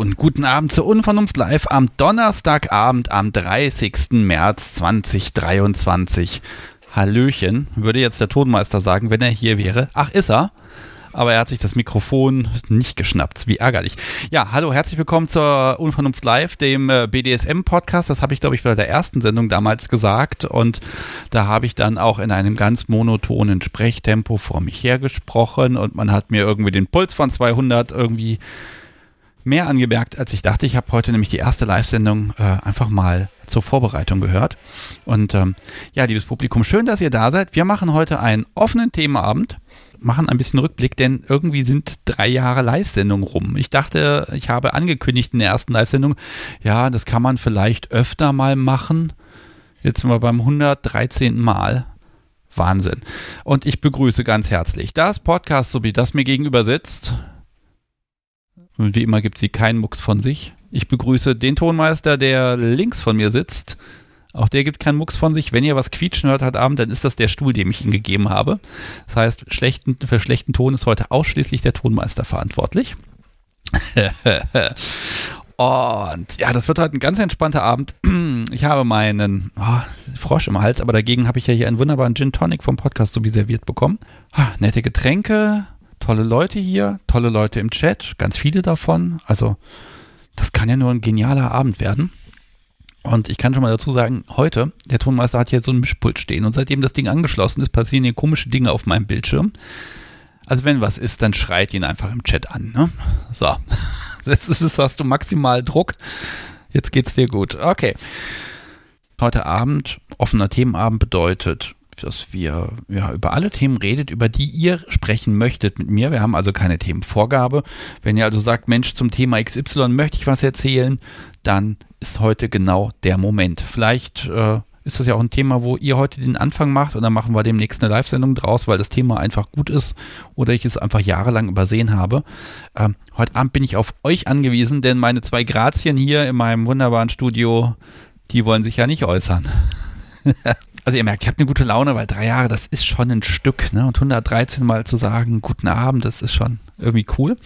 Und guten Abend zur Unvernunft Live am Donnerstagabend am 30. März 2023. Hallöchen, würde jetzt der Tonmeister sagen, wenn er hier wäre. Ach, ist er? aber er hat sich das Mikrofon nicht geschnappt. Wie ärgerlich. Ja, hallo, herzlich willkommen zur Unvernunft Live, dem äh, BDSM-Podcast. Das habe ich, glaube ich, bei der ersten Sendung damals gesagt. Und da habe ich dann auch in einem ganz monotonen Sprechtempo vor mich hergesprochen und man hat mir irgendwie den Puls von 200 irgendwie mehr angemerkt, als ich dachte. Ich habe heute nämlich die erste Live-Sendung äh, einfach mal zur Vorbereitung gehört. Und ähm, ja, liebes Publikum, schön, dass ihr da seid. Wir machen heute einen offenen Themenabend machen ein bisschen Rückblick, denn irgendwie sind drei Jahre Live-Sendung rum. Ich dachte, ich habe angekündigt in der ersten Live-Sendung, ja, das kann man vielleicht öfter mal machen. Jetzt sind wir beim 113. Mal. Wahnsinn. Und ich begrüße ganz herzlich das Podcast, so wie das mir gegenüber sitzt. Und wie immer gibt sie keinen Mucks von sich. Ich begrüße den Tonmeister, der links von mir sitzt. Auch der gibt keinen Mucks von sich. Wenn ihr was quietschen hört heute Abend, dann ist das der Stuhl, den ich ihm gegeben habe. Das heißt, schlechten, für schlechten Ton ist heute ausschließlich der Tonmeister verantwortlich. Und ja, das wird heute ein ganz entspannter Abend. Ich habe meinen oh, Frosch im Hals, aber dagegen habe ich ja hier einen wunderbaren Gin Tonic vom Podcast so wie serviert bekommen. Ah, nette Getränke, tolle Leute hier, tolle Leute im Chat, ganz viele davon. Also, das kann ja nur ein genialer Abend werden. Und ich kann schon mal dazu sagen, heute, der Tonmeister hat hier so ein Mischpult stehen und seitdem das Ding angeschlossen ist, passieren hier komische Dinge auf meinem Bildschirm. Also wenn was ist, dann schreit ihn einfach im Chat an. Ne? So, jetzt hast du maximal Druck. Jetzt geht's dir gut. Okay. Heute Abend, offener Themenabend bedeutet, dass wir ja, über alle Themen redet, über die ihr sprechen möchtet mit mir. Wir haben also keine Themenvorgabe. Wenn ihr also sagt, Mensch, zum Thema XY möchte ich was erzählen, dann ist heute genau der Moment. Vielleicht äh, ist das ja auch ein Thema, wo ihr heute den Anfang macht und dann machen wir demnächst eine Live-Sendung draus, weil das Thema einfach gut ist oder ich es einfach jahrelang übersehen habe. Ähm, heute Abend bin ich auf euch angewiesen, denn meine zwei Grazien hier in meinem wunderbaren Studio, die wollen sich ja nicht äußern. also ihr merkt, ich habe eine gute Laune, weil drei Jahre, das ist schon ein Stück. Ne? Und 113 Mal zu sagen, guten Abend, das ist schon irgendwie cool.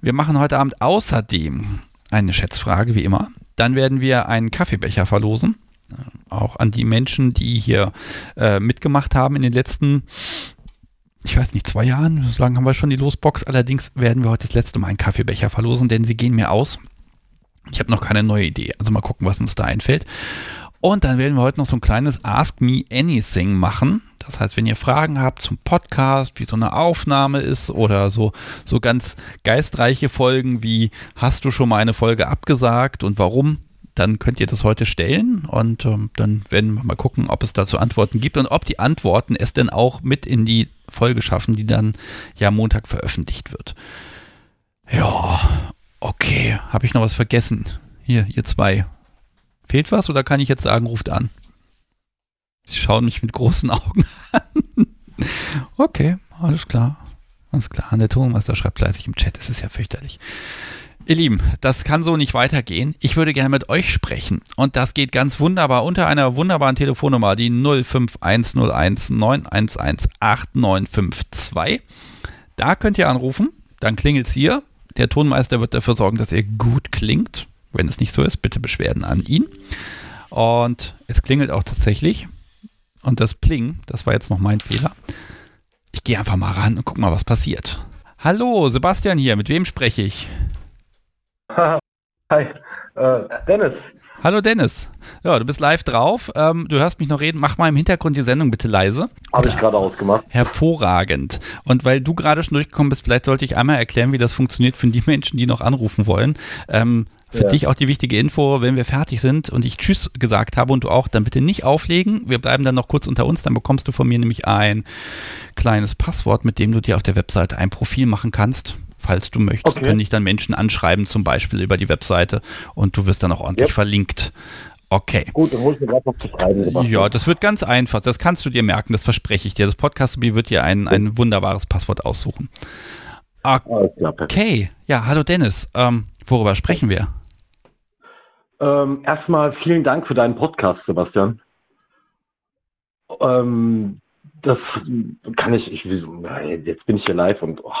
Wir machen heute Abend außerdem eine Schätzfrage, wie immer. Dann werden wir einen Kaffeebecher verlosen. Auch an die Menschen, die hier äh, mitgemacht haben in den letzten, ich weiß nicht, zwei Jahren. So lange haben wir schon die Losbox. Allerdings werden wir heute das letzte Mal einen Kaffeebecher verlosen, denn sie gehen mir aus. Ich habe noch keine neue Idee. Also mal gucken, was uns da einfällt. Und dann werden wir heute noch so ein kleines Ask Me Anything machen. Das heißt, wenn ihr Fragen habt zum Podcast, wie so eine Aufnahme ist oder so, so ganz geistreiche Folgen wie hast du schon mal eine Folge abgesagt und warum, dann könnt ihr das heute stellen und ähm, dann werden wir mal gucken, ob es dazu Antworten gibt und ob die Antworten es denn auch mit in die Folge schaffen, die dann ja Montag veröffentlicht wird. Ja, okay. Habe ich noch was vergessen? Hier, ihr zwei. Fehlt was oder kann ich jetzt sagen, ruft an? Sie schauen mich mit großen Augen an. okay, alles klar. Alles klar. Der Tonmeister schreibt fleißig im Chat. Das ist ja fürchterlich. Ihr Lieben, das kann so nicht weitergehen. Ich würde gerne mit euch sprechen. Und das geht ganz wunderbar unter einer wunderbaren Telefonnummer, die 05101911892. Da könnt ihr anrufen. Dann klingelt es hier. Der Tonmeister wird dafür sorgen, dass ihr gut klingt. Wenn es nicht so ist, bitte Beschwerden an ihn. Und es klingelt auch tatsächlich. Und das Pling, das war jetzt noch mein Fehler. Ich gehe einfach mal ran und guck mal, was passiert. Hallo, Sebastian hier. Mit wem spreche ich? Hi, äh, Dennis. Hallo Dennis. Ja, du bist live drauf. Ähm, du hörst mich noch reden. Mach mal im Hintergrund die Sendung bitte leise. Habe ich gerade ausgemacht. Hervorragend. Und weil du gerade schon durchgekommen bist, vielleicht sollte ich einmal erklären, wie das funktioniert für die Menschen, die noch anrufen wollen. Ähm, für ja. dich auch die wichtige Info, wenn wir fertig sind und ich Tschüss gesagt habe und du auch, dann bitte nicht auflegen. Wir bleiben dann noch kurz unter uns, dann bekommst du von mir nämlich ein kleines Passwort, mit dem du dir auf der Webseite ein Profil machen kannst. Falls du möchtest, okay. können dich dann Menschen anschreiben, zum Beispiel über die Webseite und du wirst dann auch ordentlich yep. verlinkt. Okay. Gut, dann hol ich mir gerade noch zu schreiben. Ja, das wird ganz einfach. Das kannst du dir merken, das verspreche ich dir. Das Podcast wird dir ein, ein wunderbares Passwort aussuchen. Okay. Ja, hallo Dennis. Ähm, worüber sprechen wir? Ähm, erstmal vielen Dank für deinen Podcast, Sebastian. Ähm, das kann ich, ich, jetzt bin ich hier live und oh.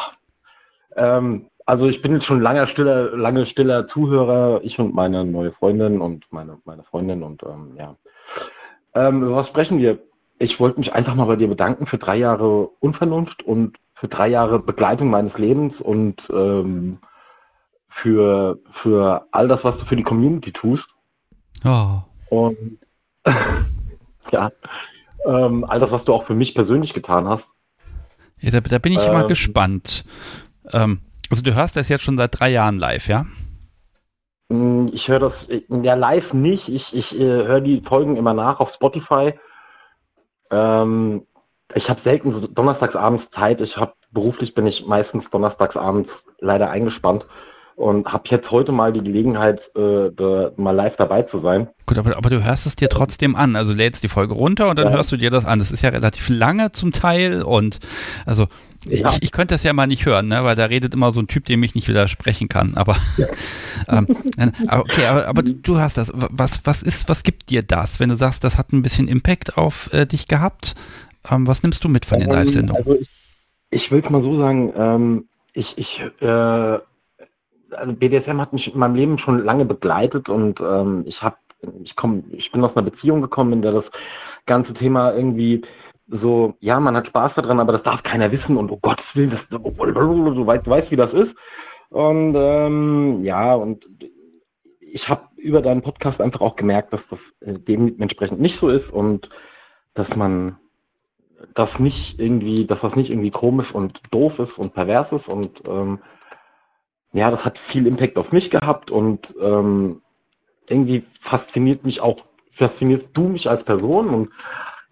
ähm, Also ich bin jetzt schon lange stiller, lange stiller Zuhörer, ich und meine neue Freundin und meine, meine Freundin und ähm, ja. Ähm, was sprechen wir? Ich wollte mich einfach mal bei dir bedanken für drei Jahre Unvernunft und für drei Jahre Begleitung meines Lebens und ähm, für, für all das, was du für die Community tust. Oh. Und ja, ähm, all das, was du auch für mich persönlich getan hast. Ja, da, da bin ich ähm, mal gespannt. Ähm, also du hörst das jetzt schon seit drei Jahren live, ja? Mm, ich höre das ja live nicht. Ich, ich äh, höre die Folgen immer nach auf Spotify. Ähm, ich habe selten donnerstagsabends Zeit. Ich habe beruflich bin ich meistens donnerstagsabends leider eingespannt und habe jetzt heute mal die Gelegenheit, äh, mal live dabei zu sein. Gut, aber, aber du hörst es dir trotzdem an. Also lädst die Folge runter und dann ja. hörst du dir das an. Das ist ja relativ lange zum Teil und also ja. ich, ich, könnte das ja mal nicht hören, ne? weil da redet immer so ein Typ, dem ich nicht widersprechen kann. Aber ja. ähm, okay, aber, aber, du hast das. Was, was ist, was gibt dir das, wenn du sagst, das hat ein bisschen Impact auf äh, dich gehabt? Ähm, was nimmst du mit von den ähm, Live-Sendungen? Also ich, ich will es mal so sagen, ähm, ich, ich äh, also BDSM hat mich in meinem Leben schon lange begleitet und ähm, ich habe, ich komme, ich bin aus einer Beziehung gekommen, in der das ganze Thema irgendwie so, ja, man hat Spaß daran, aber das darf keiner wissen und oh Gottes Willen, das, du weißt, du weißt, wie das ist. Und ähm, ja, und ich habe über deinen Podcast einfach auch gemerkt, dass das äh, dementsprechend nicht so ist und dass man das nicht irgendwie, dass das nicht irgendwie komisch und doof ist und pervers ist und ähm, ja, das hat viel Impact auf mich gehabt und ähm, irgendwie fasziniert mich auch, faszinierst du mich als Person und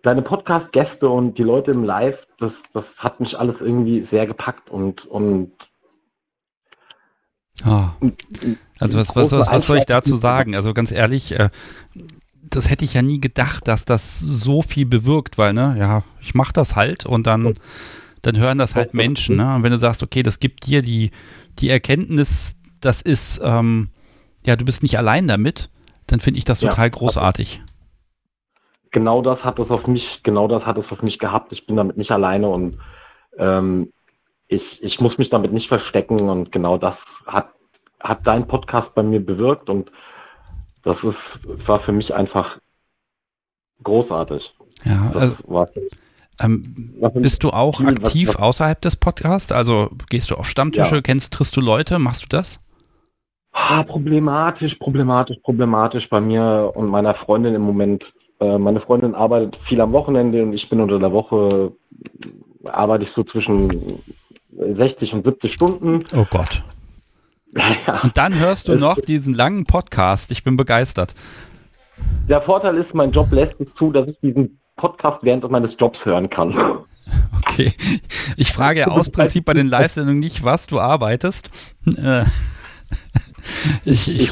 deine Podcast-Gäste und die Leute im Live, das, das hat mich alles irgendwie sehr gepackt und, und Oh. Also was, was, was, was soll ich dazu sagen? Also ganz ehrlich, äh, das hätte ich ja nie gedacht, dass das so viel bewirkt, weil, ne, ja, ich mache das halt und dann, dann hören das halt Menschen, ne? Und wenn du sagst, okay, das gibt dir die, die Erkenntnis, das ist, ähm, ja, du bist nicht allein damit, dann finde ich das total ja, großartig. Genau das hat es auf mich, genau das hat es auf mich gehabt. Ich bin damit nicht alleine und ähm, ich, ich muss mich damit nicht verstecken und genau das hat, hat dein Podcast bei mir bewirkt und das ist, war für mich einfach großartig. Ja, also, ähm, bist du auch aktiv außerhalb des Podcasts? Also gehst du auf Stammtische, ja. kennst, triffst du Leute, machst du das? Ah, problematisch, problematisch, problematisch bei mir und meiner Freundin im Moment. Äh, meine Freundin arbeitet viel am Wochenende und ich bin unter der Woche, arbeite ich so zwischen 60 und 70 Stunden. Oh Gott. Ja. Und dann hörst du noch diesen langen Podcast. Ich bin begeistert. Der Vorteil ist, mein Job lässt es zu, dass ich diesen Podcast während meines Jobs hören kann. Okay. Ich frage aus Prinzip bei den Live-Sendungen nicht, was du arbeitest. Äh, ich, ich,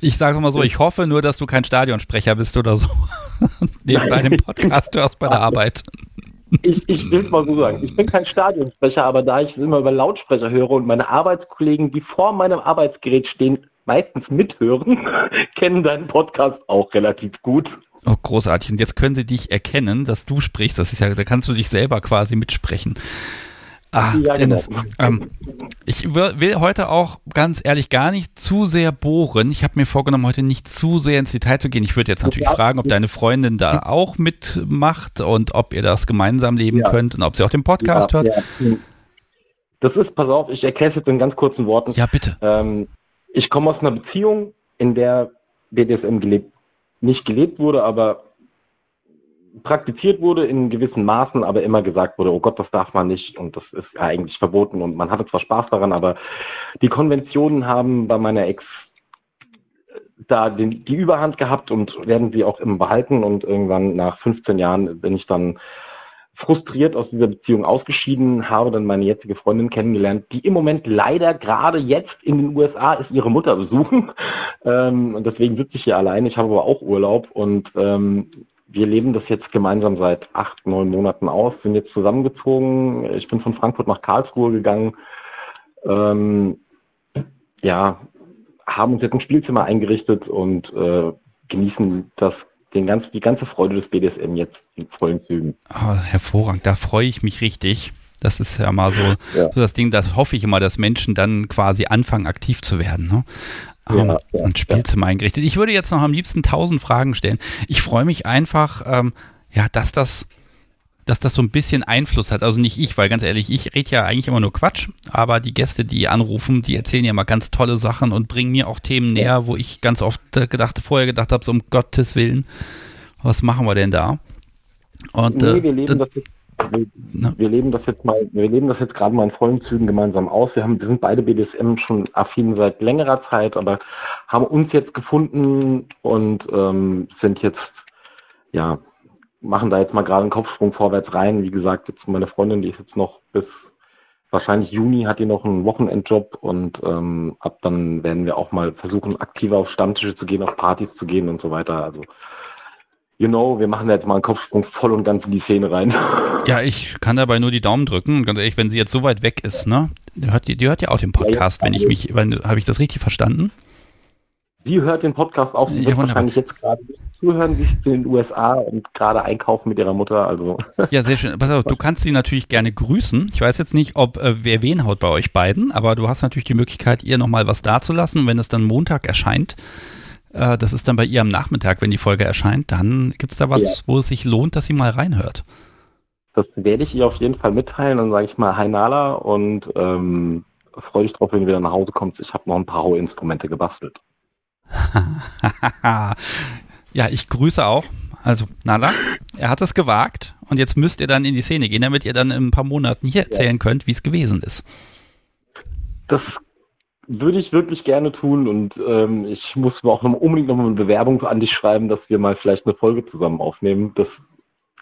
ich sage mal so, ich hoffe nur, dass du kein Stadionsprecher bist oder so. Neben bei dem Podcast hörst bei der Arbeit. Ich, ich will es mal so sagen, ich bin kein Stadionsprecher, aber da ich es immer über Lautsprecher höre und meine Arbeitskollegen, die vor meinem Arbeitsgerät stehen, meistens mithören, kennen deinen Podcast auch relativ gut. Oh, großartig. Und jetzt können sie dich erkennen, dass du sprichst. Das ist ja, da kannst du dich selber quasi mitsprechen. Ah, ja, Dennis, genau. ähm, ich will heute auch ganz ehrlich gar nicht zu sehr bohren. Ich habe mir vorgenommen, heute nicht zu sehr ins Detail zu gehen. Ich würde jetzt natürlich ja. fragen, ob deine Freundin da auch mitmacht und ob ihr das gemeinsam leben ja. könnt und ob sie auch den Podcast hört. Das ist, pass auf, ich erkläre es jetzt in ganz kurzen Worten. Ja, bitte. Ähm, ich komme aus einer Beziehung, in der BDSM gelebt nicht gelebt wurde, aber praktiziert wurde in gewissen Maßen, aber immer gesagt wurde, oh Gott, das darf man nicht und das ist eigentlich verboten und man hatte zwar Spaß daran, aber die Konventionen haben bei meiner Ex da den, die Überhand gehabt und werden sie auch immer behalten und irgendwann nach 15 Jahren bin ich dann frustriert aus dieser Beziehung ausgeschieden, habe dann meine jetzige Freundin kennengelernt, die im Moment leider gerade jetzt in den USA ist, ihre Mutter besuchen. Ähm, und deswegen sitze ich hier allein. Ich habe aber auch Urlaub und ähm, wir leben das jetzt gemeinsam seit acht, neun Monaten aus, sind jetzt zusammengezogen. Ich bin von Frankfurt nach Karlsruhe gegangen. Ähm, ja, haben uns jetzt ein Spielzimmer eingerichtet und äh, genießen das den ganz, die ganze Freude des BDSM jetzt in vollen Zügen. Oh, hervorragend, da freue ich mich richtig. Das ist ja mal so, ja. so das Ding, das hoffe ich immer, dass Menschen dann quasi anfangen, aktiv zu werden. Ne? Ja, um, ja, und Spielzimmer eingerichtet. Ich würde jetzt noch am liebsten tausend Fragen stellen. Ich freue mich einfach, ähm, ja, dass das dass das so ein bisschen Einfluss hat. Also nicht ich, weil ganz ehrlich, ich rede ja eigentlich immer nur Quatsch, aber die Gäste, die anrufen, die erzählen ja immer ganz tolle Sachen und bringen mir auch Themen näher, wo ich ganz oft gedacht, vorher gedacht habe, so um Gottes Willen, was machen wir denn da? Und, nee, wir leben das jetzt wir, wir, leben das jetzt mal, wir leben das jetzt gerade mal in vollen Zügen gemeinsam aus. Wir haben, wir sind beide BDSM schon affin seit längerer Zeit, aber haben uns jetzt gefunden und ähm, sind jetzt, ja, machen da jetzt mal gerade einen Kopfsprung vorwärts rein. Wie gesagt, jetzt meine Freundin, die ist jetzt noch bis wahrscheinlich Juni hat die noch einen Wochenendjob und ähm, ab dann werden wir auch mal versuchen, aktiver auf Stammtische zu gehen, auf Partys zu gehen und so weiter. Also you know, wir machen jetzt mal einen Kopfsprung voll und ganz in die Szene rein. Ja, ich kann dabei nur die Daumen drücken. Ganz ehrlich, wenn sie jetzt so weit weg ist, ne? Die hört, die hört ja auch den Podcast, ja, wenn ich mich, habe ich das richtig verstanden? Sie hört den Podcast auch, ja, wahrscheinlich jetzt gerade zuhören, ist in den USA und gerade einkaufen mit ihrer Mutter. Also. Ja, sehr schön. Pass auf, du kannst sie natürlich gerne grüßen. Ich weiß jetzt nicht, ob äh, wer wen haut bei euch beiden, aber du hast natürlich die Möglichkeit, ihr nochmal was dazulassen. wenn es dann Montag erscheint, äh, das ist dann bei ihr am Nachmittag, wenn die Folge erscheint, dann gibt es da was, ja. wo es sich lohnt, dass sie mal reinhört. Das werde ich ihr auf jeden Fall mitteilen. Dann sage ich mal Hi Nala und ähm, freue dich drauf, wenn du wieder nach Hause kommst. Ich habe noch ein paar hohe Instrumente gebastelt. ja, ich grüße auch. Also, Nala, er hat es gewagt und jetzt müsst ihr dann in die Szene gehen, damit ihr dann in ein paar Monaten hier erzählen könnt, wie es gewesen ist. Das würde ich wirklich gerne tun und ähm, ich muss auch noch unbedingt noch mal eine Bewerbung an dich schreiben, dass wir mal vielleicht eine Folge zusammen aufnehmen. Das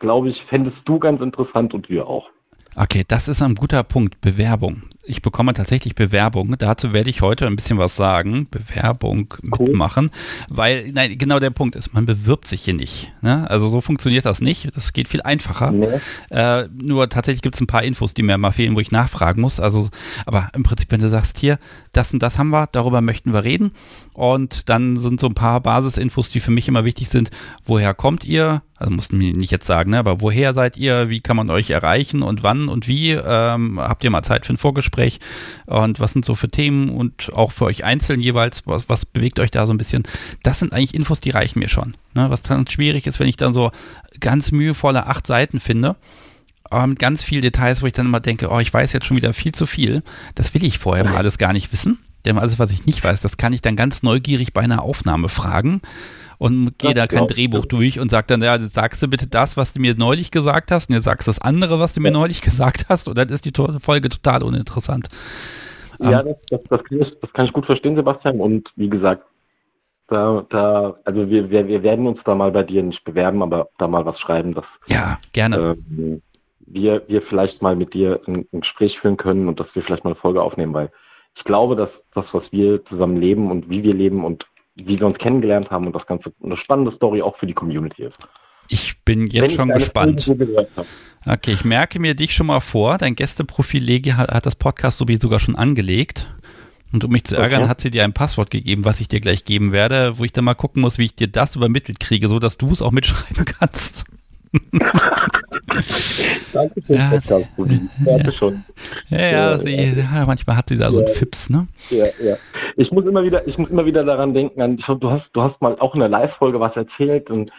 glaube ich, fändest du ganz interessant und wir auch. Okay, das ist ein guter Punkt. Bewerbung. Ich bekomme tatsächlich Bewerbung. Dazu werde ich heute ein bisschen was sagen. Bewerbung cool. mitmachen. Weil, nein, genau der Punkt ist, man bewirbt sich hier nicht. Ne? Also so funktioniert das nicht. Das geht viel einfacher. Nee. Äh, nur tatsächlich gibt es ein paar Infos, die mir mal fehlen, wo ich nachfragen muss. Also, aber im Prinzip, wenn du sagst, hier, das und das haben wir, darüber möchten wir reden. Und dann sind so ein paar Basisinfos, die für mich immer wichtig sind. Woher kommt ihr? Also mussten mir nicht jetzt sagen, ne? aber woher seid ihr? Wie kann man euch erreichen und wann und wie? Ähm, habt ihr mal Zeit für ein Vorgespräch? Und was sind so für Themen und auch für euch einzeln jeweils? Was, was bewegt euch da so ein bisschen? Das sind eigentlich Infos, die reichen mir schon. Ne? Was dann schwierig ist, wenn ich dann so ganz mühevolle acht Seiten finde. Aber mit ganz viel Details, wo ich dann immer denke, oh, ich weiß jetzt schon wieder viel zu viel. Das will ich vorher mal alles gar nicht wissen. Denn alles, was ich nicht weiß, das kann ich dann ganz neugierig bei einer Aufnahme fragen und gehe da kein Drehbuch durch und sage dann, ja, sagst du bitte das, was du mir neulich gesagt hast und jetzt sagst du das andere, was du mir neulich gesagt hast und dann ist die Folge total uninteressant. Ja, ähm, das, das, das, kann ich, das, kann ich, gut verstehen, Sebastian. Und wie gesagt, da, da, also wir, wir, wir werden uns da mal bei dir nicht bewerben, aber da mal was schreiben, dass ja, gerne. Äh, wir, wir vielleicht mal mit dir ein, ein Gespräch führen können und dass wir vielleicht mal eine Folge aufnehmen, weil ich glaube, dass das, was wir zusammen leben und wie wir leben und wie wir uns kennengelernt haben und das Ganze eine spannende Story auch für die Community ist. Ich bin jetzt Wenn schon gespannt. Okay, ich merke mir dich schon mal vor. Dein Gästeprofil hat, hat das Podcast sowie sogar schon angelegt. Und um mich zu ärgern, okay. hat sie dir ein Passwort gegeben, was ich dir gleich geben werde, wo ich dann mal gucken muss, wie ich dir das übermittelt kriege, so dass du es auch mitschreiben kannst. Danke für ja, Podcast, ja, schon. Ja, ja, sie, ja, manchmal hat sie da so einen Fips, ne? Ja, ja. Ich muss immer wieder, ich muss immer wieder daran denken, an, du hast, du hast mal auch in der Live-Folge was erzählt und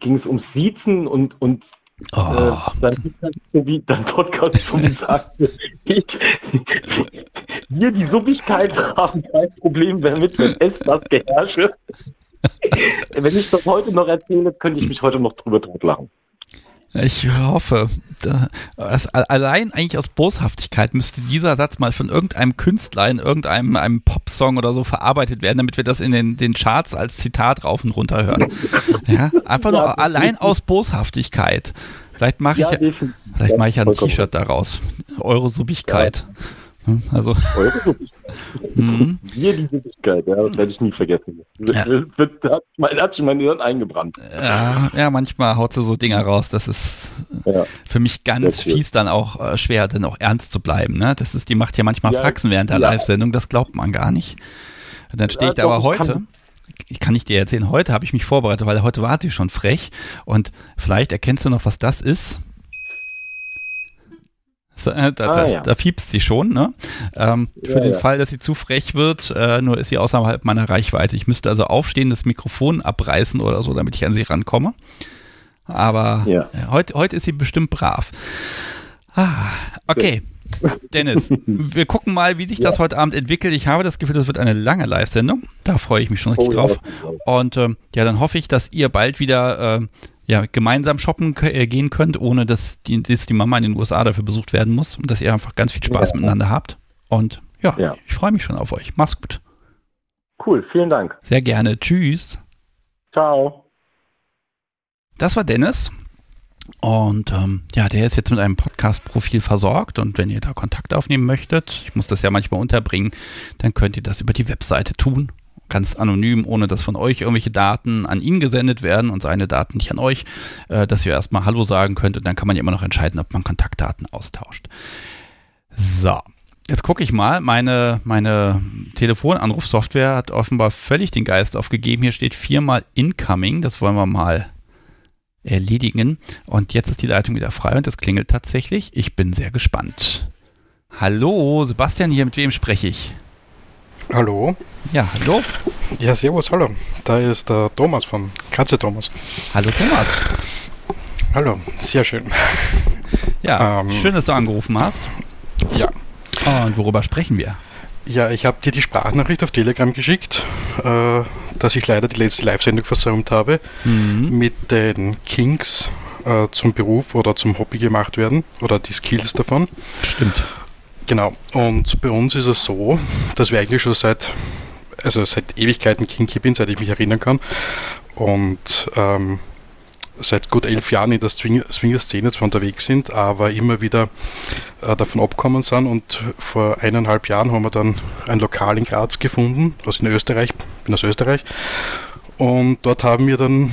ging es ums Siezen und, und Oh. Äh, dann so wie dein Podcast schon sagte, ich, wir die Suppigkeit haben kein Problem damit, wenn es das beherrsche. wenn ich das heute noch erzähle, könnte ich mich heute noch drüber totlachen. Ich hoffe. Das, allein eigentlich aus Boshaftigkeit müsste dieser Satz mal von irgendeinem Künstler in irgendeinem einem Popsong oder so verarbeitet werden, damit wir das in den, den Charts als Zitat rauf und runter hören. Ja, einfach nur ja, allein aus Boshaftigkeit. Vielleicht mache ich, ja, vielleicht mache ich ja ein T-Shirt daraus. Eure Subbigkeit. Ja. Hm, also. Eure mhm. Wir die Süßigkeit, ja, das werde ich nie vergessen. Ja. Das hat, mein, hat schon mein Hirn eingebrannt. Ja, ja, manchmal haut sie so Dinger raus. Das ist ja. für mich ganz fies dann auch äh, schwer, dann auch ernst zu bleiben. Ne? Das ist, die macht ja manchmal ja, Faxen während der Live-Sendung, das glaubt man gar nicht. Und dann stehe ich da aber heute ich kann nicht dir erzählen, heute habe ich mich vorbereitet, weil heute war sie schon frech und vielleicht erkennst du noch, was das ist. Da, da, ah, ja. da fiebst sie schon, ne? Ähm, für ja, den ja. Fall, dass sie zu frech wird, äh, nur ist sie außerhalb meiner Reichweite. Ich müsste also aufstehen, das Mikrofon abreißen oder so, damit ich an sie rankomme. Aber ja. Äh, heute, heute ist sie bestimmt brav. Ah, okay. Dennis, wir gucken mal, wie sich das heute Abend entwickelt. Ich habe das Gefühl, das wird eine lange Live-Sendung. Da freue ich mich schon richtig oh, drauf. Und ähm, ja, dann hoffe ich, dass ihr bald wieder äh, ja, gemeinsam shoppen äh, gehen könnt, ohne dass die, dass die Mama in den USA dafür besucht werden muss und dass ihr einfach ganz viel Spaß ja. miteinander habt. Und ja, ja. ich freue mich schon auf euch. Mach's gut. Cool, vielen Dank. Sehr gerne. Tschüss. Ciao. Das war Dennis. Und ähm, ja, der ist jetzt mit einem Podcast-Profil versorgt und wenn ihr da Kontakt aufnehmen möchtet, ich muss das ja manchmal unterbringen, dann könnt ihr das über die Webseite tun ganz anonym, ohne dass von euch irgendwelche Daten an ihn gesendet werden und seine Daten nicht an euch, äh, dass ihr erstmal Hallo sagen könnt und dann kann man ja immer noch entscheiden, ob man Kontaktdaten austauscht. So. Jetzt gucke ich mal, meine, meine Telefonanrufsoftware hat offenbar völlig den Geist aufgegeben. Hier steht viermal Incoming. Das wollen wir mal erledigen. Und jetzt ist die Leitung wieder frei und es klingelt tatsächlich. Ich bin sehr gespannt. Hallo, Sebastian hier, mit wem spreche ich? Hallo. Ja, hallo. Ja, servus, hallo. Da ist der Thomas von Katze Thomas. Hallo Thomas. Hallo, sehr schön. Ja, ähm, schön, dass du angerufen hast. Ja. Und worüber sprechen wir? Ja, ich habe dir die Sprachnachricht auf Telegram geschickt, äh, dass ich leider die letzte Live-Sendung versäumt habe, mhm. mit den Kings äh, zum Beruf oder zum Hobby gemacht werden oder die Skills davon. Stimmt. Genau. Und bei uns ist es so, dass wir eigentlich schon seit, also seit Ewigkeiten Kinky bin, seit ich mich erinnern kann. Und ähm, seit gut elf Jahren in der Swinger-Szene zwar unterwegs sind, aber immer wieder äh, davon abkommen sind. Und vor eineinhalb Jahren haben wir dann ein Lokal in Graz gefunden, also in Österreich, ich bin aus Österreich. Und dort haben wir dann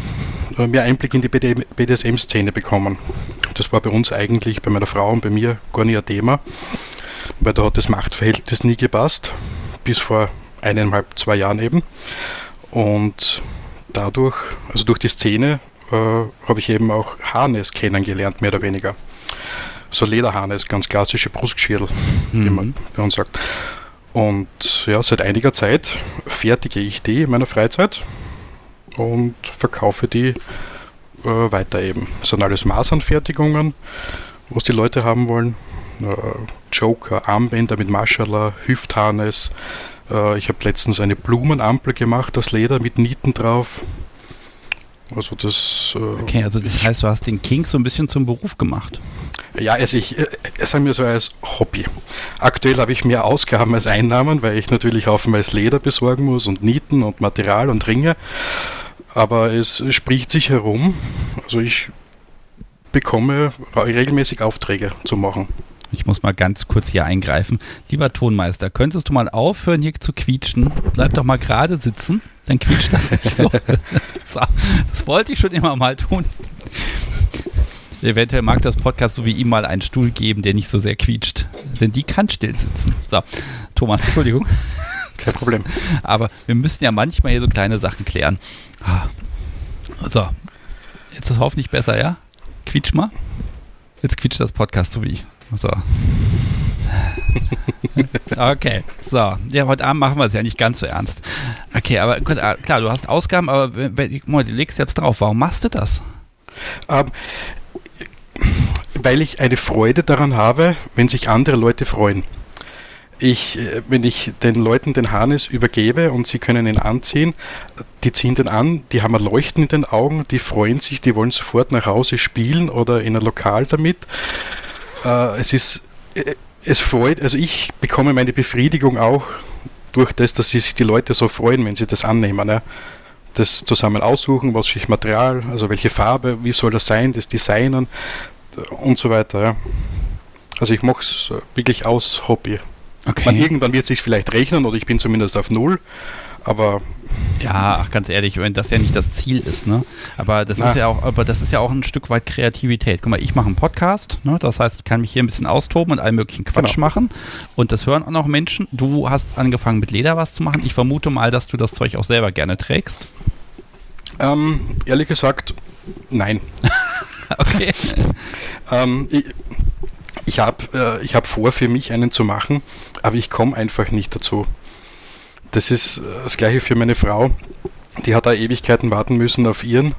äh, mehr Einblick in die BDSM-Szene bekommen. Das war bei uns eigentlich, bei meiner Frau und bei mir gar nicht ein Thema weil da hat das Machtverhältnis nie gepasst, bis vor eineinhalb, zwei Jahren eben. Und dadurch, also durch die Szene, äh, habe ich eben auch Harness kennengelernt, mehr oder weniger. So Lederharness, ganz klassische Brustschädel, mhm. wie man bei uns sagt. Und ja, seit einiger Zeit fertige ich die in meiner Freizeit und verkaufe die äh, weiter eben. Das sind alles Maßanfertigungen, was die Leute haben wollen. Äh, Joker, Armbänder mit Maschala, Hüftharnes. Äh, ich habe letztens eine Blumenampel gemacht aus Leder mit Nieten drauf. Also das. Äh, okay, also das heißt, du hast den King so ein bisschen zum Beruf gemacht. Ja, also ich äh, sagen wir so als Hobby. Aktuell habe ich mehr Ausgaben als Einnahmen, weil ich natürlich haufenweise Leder besorgen muss und Nieten und Material und Ringe. Aber es spricht sich herum. Also ich bekomme regelmäßig Aufträge zu machen. Ich muss mal ganz kurz hier eingreifen. Lieber Tonmeister, könntest du mal aufhören, hier zu quietschen? Bleib doch mal gerade sitzen, dann quietscht das nicht so. so. Das wollte ich schon immer mal tun. Eventuell mag das Podcast so wie ihm mal einen Stuhl geben, der nicht so sehr quietscht. Denn die kann still sitzen. So, Thomas, Entschuldigung. Kein Problem. Aber wir müssen ja manchmal hier so kleine Sachen klären. Ah. So, jetzt ist es hoffentlich besser, ja? Quietsch mal. Jetzt quietscht das Podcast so wie ich. So. okay, so. Ja, heute Abend machen wir es ja nicht ganz so ernst. Okay, aber gut, ah, klar, du hast Ausgaben, aber du legst jetzt drauf. Warum machst du das? Ähm, weil ich eine Freude daran habe, wenn sich andere Leute freuen. Ich, äh, wenn ich den Leuten den Harness übergebe und sie können ihn anziehen, die ziehen den an, die haben ein Leuchten in den Augen, die freuen sich, die wollen sofort nach Hause spielen oder in ein Lokal damit äh, es ist, äh, es freut, also ich bekomme meine Befriedigung auch durch das, dass sich die Leute so freuen, wenn sie das annehmen. Ne? Das zusammen aussuchen, was für Material, also welche Farbe, wie soll das sein, das Designen und so weiter. Ja. Also ich mache es wirklich aus Hobby. Okay. Man, irgendwann wird es sich vielleicht rechnen oder ich bin zumindest auf Null, aber ja, ach, ganz ehrlich, wenn das ja nicht das Ziel ist, ne? Aber das Na. ist ja auch, aber das ist ja auch ein Stück weit Kreativität. Guck mal, ich mache einen Podcast, ne? Das heißt, ich kann mich hier ein bisschen austoben und allen möglichen Quatsch genau. machen. Und das hören auch noch Menschen. Du hast angefangen mit Leder was zu machen. Ich vermute mal, dass du das Zeug auch selber gerne trägst. Ähm, ehrlich gesagt, nein. okay. ähm, ich, Ich habe äh, hab vor, für mich einen zu machen, aber ich komme einfach nicht dazu. Das ist äh, das gleiche für meine Frau. Die hat da Ewigkeiten warten müssen auf ihren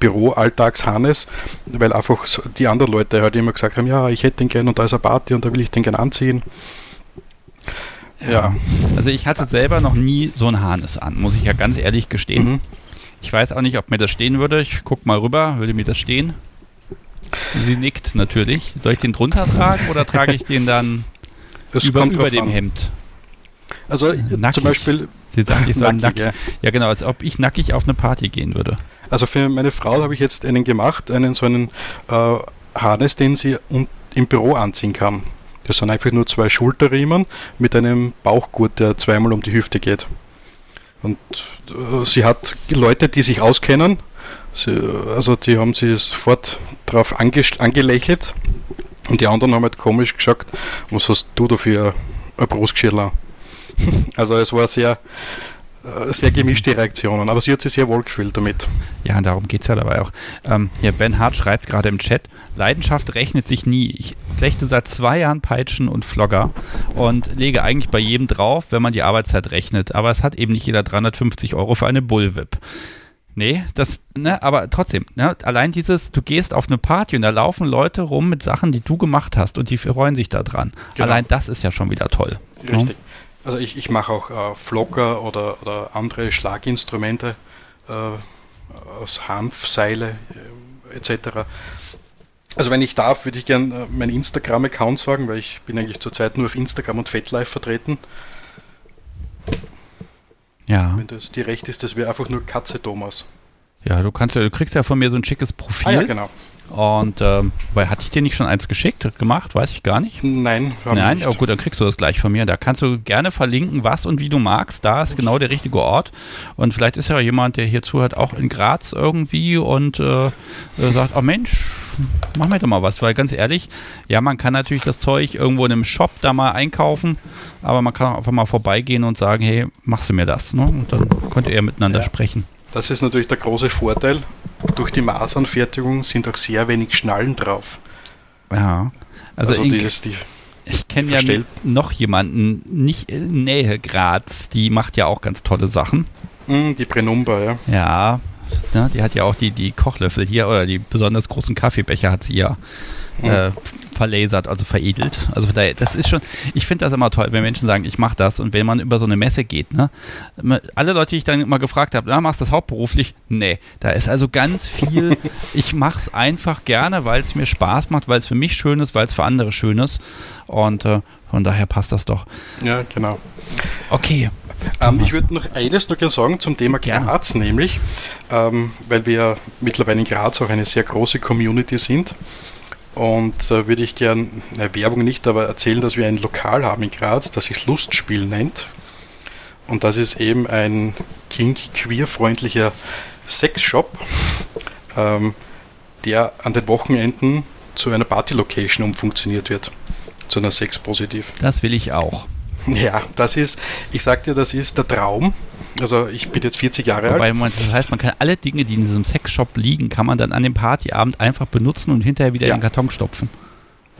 Büro-Alltags-Hannes, weil einfach die anderen Leute halt immer gesagt haben, ja, ich hätte den gern und da ist eine Party und da will ich den gern anziehen. Ja. ja. Also ich hatte selber noch nie so ein Harnes an, muss ich ja ganz ehrlich gestehen. Mhm. Ich weiß auch nicht, ob mir das stehen würde. Ich guck mal rüber, würde mir das stehen? Sie nickt natürlich. Soll ich den drunter tragen oder trage ich den dann das über, über dem an. Hemd? Also nackig. zum Beispiel. Sie sagt, ich soll nackig. nackig. Ja. ja, genau, als ob ich nackig auf eine Party gehen würde. Also für meine Frau habe ich jetzt einen gemacht, einen so einen äh, Harness, den sie im Büro anziehen kann. Das sind einfach nur zwei Schulterriemen mit einem Bauchgurt, der zweimal um die Hüfte geht. Und äh, sie hat Leute, die sich auskennen, sie, also die haben sie sofort darauf ange angelächelt und die anderen haben halt komisch gesagt, was hast du da für ein Brustgeschirr? also es war sehr, äh, sehr gemischte Reaktionen, aber sie hat sich sehr wohl gefühlt damit. Ja, darum geht es ja dabei auch. Ähm, hier Ben Hart schreibt gerade im Chat, Leidenschaft rechnet sich nie. Ich flechte seit zwei Jahren Peitschen und Flogger und lege eigentlich bei jedem drauf, wenn man die Arbeitszeit rechnet. Aber es hat eben nicht jeder 350 Euro für eine Bullwhip. Nee, das, ne, aber trotzdem, ne, allein dieses, du gehst auf eine Party und da laufen Leute rum mit Sachen, die du gemacht hast und die freuen sich da dran. Genau. Allein das ist ja schon wieder toll. Richtig. Ja? Also ich, ich mache auch äh, Flocker oder, oder andere Schlaginstrumente äh, aus Hanfseile äh, etc. Also wenn ich darf, würde ich gerne äh, meinen Instagram-Account sagen, weil ich bin eigentlich zurzeit nur auf Instagram und FetLife vertreten. Ja. Wenn das die recht ist, das wäre einfach nur Katze Thomas. Ja, du kannst ja, du kriegst ja von mir so ein schickes Profil. Ah, ja, genau. Und ähm, weil hatte ich dir nicht schon eins geschickt, gemacht, weiß ich gar nicht. Nein, nein. Oh gut, dann kriegst du das gleich von mir. Da kannst du gerne verlinken, was und wie du magst. Da ist genau der richtige Ort. Und vielleicht ist ja jemand, der hier zuhört, auch in Graz irgendwie und äh, äh, sagt, oh Mensch, mach mir doch mal was. Weil ganz ehrlich, ja, man kann natürlich das Zeug irgendwo in einem Shop da mal einkaufen, aber man kann auch einfach mal vorbeigehen und sagen, hey, machst du mir das? Ne? Und dann könnt ihr ja miteinander ja. sprechen. Das ist natürlich der große Vorteil. Durch die Maßanfertigung sind auch sehr wenig Schnallen drauf. Ja, also, also die, die ich kenne ja noch jemanden, nicht in Nähe Graz, die macht ja auch ganz tolle Sachen. Mm, die Brenumba, ja. Ja, ne, die hat ja auch die, die Kochlöffel hier oder die besonders großen Kaffeebecher hat sie ja äh, verlasert, also veredelt. Also daher, das ist schon, ich finde das immer toll, wenn Menschen sagen, ich mache das und wenn man über so eine Messe geht, ne? Alle Leute, die ich dann immer gefragt habe, na, machst du das hauptberuflich? Nee, da ist also ganz viel, ich mache es einfach gerne, weil es mir Spaß macht, weil es für mich schön ist, weil es für andere schön ist und äh, von daher passt das doch. Ja, genau. Okay. Ähm, ich würde noch eines noch gerne sagen zum Thema Graz, nämlich, ähm, weil wir mittlerweile in Graz auch eine sehr große Community sind. Und äh, würde ich gern, äh, Werbung nicht, aber erzählen, dass wir ein Lokal haben in Graz, das sich Lustspiel nennt. Und das ist eben ein kink-queer-freundlicher Sexshop, ähm, der an den Wochenenden zu einer Party-Location umfunktioniert wird. Zu einer Sex-Positiv. Das will ich auch. Ja, das ist, ich sag dir, das ist der Traum. Also ich bin jetzt 40 Jahre Wobei alt. Man, das heißt, man kann alle Dinge, die in diesem Sexshop liegen, kann man dann an dem Partyabend einfach benutzen und hinterher wieder ja. in den Karton stopfen.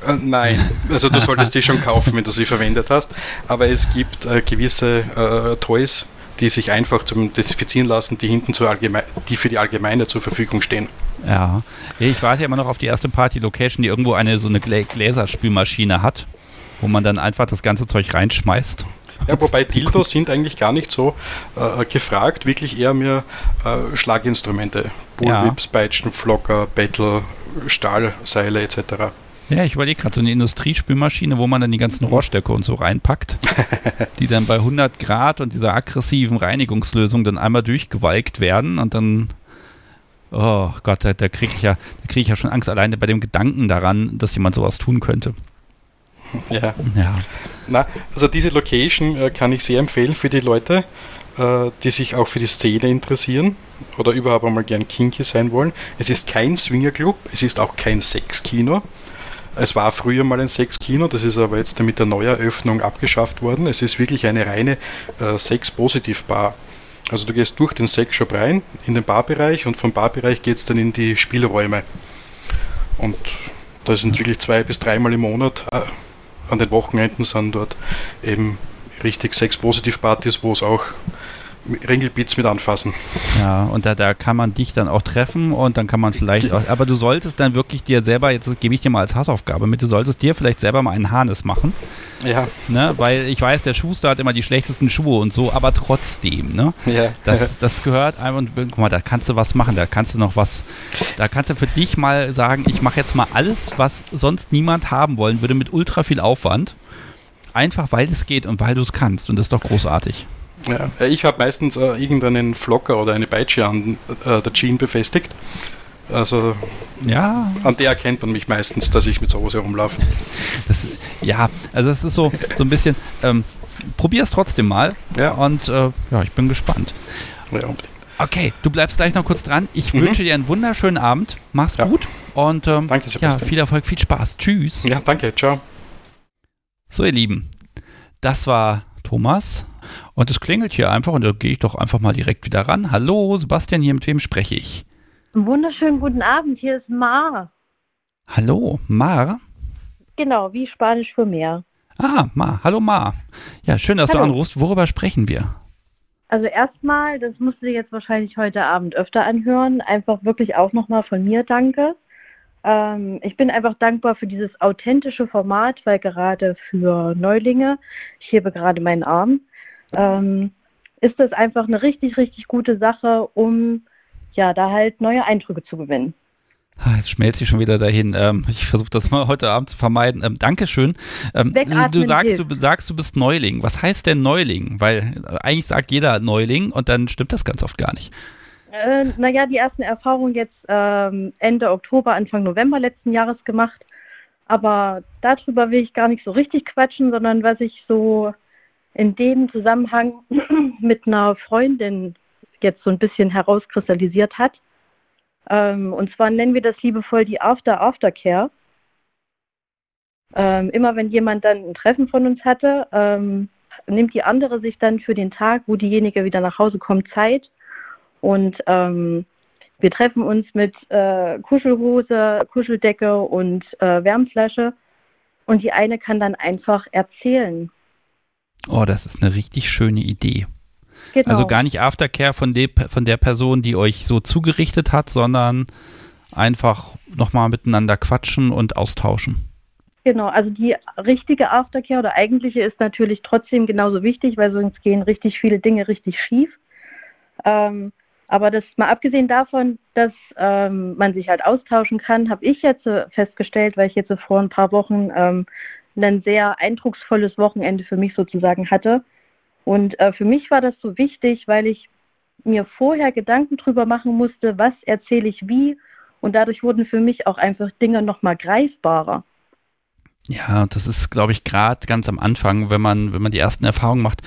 Äh, nein, also du solltest die schon kaufen, wenn du sie verwendet hast. Aber es gibt äh, gewisse äh, Toys, die sich einfach zum Desinfizieren lassen, die hinten zur die für die Allgemeine zur Verfügung stehen. Ja, ich warte immer noch auf die erste Party-Location, die irgendwo eine so eine Gläserspülmaschine hat, wo man dann einfach das ganze Zeug reinschmeißt. Ja, wobei Dildos sind eigentlich gar nicht so äh, gefragt, wirklich eher mehr äh, Schlaginstrumente. Bullwhips, ja. Peitschen, Flocker, Battle, Stahlseile etc. Ja, ich überlege gerade so eine Industriespülmaschine, wo man dann die ganzen Rohrstöcke und so reinpackt, die dann bei 100 Grad und dieser aggressiven Reinigungslösung dann einmal durchgewalkt werden und dann Oh Gott, da, da kriege ich ja, da ich ja schon Angst alleine bei dem Gedanken daran, dass jemand sowas tun könnte. Ja. ja. Na, also diese Location äh, kann ich sehr empfehlen für die Leute, äh, die sich auch für die Szene interessieren oder überhaupt einmal gern kinky sein wollen. Es ist kein Swingerclub, es ist auch kein Sexkino. Es war früher mal ein Sexkino, das ist aber jetzt mit der Neueröffnung abgeschafft worden. Es ist wirklich eine reine äh, Sex-Positiv-Bar. Also du gehst durch den Sexshop rein, in den Barbereich und vom Barbereich geht es dann in die Spielräume. Und Da sind wirklich zwei bis dreimal im Monat äh, an den Wochenenden sind dort eben richtig sechs Positiv-Partys, wo es auch Ringelbeats mit anfassen. Ja, und da, da kann man dich dann auch treffen und dann kann man vielleicht auch, aber du solltest dann wirklich dir selber, jetzt gebe ich dir mal als Hausaufgabe mit, du solltest dir vielleicht selber mal einen Harnes machen. Ja. Ne, weil ich weiß, der Schuster hat immer die schlechtesten Schuhe und so, aber trotzdem, ne? Ja. Das, das gehört einfach, und guck mal, da kannst du was machen, da kannst du noch was, da kannst du für dich mal sagen, ich mache jetzt mal alles, was sonst niemand haben wollen würde, mit ultra viel Aufwand. Einfach weil es geht und weil du es kannst. Und das ist doch großartig. Ja, ich habe meistens äh, irgendeinen Flocker oder eine Peitsche an äh, der Jean befestigt. Also ja. an der erkennt man mich meistens, dass ich mit sowas herumlaufe. Das, ja, also es ist so, so ein bisschen, ähm, probier es trotzdem mal. Ja. Und äh, ja, ich bin gespannt. Ja, unbedingt. Okay, du bleibst gleich noch kurz dran. Ich Mhm. wünsche dir einen wunderschönen Abend. Mach's Ja. gut. Und ähm, Danke, ja, viel Erfolg, viel Spaß. Tschüss. Ja, danke, ciao. So, ihr Lieben, das war Thomas. Und es klingelt hier einfach und da gehe ich doch einfach mal direkt wieder ran. Hallo, Sebastian, hier mit wem spreche ich? Wunderschönen guten Abend, hier ist Mar. Hallo, Mar? Genau, wie Spanisch für Meer. Ah, Mar. Hallo, Mar. Ja, schön, dass du Hallo. anrufst. Worüber sprechen wir? Also erstmal, das musst du dir jetzt wahrscheinlich heute Abend öfter anhören, einfach wirklich auch nochmal von mir danke. Ähm, ich bin einfach dankbar für dieses authentische Format, weil gerade für Neulinge, ich hebe gerade meinen Arm, ähm, ist das einfach eine richtig, richtig gute Sache, um ja da halt neue Eindrücke zu gewinnen. Ah, Jetzt schmelzt sie schon wieder dahin. Ähm, ich versuche das mal heute Abend zu vermeiden. Ähm, Dankeschön. Ähm, du sagst, du sagst, du bist Neuling. Was heißt denn Neuling? Weil äh, eigentlich sagt jeder Neuling und dann stimmt das ganz oft gar nicht. Äh, naja, die ersten Erfahrungen jetzt ähm, Ende Oktober, Anfang November letzten Jahres gemacht. Aber darüber will ich gar nicht so richtig quatschen, sondern was ich so in dem Zusammenhang mit einer Freundin jetzt so ein bisschen herauskristallisiert hat. Ähm, und zwar nennen wir das liebevoll die After-Aftercare. Ähm, immer wenn jemand dann ein Treffen von uns hatte, ähm, nimmt die andere sich dann für den Tag, wo diejenige wieder nach Hause kommt, Zeit und ähm, wir treffen uns mit äh, Kuschelhose, Kuscheldecke und äh, Wärmflasche. Und die eine kann dann einfach erzählen. Oh, das ist eine richtig schöne Idee. Genau. Also gar nicht Aftercare von, de, von der Person, die euch so zugerichtet hat, sondern einfach nochmal miteinander quatschen und austauschen. Genau, also die richtige Aftercare oder eigentliche ist natürlich trotzdem genauso wichtig, weil sonst gehen richtig viele Dinge richtig schief. Ähm, aber das mal abgesehen davon, dass ähm, man sich halt austauschen kann, habe ich jetzt festgestellt, weil ich jetzt vor ein paar Wochen ähm, ein sehr eindrucksvolles Wochenende für mich sozusagen hatte. Und äh, für mich war das so wichtig, weil ich mir vorher Gedanken drüber machen musste, was erzähle ich wie. Und dadurch wurden für mich auch einfach Dinge nochmal greifbarer. Ja, das ist, glaube ich, gerade ganz am Anfang, wenn man, wenn man die ersten Erfahrungen macht.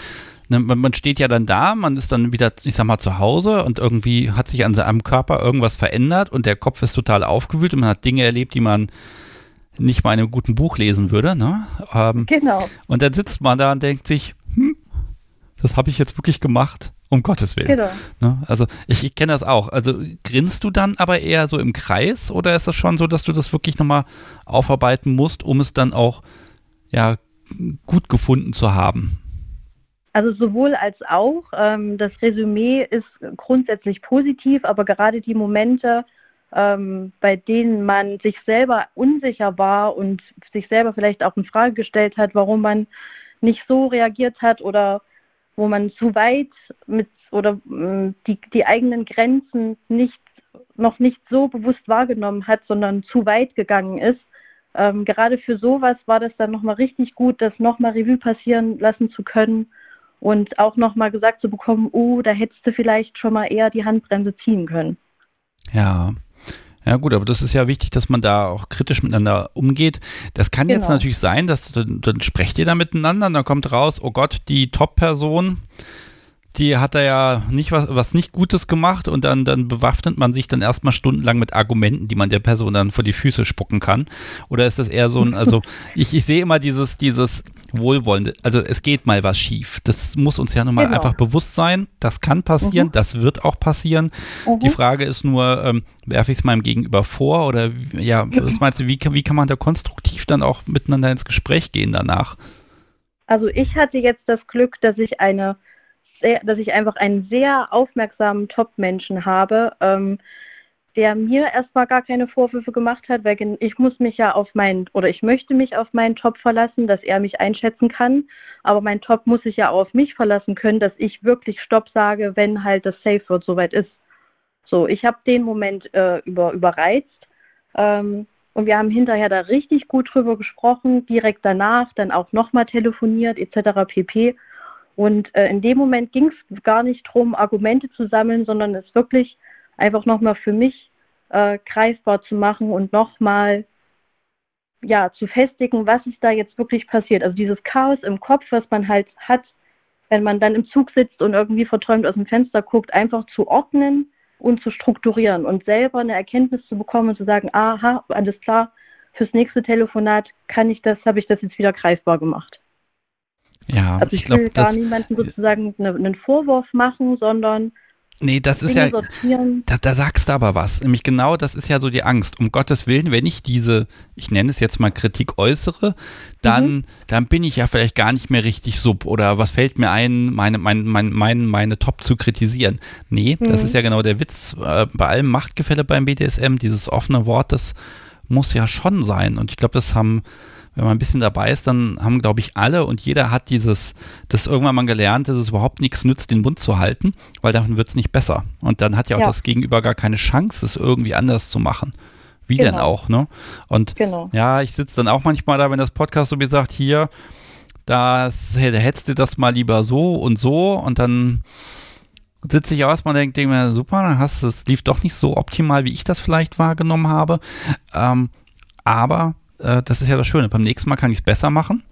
Ne, man, man steht ja dann da, man ist dann wieder, ich sag mal, zu Hause und irgendwie hat sich an seinem Körper irgendwas verändert und der Kopf ist total aufgewühlt und man hat Dinge erlebt, die man nicht mal in einem guten Buch lesen würde. Ne? Ähm, Genau. und dann sitzt man da und denkt sich, hm, das habe ich jetzt wirklich gemacht, um Gottes Willen. Genau. Ne? Also ich, ich kenne das auch. Also grinst du dann aber eher so im Kreis oder ist das schon so, dass du das wirklich nochmal aufarbeiten musst, um es dann auch ja gut gefunden zu haben? Also sowohl als auch. Ähm, das Resümee ist grundsätzlich positiv, aber gerade die Momente, ähm, bei denen man sich selber unsicher war und sich selber vielleicht auch in Frage gestellt hat, warum man nicht so reagiert hat oder wo man zu weit mit oder mh, die, die eigenen Grenzen nicht noch nicht so bewusst wahrgenommen hat, sondern zu weit gegangen ist. Ähm, gerade für sowas war das dann nochmal richtig gut, das nochmal Revue passieren lassen zu können und auch nochmal gesagt zu bekommen, oh, da hättest du vielleicht schon mal eher die Handbremse ziehen können. Ja. Ja gut, aber das ist ja wichtig, dass man da auch kritisch miteinander umgeht. Das kann jetzt Genau. natürlich sein, dass dann, dann sprecht ihr da miteinander und dann kommt raus, oh Gott, die Top-Person, die hat da ja nicht was, was nicht Gutes gemacht und dann, dann bewaffnet man sich dann erstmal stundenlang mit Argumenten, die man der Person dann vor die Füße spucken kann. Oder ist das eher so ein, also ich, ich sehe immer dieses, dieses, wohlwollende, also es geht mal was schief. Das muss uns ja nun mal Genau. einfach bewusst sein. Das kann passieren, Mhm. das wird auch passieren. Mhm. Die Frage ist nur, ähm, werfe ich es meinem Gegenüber vor oder ja, was meinst du, wie, kann- wie kann man da konstruktiv dann auch miteinander ins Gespräch gehen danach? Also ich hatte jetzt das Glück, dass ich eine sehr, dass ich einfach einen sehr aufmerksamen Top-Menschen habe, ähm, der mir erstmal gar keine Vorwürfe gemacht hat, weil ich muss mich ja auf meinen oder ich möchte mich auf meinen Top verlassen, dass er mich einschätzen kann, aber mein Top muss sich ja auch auf mich verlassen können, dass ich wirklich Stopp sage, wenn halt das Safe wird soweit ist. So, ich habe den Moment äh, über, überreizt ähm, und wir haben hinterher da richtig gut drüber gesprochen, direkt danach dann auch nochmal telefoniert etc. pp. Und äh, in dem Moment ging es gar nicht darum, Argumente zu sammeln, sondern es wirklich einfach nochmal für mich äh, greifbar zu machen und nochmal ja, zu festigen, was ist da jetzt wirklich passiert. Also dieses Chaos im Kopf, was man halt hat, wenn man dann im Zug sitzt und irgendwie verträumt aus dem Fenster guckt, einfach zu ordnen und zu strukturieren und selber eine Erkenntnis zu bekommen und zu sagen, aha, alles klar, fürs nächste Telefonat kann ich das, habe ich das jetzt wieder greifbar gemacht. Ja, Also ich ich, will glaube, gar niemanden sozusagen eine, einen Vorwurf machen, sondern nee, das ist ja, sortieren. Da, da sagst du aber was. Nämlich genau das ist ja so die Angst. Um Gottes Willen, wenn ich diese, ich nenne es jetzt mal Kritik äußere, dann, Mhm. dann bin ich ja vielleicht gar nicht mehr richtig sub oder was fällt mir ein, meine, mein, mein, mein, meine Top zu kritisieren. Nee, das Mhm. ist ja genau der Witz. Äh, bei allem Machtgefälle beim BDSM, dieses offene Wort, das muss ja schon sein. Und ich glaube, das haben, wenn man ein bisschen dabei ist, dann haben, glaube ich, alle und jeder hat dieses, das irgendwann mal gelernt, dass es überhaupt nichts nützt, den Mund zu halten, weil davon wird es nicht besser. Und dann hat ja auch Ja. das Gegenüber gar keine Chance, es irgendwie anders zu machen. Wie denn Genau. auch, ne? Und Genau. ja, ich sitze dann auch manchmal da, wenn das Podcast so wie sagt, hier, das da hättest du das mal lieber so und so und dann sitze ich aus und denke denk mir, super, dann hast du, es lief doch nicht so optimal, wie ich das vielleicht wahrgenommen habe. Ähm, aber äh, das ist ja das Schöne. Beim nächsten Mal kann ich es besser machen.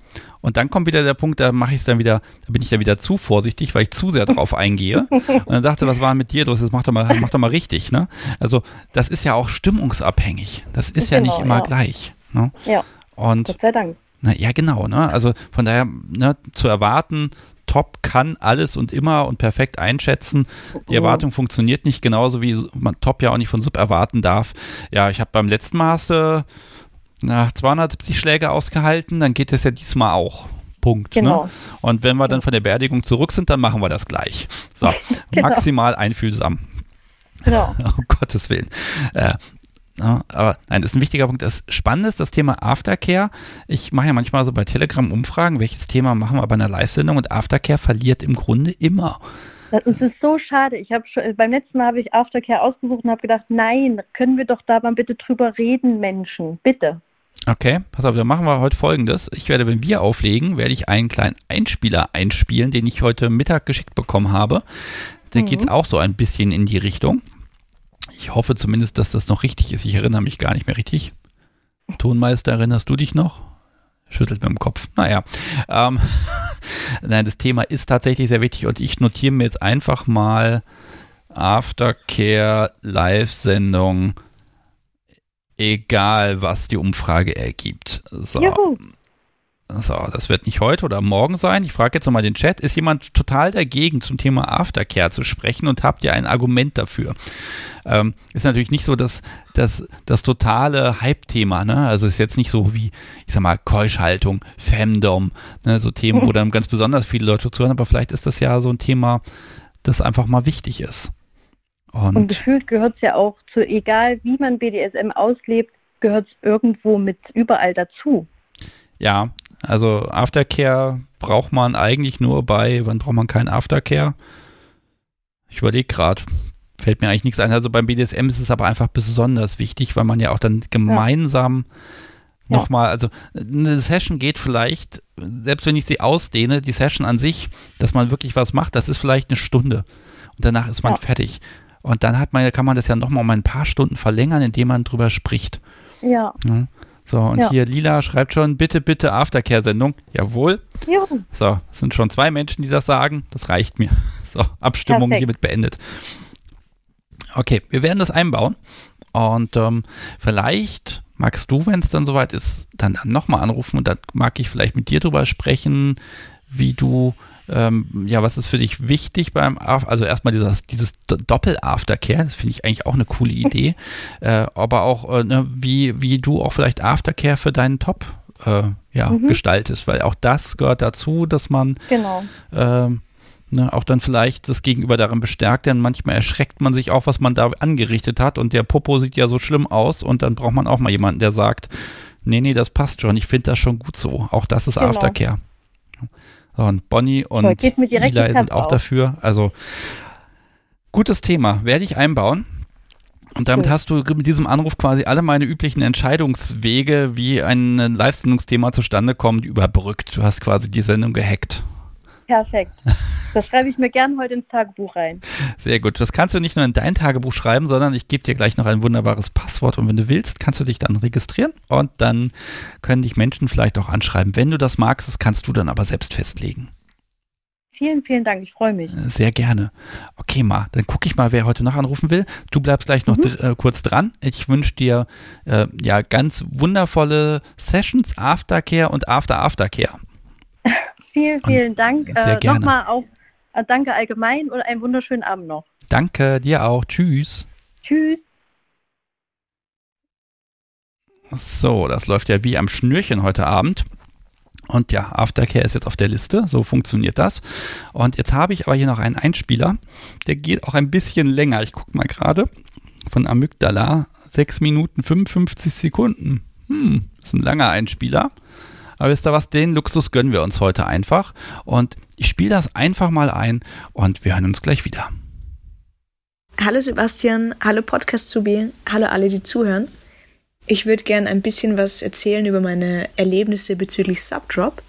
Und dann kommt wieder der Punkt, da mache ich es dann wieder, da bin ich dann wieder zu vorsichtig, weil ich zu sehr darauf eingehe. Und dann sagt sie, was war mit dir los? Das mach doch mal, mach doch mal richtig, ne? Also, das ist ja auch stimmungsabhängig. Das ist ja Genau, nicht immer ja. gleich. Ne? Ja, Und Gott sei Dank. na, ja, genau, ne? Also von daher ne, zu erwarten, Top kann alles und immer und perfekt einschätzen. Die Mhm. Erwartung funktioniert nicht genauso wie man Top ja auch nicht von Sub erwarten darf. Ja, ich habe beim letzten du nach 270 Schläge ausgehalten, dann geht es ja diesmal auch. Punkt. Genau. Ne? Und wenn wir dann von der Beerdigung zurück sind, dann machen wir das gleich. So, Genau. maximal einfühlsam. Genau. Um Gottes Willen. Äh, ja, aber nein, das ist ein wichtiger Punkt. Das Spannende ist das Thema Aftercare. Ich mache ja manchmal so bei Telegram Umfragen, welches Thema machen wir bei einer Live-Sendung und Aftercare verliert im Grunde immer. Das ist so schade. Ich habe beim letzten Mal habe ich Aftercare ausgesucht und habe gedacht, nein, können wir doch da mal bitte drüber reden, Menschen, bitte. Okay, pass auf, dann machen wir heute folgendes. Ich werde, wenn wir auflegen, werde ich einen kleinen Einspieler einspielen, den ich heute Mittag geschickt bekommen habe. Da Mhm. geht es auch so ein bisschen in die Richtung. Ich hoffe zumindest, dass das noch richtig ist. Ich erinnere mich gar nicht mehr richtig. Tonmeister, erinnerst du dich noch? Schüttelt mit dem Kopf. Naja. Ähm, Nein, das Thema ist tatsächlich sehr wichtig und ich notiere mir jetzt einfach mal Aftercare Live-Sendung, egal was die Umfrage ergibt. So. Juhu. So, das wird nicht heute oder morgen sein. Ich frage jetzt nochmal den Chat. Ist jemand total dagegen, zum Thema Aftercare zu sprechen und habt ihr ein Argument dafür? Ähm, ist natürlich nicht so das, das, das totale Hype-Thema. Ne? Also ist jetzt nicht so wie, ich sag mal, Keuschhaltung, Femdom, ne? so Themen, wo dann ganz besonders viele Leute zuhören. Aber vielleicht ist das ja so ein Thema, das einfach mal wichtig ist. Und Und gefühlt gehört es ja auch zu, egal wie man BDSM auslebt, gehört es irgendwo mit überall dazu. ja, also Aftercare braucht man eigentlich nur bei, wann braucht man keinen Aftercare? Ich überlege gerade, fällt mir eigentlich nichts ein. Also beim BDSM ist es aber einfach besonders wichtig, weil man ja auch dann gemeinsam Ja. nochmal, also eine Session geht vielleicht, selbst wenn ich sie ausdehne, die Session an sich, dass man wirklich was macht, das ist vielleicht eine Stunde. Und danach ist man Ja. fertig. Und dann hat man, kann man das ja nochmal um ein paar Stunden verlängern, indem man drüber spricht. Ja. Ne? So, und Ja. hier Lila schreibt schon, bitte, bitte Aftercare-Sendung. Jawohl. Juhu. So, es sind schon zwei Menschen, die das sagen. Das reicht mir. So, Abstimmung Perfekt. hiermit beendet. Okay, wir werden das einbauen. Und ähm, vielleicht magst du, wenn es dann soweit ist, dann, dann nochmal anrufen und dann mag ich vielleicht mit dir drüber sprechen, wie du ähm, ja, was ist für dich wichtig beim, also erstmal dieses, dieses Doppel-Aftercare, das finde ich eigentlich auch eine coole Idee, äh, aber auch, äh, ne, wie, wie du auch vielleicht Aftercare für deinen Top äh, ja, mhm. gestaltest, weil auch das gehört dazu, dass man genau. ähm, ne, auch dann vielleicht das Gegenüber darin bestärkt, denn manchmal erschreckt man sich auch, was man da angerichtet hat und der Popo sieht ja so schlimm aus und dann braucht man auch mal jemanden, der sagt, nee, nee, das passt schon, ich finde das schon gut so. Auch das ist genau. Aftercare. Und Bonnie und Eli sind auch auf. dafür. Also gutes Thema, werde ich einbauen. Und damit hast du mit diesem Anruf quasi alle meine üblichen Entscheidungswege, wie ein Live-Sendungsthema zustande kommt, überbrückt. Du hast quasi die Sendung gehackt. Perfekt. Das schreibe ich mir gern heute ins Tagebuch rein. Sehr gut. Das kannst du nicht nur in dein Tagebuch schreiben, sondern ich gebe dir gleich noch ein wunderbares Passwort und wenn du willst, kannst du dich dann registrieren und dann können dich Menschen vielleicht auch anschreiben. Wenn du das magst, das kannst du dann aber selbst festlegen. Vielen, vielen Dank. Ich freue mich. Sehr gerne. Okay, Ma, dann gucke ich mal, wer heute noch anrufen will. Du bleibst gleich noch mhm. äh, kurz dran. Ich wünsche dir äh, ja ganz wundervolle Sessions, Aftercare und After Aftercare. vielen, vielen und Dank. Sehr äh, gerne. Nochmal auch äh, danke allgemein und einen wunderschönen Abend noch. Danke, dir auch. Tschüss. Tschüss. So, das läuft ja wie am Schnürchen heute Abend. Und ja, Aftercare ist jetzt auf der Liste, so funktioniert das. Und jetzt habe ich aber hier noch einen Einspieler, der geht auch ein bisschen länger. Ich gucke mal gerade von Amygdala, 6 Minuten 55 Sekunden. Hm, ist ein langer Einspieler. Aber wisst ihr was, den Luxus gönnen wir uns heute einfach. Und ich spiele das einfach mal ein und wir hören uns gleich wieder. Hallo Sebastian, hallo Podcast-Zubi, hallo alle, die zuhören. Ich würde gern ein bisschen was erzählen über meine Erlebnisse bezüglich Subdrop.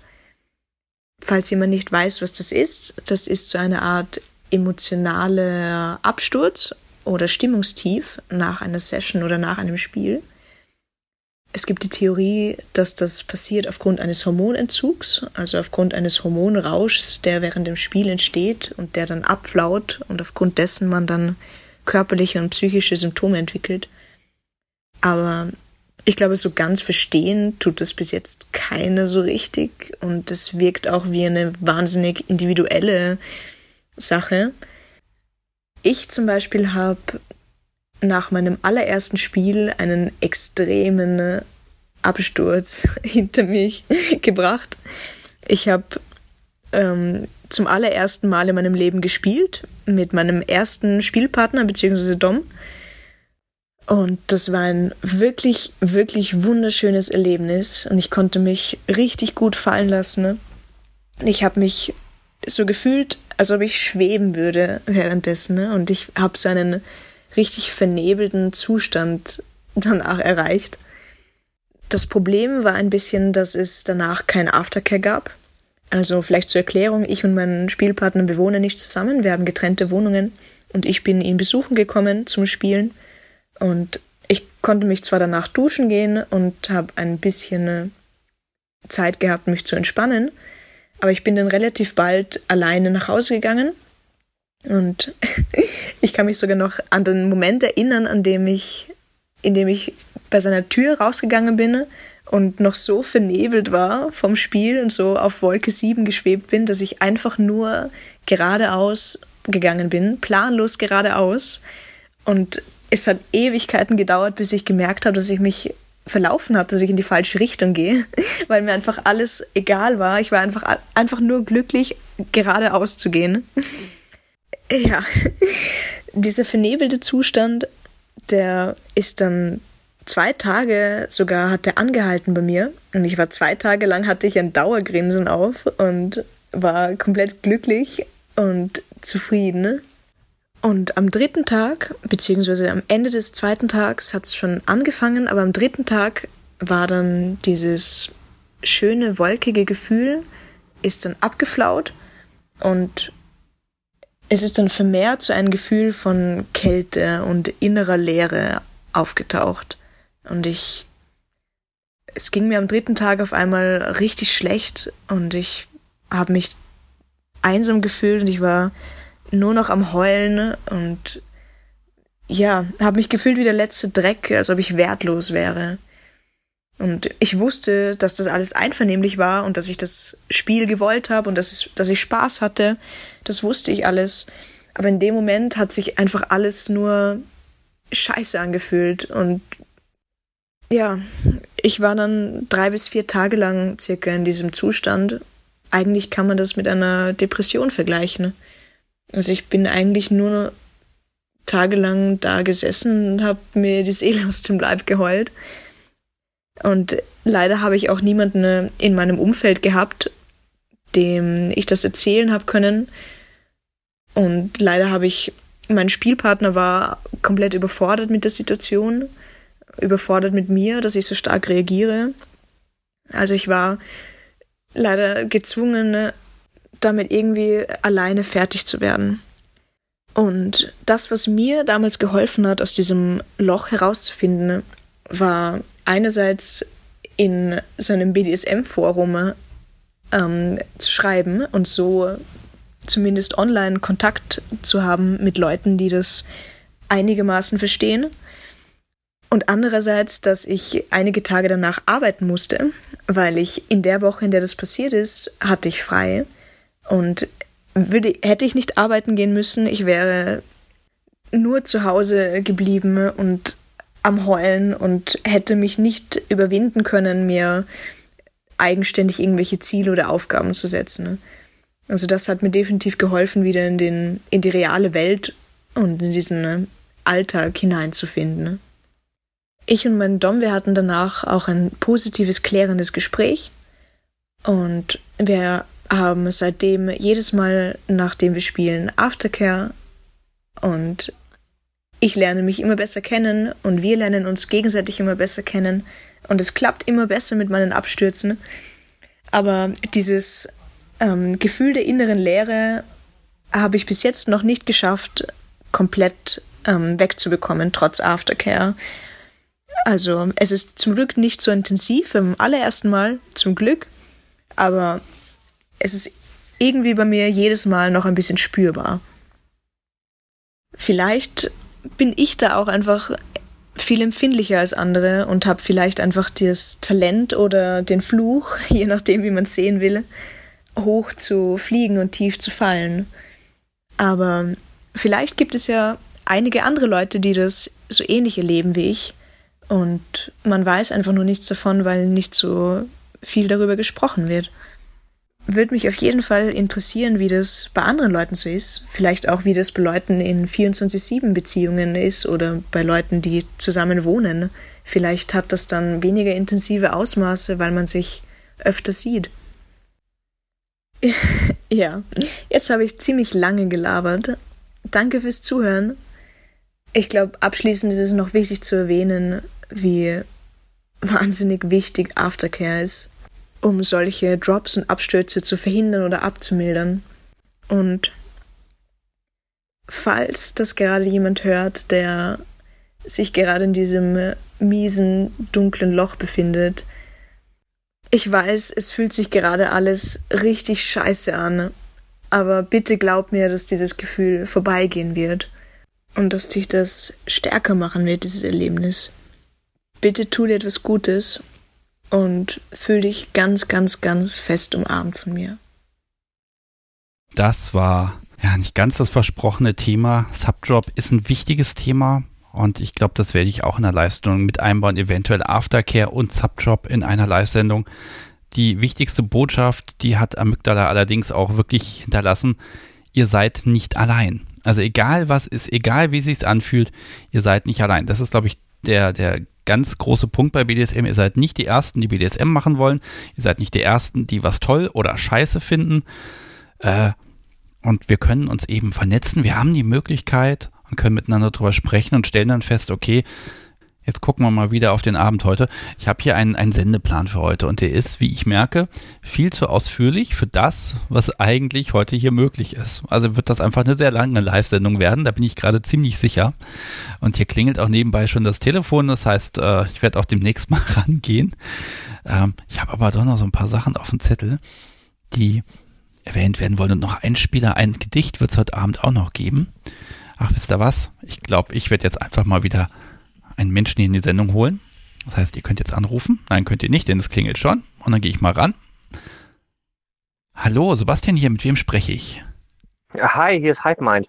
Falls jemand nicht weiß, was das ist, das ist so eine Art emotionaler Absturz oder Stimmungstief nach einer Session oder nach einem Spiel. Es gibt die Theorie, dass das passiert aufgrund eines Hormonentzugs, also aufgrund eines Hormonrauschs, der während dem Spiel entsteht und der dann abflaut und aufgrund dessen man dann körperliche und psychische Symptome entwickelt. Aber ich glaube, so ganz verstehen tut das bis jetzt keiner so richtig und es wirkt auch wie eine wahnsinnig individuelle Sache. Ich zum Beispiel habe nach meinem allerersten Spiel einen extremen Absturz hinter mich gebracht. Ich habe ähm, zum allerersten Mal in meinem Leben gespielt mit meinem ersten Spielpartner bzw. Dom und das war ein wirklich, wirklich wunderschönes Erlebnis und ich konnte mich richtig gut fallen lassen. Ich habe mich so gefühlt, als ob ich schweben würde währenddessen ne? und ich habe so einen richtig vernebelten Zustand danach erreicht. Das Problem war ein bisschen, dass es danach kein Aftercare gab. Also vielleicht zur Erklärung, ich und mein Spielpartner, wir wohnen nicht zusammen, wir haben getrennte Wohnungen und ich bin ihn besuchen gekommen zum Spielen und ich konnte mich zwar danach duschen gehen und habe ein bisschen äh, Zeit gehabt, mich zu entspannen, aber ich bin dann relativ bald alleine nach Hause gegangen. Und ich kann mich sogar noch an den Moment erinnern, an dem ich, in dem ich bei seiner Tür rausgegangen bin und noch so vernebelt war vom Spiel und so auf Wolke 7 geschwebt bin, dass ich einfach nur geradeaus gegangen bin, planlos geradeaus. Und es hat Ewigkeiten gedauert, bis ich gemerkt habe, dass ich mich verlaufen habe, dass ich in die falsche Richtung gehe, weil mir einfach alles egal war. Ich war einfach, einfach nur glücklich, geradeaus zu gehen. Ja, dieser vernebelte Zustand, der ist dann zwei Tage sogar hat der angehalten bei mir. Und ich war zwei Tage lang hatte ich ein Dauergrinsen auf und war komplett glücklich und zufrieden. Und am dritten Tag, beziehungsweise am Ende des zweiten Tags hat es schon angefangen, aber am dritten Tag war dann dieses schöne, wolkige Gefühl, ist dann abgeflaut und es ist dann vermehrt so ein Gefühl von Kälte und innerer Leere aufgetaucht. Und ich, es ging mir am dritten Tag auf einmal richtig schlecht und ich habe mich einsam gefühlt und ich war nur noch am Heulen und ja, habe mich gefühlt wie der letzte Dreck, als ob ich wertlos wäre. Und ich wusste, dass das alles einvernehmlich war und dass ich das Spiel gewollt habe und dass, es, dass ich Spaß hatte. Das wusste ich alles. Aber in dem Moment hat sich einfach alles nur scheiße angefühlt. Und ja, ich war dann drei bis vier Tage lang circa in diesem Zustand. Eigentlich kann man das mit einer Depression vergleichen. Also ich bin eigentlich nur tagelang da gesessen und habe mir die Seele aus dem Leib geheult. Und leider habe ich auch niemanden in meinem Umfeld gehabt, dem ich das erzählen habe können. Und leider habe ich, mein Spielpartner war komplett überfordert mit der Situation, überfordert mit mir, dass ich so stark reagiere. Also ich war leider gezwungen, damit irgendwie alleine fertig zu werden. Und das, was mir damals geholfen hat, aus diesem Loch herauszufinden, war einerseits in so einem BDSM-Forum ähm, zu schreiben und so zumindest online Kontakt zu haben mit Leuten, die das einigermaßen verstehen. Und andererseits, dass ich einige Tage danach arbeiten musste, weil ich in der Woche, in der das passiert ist, hatte ich frei. Und würde, hätte ich nicht arbeiten gehen müssen, ich wäre nur zu Hause geblieben und am Heulen und hätte mich nicht überwinden können, mir eigenständig irgendwelche Ziele oder Aufgaben zu setzen. Also das hat mir definitiv geholfen, wieder in, den, in die reale Welt und in diesen Alltag hineinzufinden. Ich und mein Dom, wir hatten danach auch ein positives, klärendes Gespräch und wir haben seitdem jedes Mal, nachdem wir spielen, Aftercare und ich lerne mich immer besser kennen und wir lernen uns gegenseitig immer besser kennen und es klappt immer besser mit meinen Abstürzen. Aber dieses ähm, Gefühl der inneren Leere habe ich bis jetzt noch nicht geschafft, komplett ähm, wegzubekommen, trotz Aftercare. Also es ist zum Glück nicht so intensiv im allerersten Mal, zum Glück, aber es ist irgendwie bei mir jedes Mal noch ein bisschen spürbar. Vielleicht bin ich da auch einfach viel empfindlicher als andere und habe vielleicht einfach das Talent oder den Fluch, je nachdem, wie man es sehen will, hoch zu fliegen und tief zu fallen. Aber vielleicht gibt es ja einige andere Leute, die das so ähnlich erleben wie ich. Und man weiß einfach nur nichts davon, weil nicht so viel darüber gesprochen wird würde mich auf jeden Fall interessieren, wie das bei anderen Leuten so ist. Vielleicht auch, wie das bei Leuten in 24-7-Beziehungen ist oder bei Leuten, die zusammen wohnen. Vielleicht hat das dann weniger intensive Ausmaße, weil man sich öfter sieht. ja, jetzt habe ich ziemlich lange gelabert. Danke fürs Zuhören. Ich glaube, abschließend ist es noch wichtig zu erwähnen, wie wahnsinnig wichtig Aftercare ist um solche Drops und Abstürze zu verhindern oder abzumildern. Und falls das gerade jemand hört, der sich gerade in diesem miesen, dunklen Loch befindet, ich weiß, es fühlt sich gerade alles richtig scheiße an, aber bitte glaub mir, dass dieses Gefühl vorbeigehen wird und dass dich das stärker machen wird, dieses Erlebnis. Bitte tu dir etwas Gutes und fühl dich ganz, ganz, ganz fest umarmt von mir. Das war ja nicht ganz das versprochene Thema. Subdrop ist ein wichtiges Thema und ich glaube, das werde ich auch in der Live-Sendung mit einbauen, eventuell Aftercare und Subdrop in einer Live-Sendung. Die wichtigste Botschaft, die hat Amygdala allerdings auch wirklich hinterlassen, ihr seid nicht allein. Also egal was ist, egal wie sich anfühlt, ihr seid nicht allein. Das ist, glaube ich, der, der ganz große Punkt bei BDSM. Ihr seid nicht die Ersten, die BDSM machen wollen. Ihr seid nicht die Ersten, die was toll oder scheiße finden. Äh, und wir können uns eben vernetzen. Wir haben die Möglichkeit und können miteinander drüber sprechen und stellen dann fest, okay, Jetzt gucken wir mal wieder auf den Abend heute. Ich habe hier einen, einen Sendeplan für heute und der ist, wie ich merke, viel zu ausführlich für das, was eigentlich heute hier möglich ist. Also wird das einfach eine sehr lange Live-Sendung werden, da bin ich gerade ziemlich sicher. Und hier klingelt auch nebenbei schon das Telefon, das heißt, äh, ich werde auch demnächst mal rangehen. Ähm, ich habe aber doch noch so ein paar Sachen auf dem Zettel, die erwähnt werden wollen. Und noch ein Spieler, ein Gedicht wird es heute Abend auch noch geben. Ach, wisst ihr was? Ich glaube, ich werde jetzt einfach mal wieder einen Menschen hier in die Sendung holen. Das heißt, ihr könnt jetzt anrufen. Nein, könnt ihr nicht, denn es klingelt schon. Und dann gehe ich mal ran. Hallo, Sebastian hier, mit wem spreche ich? Hi, hier ist HypeMind.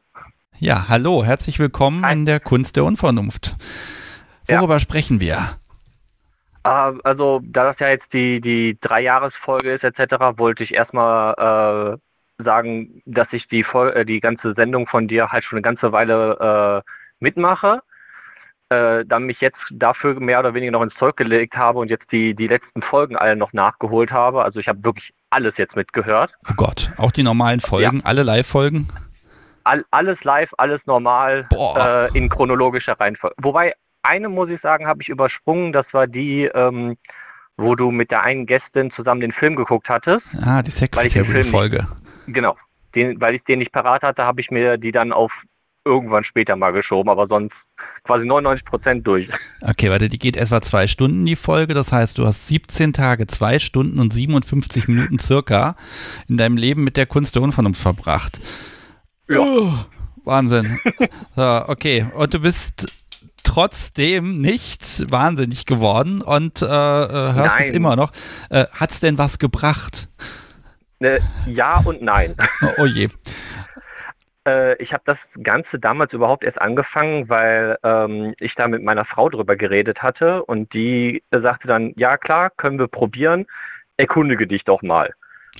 Ja, hallo, herzlich willkommen Hi. in der Kunst der Unvernunft. Ja. Worüber sprechen wir? Äh, also, da das ja jetzt die, die Dreijahresfolge ist, etc., wollte ich erstmal äh, sagen, dass ich die, Fol äh, die ganze Sendung von dir halt schon eine ganze Weile äh, mitmache. Äh, dann mich jetzt dafür mehr oder weniger noch ins Zeug gelegt habe und jetzt die, die letzten Folgen alle noch nachgeholt habe. Also ich habe wirklich alles jetzt mitgehört. Oh Gott, auch die normalen Folgen, alle Live-Folgen? All, alles live, alles normal, äh, in chronologischer Reihenfolge. Wobei, eine muss ich sagen, habe ich übersprungen. Das war die, ähm, wo du mit der einen Gästin zusammen den Film geguckt hattest. Ah, die Secretary-Folge. Genau. Den, weil ich den nicht parat hatte, habe ich mir die dann auf irgendwann später mal geschoben, aber sonst quasi 99 Prozent durch. Okay, warte, die geht etwa zwei Stunden, die Folge. Das heißt, du hast 17 Tage, zwei Stunden und 57 Minuten circa in deinem Leben mit der Kunst der Unvernunft verbracht. Ja. Oh, Wahnsinn. So, okay, und du bist trotzdem nicht wahnsinnig geworden und äh, äh, hörst es Nein. immer noch. Äh, Hat es denn was gebracht? Äh, ja und nein. Oh, oh je. Äh, ich habe das Ganze damals überhaupt erst angefangen, weil ähm, ich da mit meiner Frau drüber geredet hatte und die sagte dann, ja klar, können wir probieren, erkundige dich doch mal.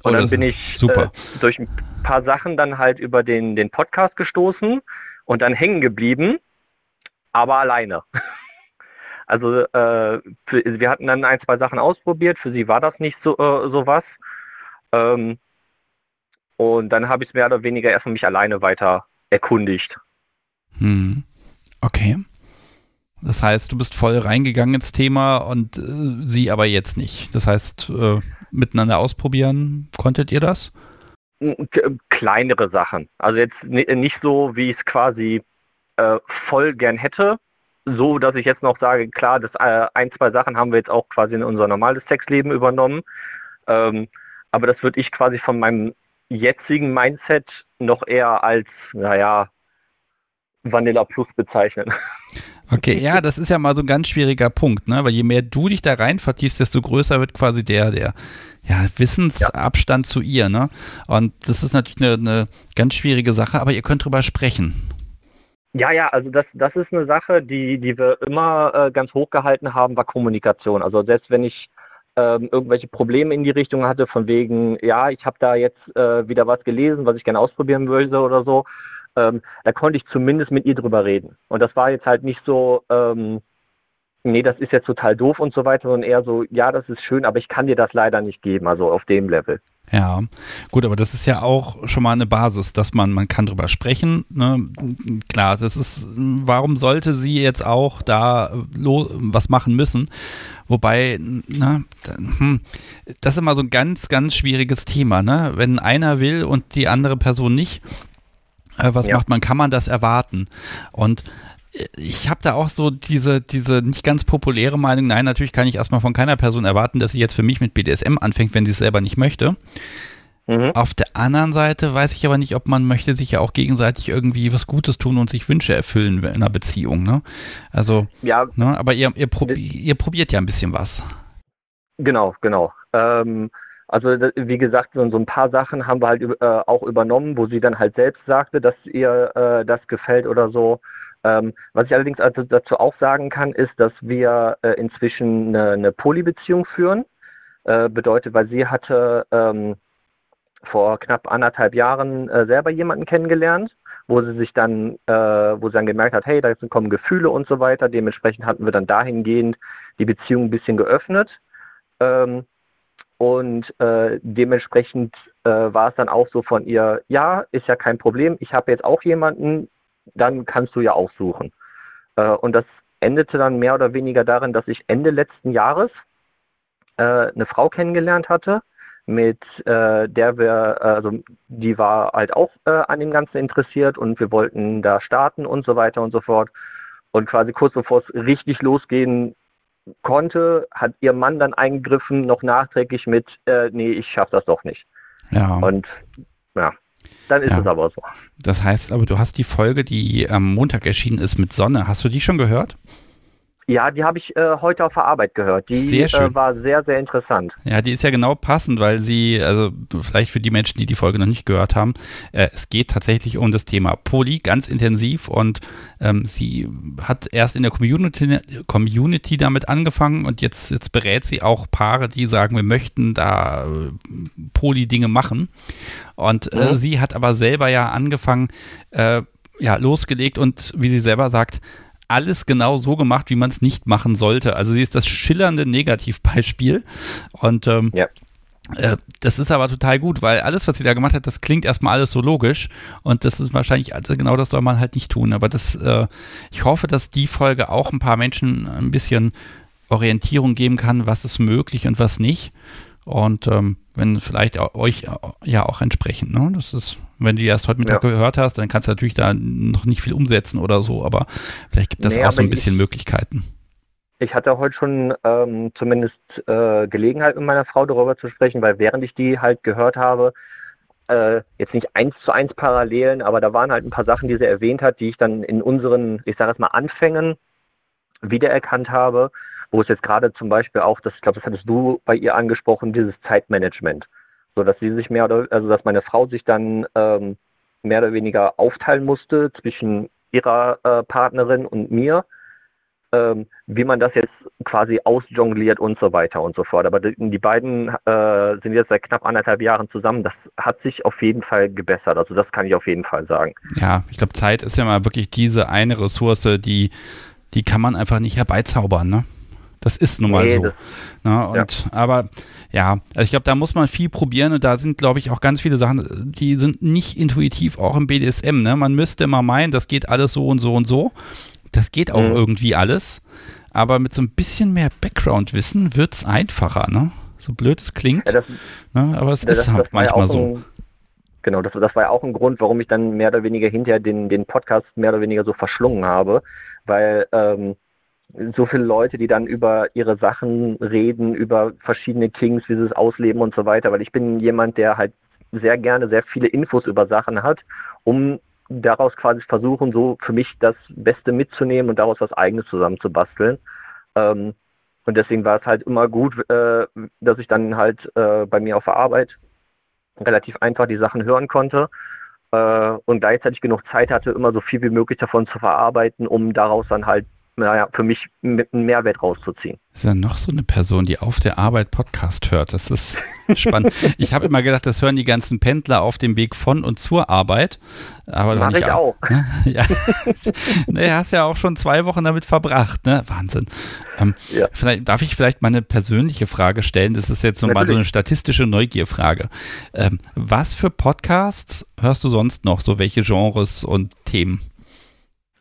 Und Oh, dann bin ich super. Äh, durch ein paar Sachen dann halt über den, den Podcast gestoßen und dann hängen geblieben, aber alleine. Also äh, für, wir hatten dann ein, zwei Sachen ausprobiert, für sie war das nicht so äh, sowas. Ähm, und dann habe ich es mehr oder weniger erstmal mich alleine weiter erkundigt. Hm. Okay. Das heißt, du bist voll reingegangen ins Thema und äh, sie aber jetzt nicht. Das heißt, äh, miteinander ausprobieren, konntet ihr das? Kleinere Sachen. Also jetzt ni- nicht so, wie ich es quasi äh, voll gern hätte. So, dass ich jetzt noch sage, klar, das äh, ein, zwei Sachen haben wir jetzt auch quasi in unser normales Sexleben übernommen. Ähm, aber das würde ich quasi von meinem jetzigen Mindset noch eher als, naja, Vanilla Plus bezeichnen. Okay, ja, das ist ja mal so ein ganz schwieriger Punkt, ne? Weil je mehr du dich da rein vertiefst, desto größer wird quasi der, der ja, Wissensabstand zu ihr, ne? Und das ist natürlich eine, eine ganz schwierige Sache, aber ihr könnt drüber sprechen. Ja, ja, also das, das ist eine Sache, die, die wir immer äh, ganz hochgehalten haben, war Kommunikation. Also selbst wenn ich ähm, irgendwelche Probleme in die Richtung hatte, von wegen, ja, ich habe da jetzt äh, wieder was gelesen, was ich gerne ausprobieren würde oder so, ähm, da konnte ich zumindest mit ihr drüber reden. Und das war jetzt halt nicht so, ähm, nee, das ist jetzt total doof und so weiter, sondern eher so, ja, das ist schön, aber ich kann dir das leider nicht geben, also auf dem Level. Ja, gut, aber das ist ja auch schon mal eine Basis, dass man, man kann drüber sprechen. Ne? Klar, das ist, warum sollte sie jetzt auch da lo, was machen müssen? Wobei, ne, hm, das ist immer so ein ganz, ganz schwieriges Thema, ne? Wenn einer will und die andere Person nicht, äh, was Ja. macht man? Kann man das erwarten? Und ich habe da auch so diese, diese nicht ganz populäre Meinung, nein, natürlich kann ich erstmal von keiner Person erwarten, dass sie jetzt für mich mit BDSM anfängt, wenn sie es selber nicht möchte. Mhm. Auf der anderen Seite weiß ich aber nicht, ob man möchte sich ja auch gegenseitig irgendwie was Gutes tun und sich Wünsche erfüllen in einer Beziehung, ne? Also, Ja, ne, aber ihr, ihr, probi ihr probiert ja ein bisschen was. Genau, genau. Ähm, also wie gesagt, so, so ein paar Sachen haben wir halt äh, auch übernommen, wo sie dann halt selbst sagte, dass ihr äh, das gefällt oder so. Ähm, was ich allerdings also dazu auch sagen kann, ist, dass wir äh, inzwischen eine, eine Polybeziehung führen. Äh, bedeutet, weil sie hatte ähm, vor knapp anderthalb Jahren äh, selber jemanden kennengelernt, wo sie sich dann, äh, wo sie dann gemerkt hat, hey, da kommen Gefühle und so weiter. Dementsprechend hatten wir dann dahingehend die Beziehung ein bisschen geöffnet. Ähm, und äh, dementsprechend äh, war es dann auch so von ihr, ja, ist ja kein Problem, ich habe jetzt auch jemanden, dann kannst du ja auch suchen. Äh, und das endete dann mehr oder weniger darin, dass ich Ende letzten Jahres äh, eine Frau kennengelernt hatte, mit äh, der wir, also die war halt auch äh, an dem Ganzen interessiert und wir wollten da starten und so weiter und so fort. Und quasi kurz bevor es richtig losgehen konnte, hat ihr Mann dann eingegriffen, noch nachträglich mit, äh, nee, ich schaffe das doch nicht. Ja. Und ja, dann ist Ja. es aber so. Das heißt aber, du hast die Folge, die am Montag erschienen ist mit Sonne. Hast du die schon gehört? Ja, die habe ich äh, heute auf der Arbeit gehört. Die Sehr. Äh, war sehr, sehr interessant. Ja, die ist ja genau passend, weil sie, also vielleicht für die Menschen, die die Folge noch nicht gehört haben, äh, es geht tatsächlich um das Thema Poly ganz intensiv und ähm, sie hat erst in der Community, Community damit angefangen und jetzt, jetzt berät sie auch Paare, die sagen, wir möchten da äh, Poly-Dinge machen. Und äh, Mhm. sie hat aber selber ja angefangen, äh, ja, losgelegt und wie sie selber sagt, alles genau so gemacht, wie man es nicht machen sollte. Also sie ist das schillernde Negativbeispiel. Und ähm, Ja. äh, das ist aber total gut, weil alles, was sie da gemacht hat, das klingt erstmal alles so logisch. Und das ist wahrscheinlich, also genau das soll man halt nicht tun. Aber das, äh, ich hoffe, dass die Folge auch ein paar Menschen ein bisschen Orientierung geben kann, was ist möglich und was nicht. Und ähm, wenn vielleicht euch äh, ja auch entsprechend, ne? Das ist, wenn du die erst heute Mittag Ja. gehört hast, dann kannst du natürlich da noch nicht viel umsetzen oder so, aber vielleicht gibt es Nee, auch so ein bisschen Möglichkeiten. Ich hatte heute schon ähm, zumindest äh, Gelegenheit mit meiner Frau darüber zu sprechen, weil während ich die halt gehört habe, äh, jetzt nicht eins zu eins Parallelen, aber da waren halt ein paar Sachen, die sie erwähnt hat, die ich dann in unseren, ich sage es mal, Anfängen wiedererkannt habe, wo es jetzt gerade zum Beispiel auch, das, ich glaube, das hattest du bei ihr angesprochen, dieses Zeitmanagement. So dass sie sich mehr oder also dass meine Frau sich dann ähm, mehr oder weniger aufteilen musste zwischen ihrer äh, Partnerin und mir ähm, wie man das jetzt quasi ausjongliert und so weiter und so fort. Aber die, die beiden äh, sind jetzt seit knapp anderthalb Jahren zusammen. Das hat sich auf jeden Fall gebessert. Also das kann ich auf jeden Fall sagen. Ja, ich glaube, Zeit ist ja mal wirklich diese eine Ressource, die, die kann man einfach nicht herbeizaubern, ne? Das ist nun mal Nee, so. das- Ne? Und aber ja, also ich glaube, da muss man viel probieren und da sind, glaube ich, auch ganz viele Sachen, die sind nicht intuitiv auch im BDSM. Ne? Man müsste immer meinen, das geht alles so und so und so. Das geht auch Mhm. irgendwie alles. Aber mit so ein bisschen mehr Background-Wissen wird es einfacher, ne? So blöd es klingt. Ja, das, ne? Aber es das, ist das halt ja manchmal so. Ein, genau, das, das war ja auch ein Grund, warum ich dann mehr oder weniger hinterher den, den Podcast mehr oder weniger so verschlungen habe, weil ähm, so viele Leute, die dann über ihre Sachen reden, über verschiedene Kings, wie sie es ausleben und so weiter, weil ich bin jemand, der halt sehr gerne sehr viele Infos über Sachen hat, um daraus quasi versuchen, so für mich das Beste mitzunehmen und daraus was Eigenes zusammenzubasteln. Ähm, und deswegen war es halt immer gut, äh, dass ich dann halt äh, bei mir auf der Arbeit relativ einfach die Sachen hören konnte äh, und gleichzeitig genug Zeit hatte, immer so viel wie möglich davon zu verarbeiten, um daraus dann halt, naja, für mich mit einen Mehrwert rauszuziehen. Ist ja noch so eine Person, die auf der Arbeit Podcast hört. Das ist spannend. ich habe immer gedacht, das hören die ganzen Pendler auf dem Weg von und zur Arbeit. Aber doch Mach nicht ich auch. Ne? Ja. nee, hast ja auch schon zwei Wochen damit verbracht, ne? Wahnsinn. Ähm, Ja. vielleicht, darf ich vielleicht mal eine persönliche Frage stellen? Das ist jetzt so mal so eine statistische Neugierfrage. Ähm, was für Podcasts hörst du sonst noch? So welche Genres und Themen?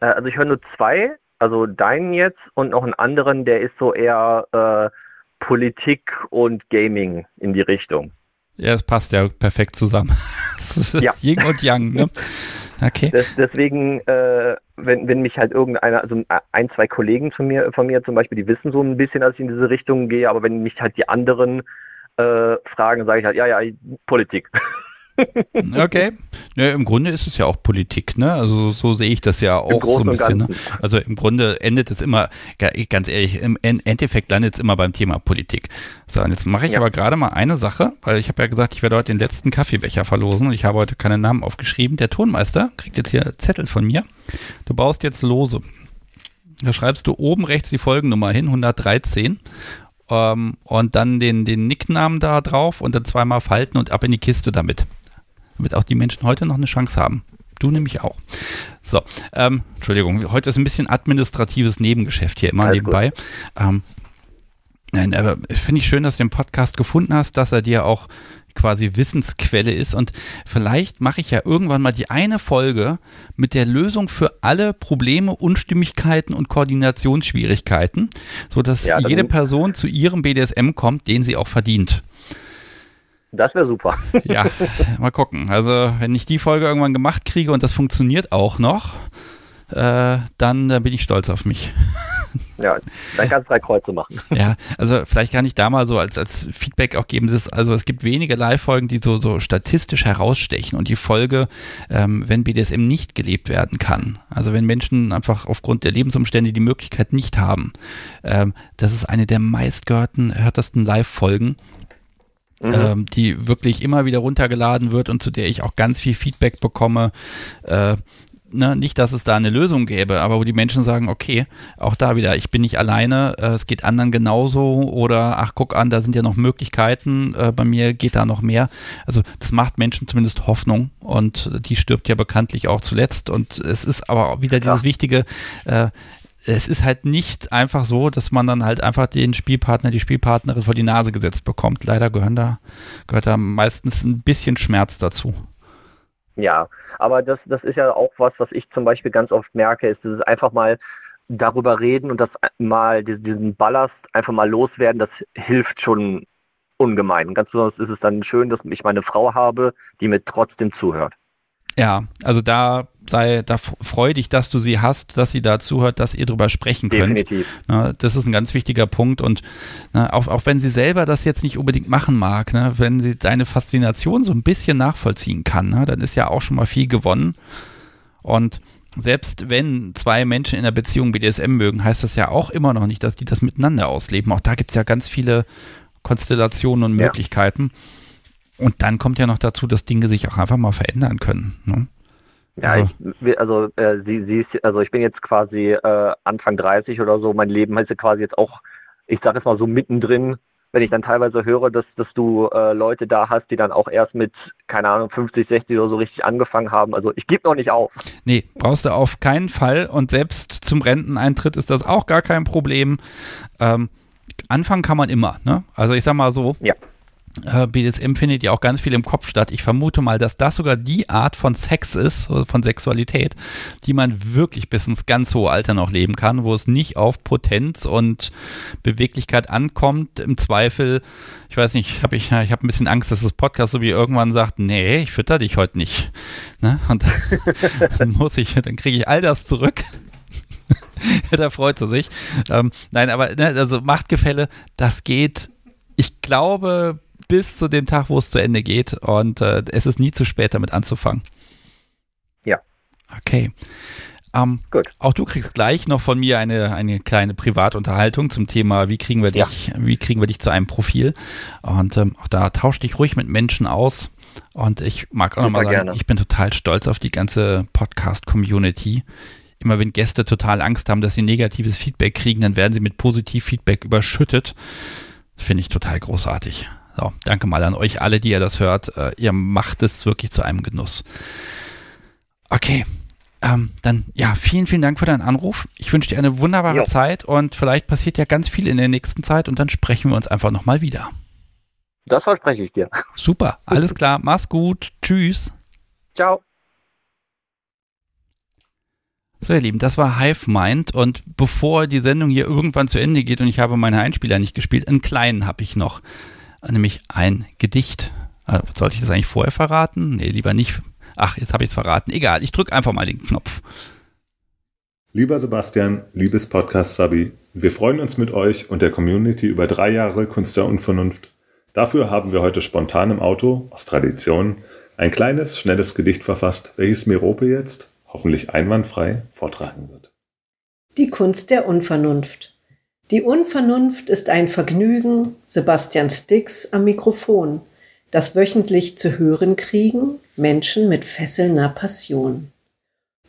Äh, also ich höre nur zwei, also deinen jetzt und noch einen anderen, der ist so eher äh, Politik und Gaming in die Richtung. Ja, das passt ja perfekt zusammen. Das Ja. Yin und Yang, ne? Okay. Des, deswegen, äh, wenn, wenn mich halt irgendeiner, also ein, zwei Kollegen von mir, von mir zum Beispiel, die wissen so ein bisschen, dass ich in diese Richtung gehe, aber wenn mich halt die anderen äh, fragen, sage ich halt, ja, ja, Politik. Okay. Ja, Im Grunde ist es ja auch Politik, ne? Also so sehe ich das ja auch so ein bisschen. Ne? Also im Grunde endet es immer, ga- ganz ehrlich, im En- Endeffekt landet es immer beim Thema Politik. So, und jetzt mache ich Ja. aber gerade mal eine Sache, weil ich habe ja gesagt, ich werde heute den letzten Kaffeebecher verlosen und ich habe heute keine Namen aufgeschrieben. Der Tonmeister kriegt jetzt hier Zettel von mir. Du baust jetzt Lose. Da schreibst du oben rechts die Folgennummer hin, 113. Ähm, und dann den, den Nicknamen da drauf und dann zweimal falten und ab in die Kiste damit damit auch die Menschen heute noch eine Chance haben. Du nämlich auch. So, ähm, Entschuldigung, heute ist ein bisschen administratives Nebengeschäft hier immer Alles nebenbei. Ähm, nein, aber es finde ich schön, dass du den Podcast gefunden hast, dass er dir auch quasi Wissensquelle ist und vielleicht mache ich ja irgendwann mal die eine Folge mit der Lösung für alle Probleme, Unstimmigkeiten und Koordinationsschwierigkeiten, sodass Ja, jede Person zu ihrem BDSM kommt, den sie auch verdient. Das wäre super. Ja, mal gucken. Also, wenn ich die Folge irgendwann gemacht kriege und das funktioniert auch noch, äh, dann, dann bin ich stolz auf mich. Ja, dann kannst du drei Kreuze machen. Ja, also vielleicht kann ich da mal so als, als Feedback auch geben, dass, also es gibt wenige Live-Folgen, die so, so statistisch herausstechen und die Folge, ähm, wenn BDSM nicht gelebt werden kann, also wenn Menschen einfach aufgrund der Lebensumstände die Möglichkeit nicht haben, ähm, das ist eine der meistgehörten, hörtesten Live-Folgen. Mhm. Ähm, die wirklich immer wieder runtergeladen wird und zu der ich auch ganz viel Feedback bekomme. Äh, ne, nicht, dass es da eine Lösung gäbe, aber wo die Menschen sagen, okay, auch da wieder, ich bin nicht alleine, äh, es geht anderen genauso oder ach, guck an, da sind ja noch Möglichkeiten, äh, bei mir geht da noch mehr. Also das macht Menschen zumindest Hoffnung und die stirbt ja bekanntlich auch zuletzt und es ist aber auch wieder dieses Wichtige, äh, es ist halt nicht einfach so, dass man dann halt einfach den Spielpartner, die Spielpartnerin vor die Nase gesetzt bekommt. Leider gehören da, gehört da meistens ein bisschen Schmerz dazu. Ja, aber das, das ist ja auch was, was ich zum Beispiel ganz oft merke, ist dieses einfach mal darüber reden und das mal, diesen Ballast einfach mal loswerden, das hilft schon ungemein. Und ganz besonders ist es dann schön, dass ich meine Frau habe, die mir trotzdem zuhört. Ja, also da sei, da freu dich, dass du sie hast, dass sie da zuhört, dass ihr drüber sprechen könnt. Na, das ist ein ganz wichtiger Punkt und na, auch, auch wenn sie selber das jetzt nicht unbedingt machen mag, ne, wenn sie deine Faszination so ein bisschen nachvollziehen kann, ne, dann ist ja auch schon mal viel gewonnen. Und selbst wenn zwei Menschen in einer Beziehung BDSM mögen, heißt das ja auch immer noch nicht, dass die das miteinander ausleben. Auch da gibt es ja ganz viele Konstellationen und Möglichkeiten. Ja. Und dann kommt ja noch dazu, dass Dinge sich auch einfach mal verändern können. Ne? Ja, also, ich, also äh, sie, sie ist, also ich bin jetzt quasi äh, Anfang 30 oder so. Mein Leben ist ja quasi jetzt auch, ich sage jetzt mal so mittendrin. Wenn ich dann teilweise höre, dass, dass du äh, Leute da hast, die dann auch erst mit, keine Ahnung, 50, 60 oder so richtig angefangen haben. Also ich gebe noch nicht auf. Nee, brauchst du auf keinen Fall. Und selbst zum Renteneintritt ist das auch gar kein Problem. Ähm, anfangen kann man immer. Ne? Also ich sag mal so. Ja BDSM findet ja auch ganz viel im Kopf statt. Ich vermute mal, dass das sogar die Art von Sex ist, von Sexualität, die man wirklich bis ins ganz hohe Alter noch leben kann, wo es nicht auf Potenz und Beweglichkeit ankommt. Im Zweifel, ich weiß nicht, hab ich, ich habe ein bisschen Angst, dass das Podcast so wie irgendwann sagt, nee, ich fütter dich heute nicht. Ne? Und dann muss ich, dann kriege ich all das zurück. da freut sie sich. Ähm, nein, aber ne, also Machtgefälle, das geht, ich glaube, bis zu dem Tag, wo es zu Ende geht. Und äh, es ist nie zu spät, damit anzufangen. Ja. Okay. Ähm, Gut. Auch du kriegst gleich noch von mir eine, eine kleine Privatunterhaltung zum Thema, wie kriegen wir dich, ja. wie kriegen wir dich zu einem Profil. Und ähm, auch da tausch dich ruhig mit Menschen aus. Und ich mag auch nochmal sagen, gerne. ich bin total stolz auf die ganze Podcast-Community. Immer wenn Gäste total Angst haben, dass sie negatives Feedback kriegen, dann werden sie mit Positiv-Feedback überschüttet. Finde ich total großartig. So, danke mal an euch alle, die ihr das hört. Äh, ihr macht es wirklich zu einem Genuss. Okay, ähm, dann ja, vielen, vielen Dank für deinen Anruf. Ich wünsche dir eine wunderbare jo. Zeit und vielleicht passiert ja ganz viel in der nächsten Zeit und dann sprechen wir uns einfach nochmal wieder. Das verspreche ich dir. Super, alles klar. Mach's gut. Tschüss. Ciao. So, ihr Lieben, das war Hive Mind und bevor die Sendung hier irgendwann zu Ende geht und ich habe meine Einspieler nicht gespielt, einen kleinen habe ich noch nämlich ein Gedicht. Äh, sollte ich das eigentlich vorher verraten? Nee, lieber nicht. Ach, jetzt habe ich es verraten. Egal, ich drücke einfach mal den Knopf. Lieber Sebastian, liebes Podcast Sabi, wir freuen uns mit euch und der Community über drei Jahre Kunst der Unvernunft. Dafür haben wir heute spontan im Auto, aus Tradition, ein kleines, schnelles Gedicht verfasst, welches Merope jetzt, hoffentlich einwandfrei, vortragen wird. Die Kunst der Unvernunft. Die Unvernunft ist ein Vergnügen, Sebastian Stix am Mikrofon, das wöchentlich zu hören kriegen Menschen mit fesselnder Passion.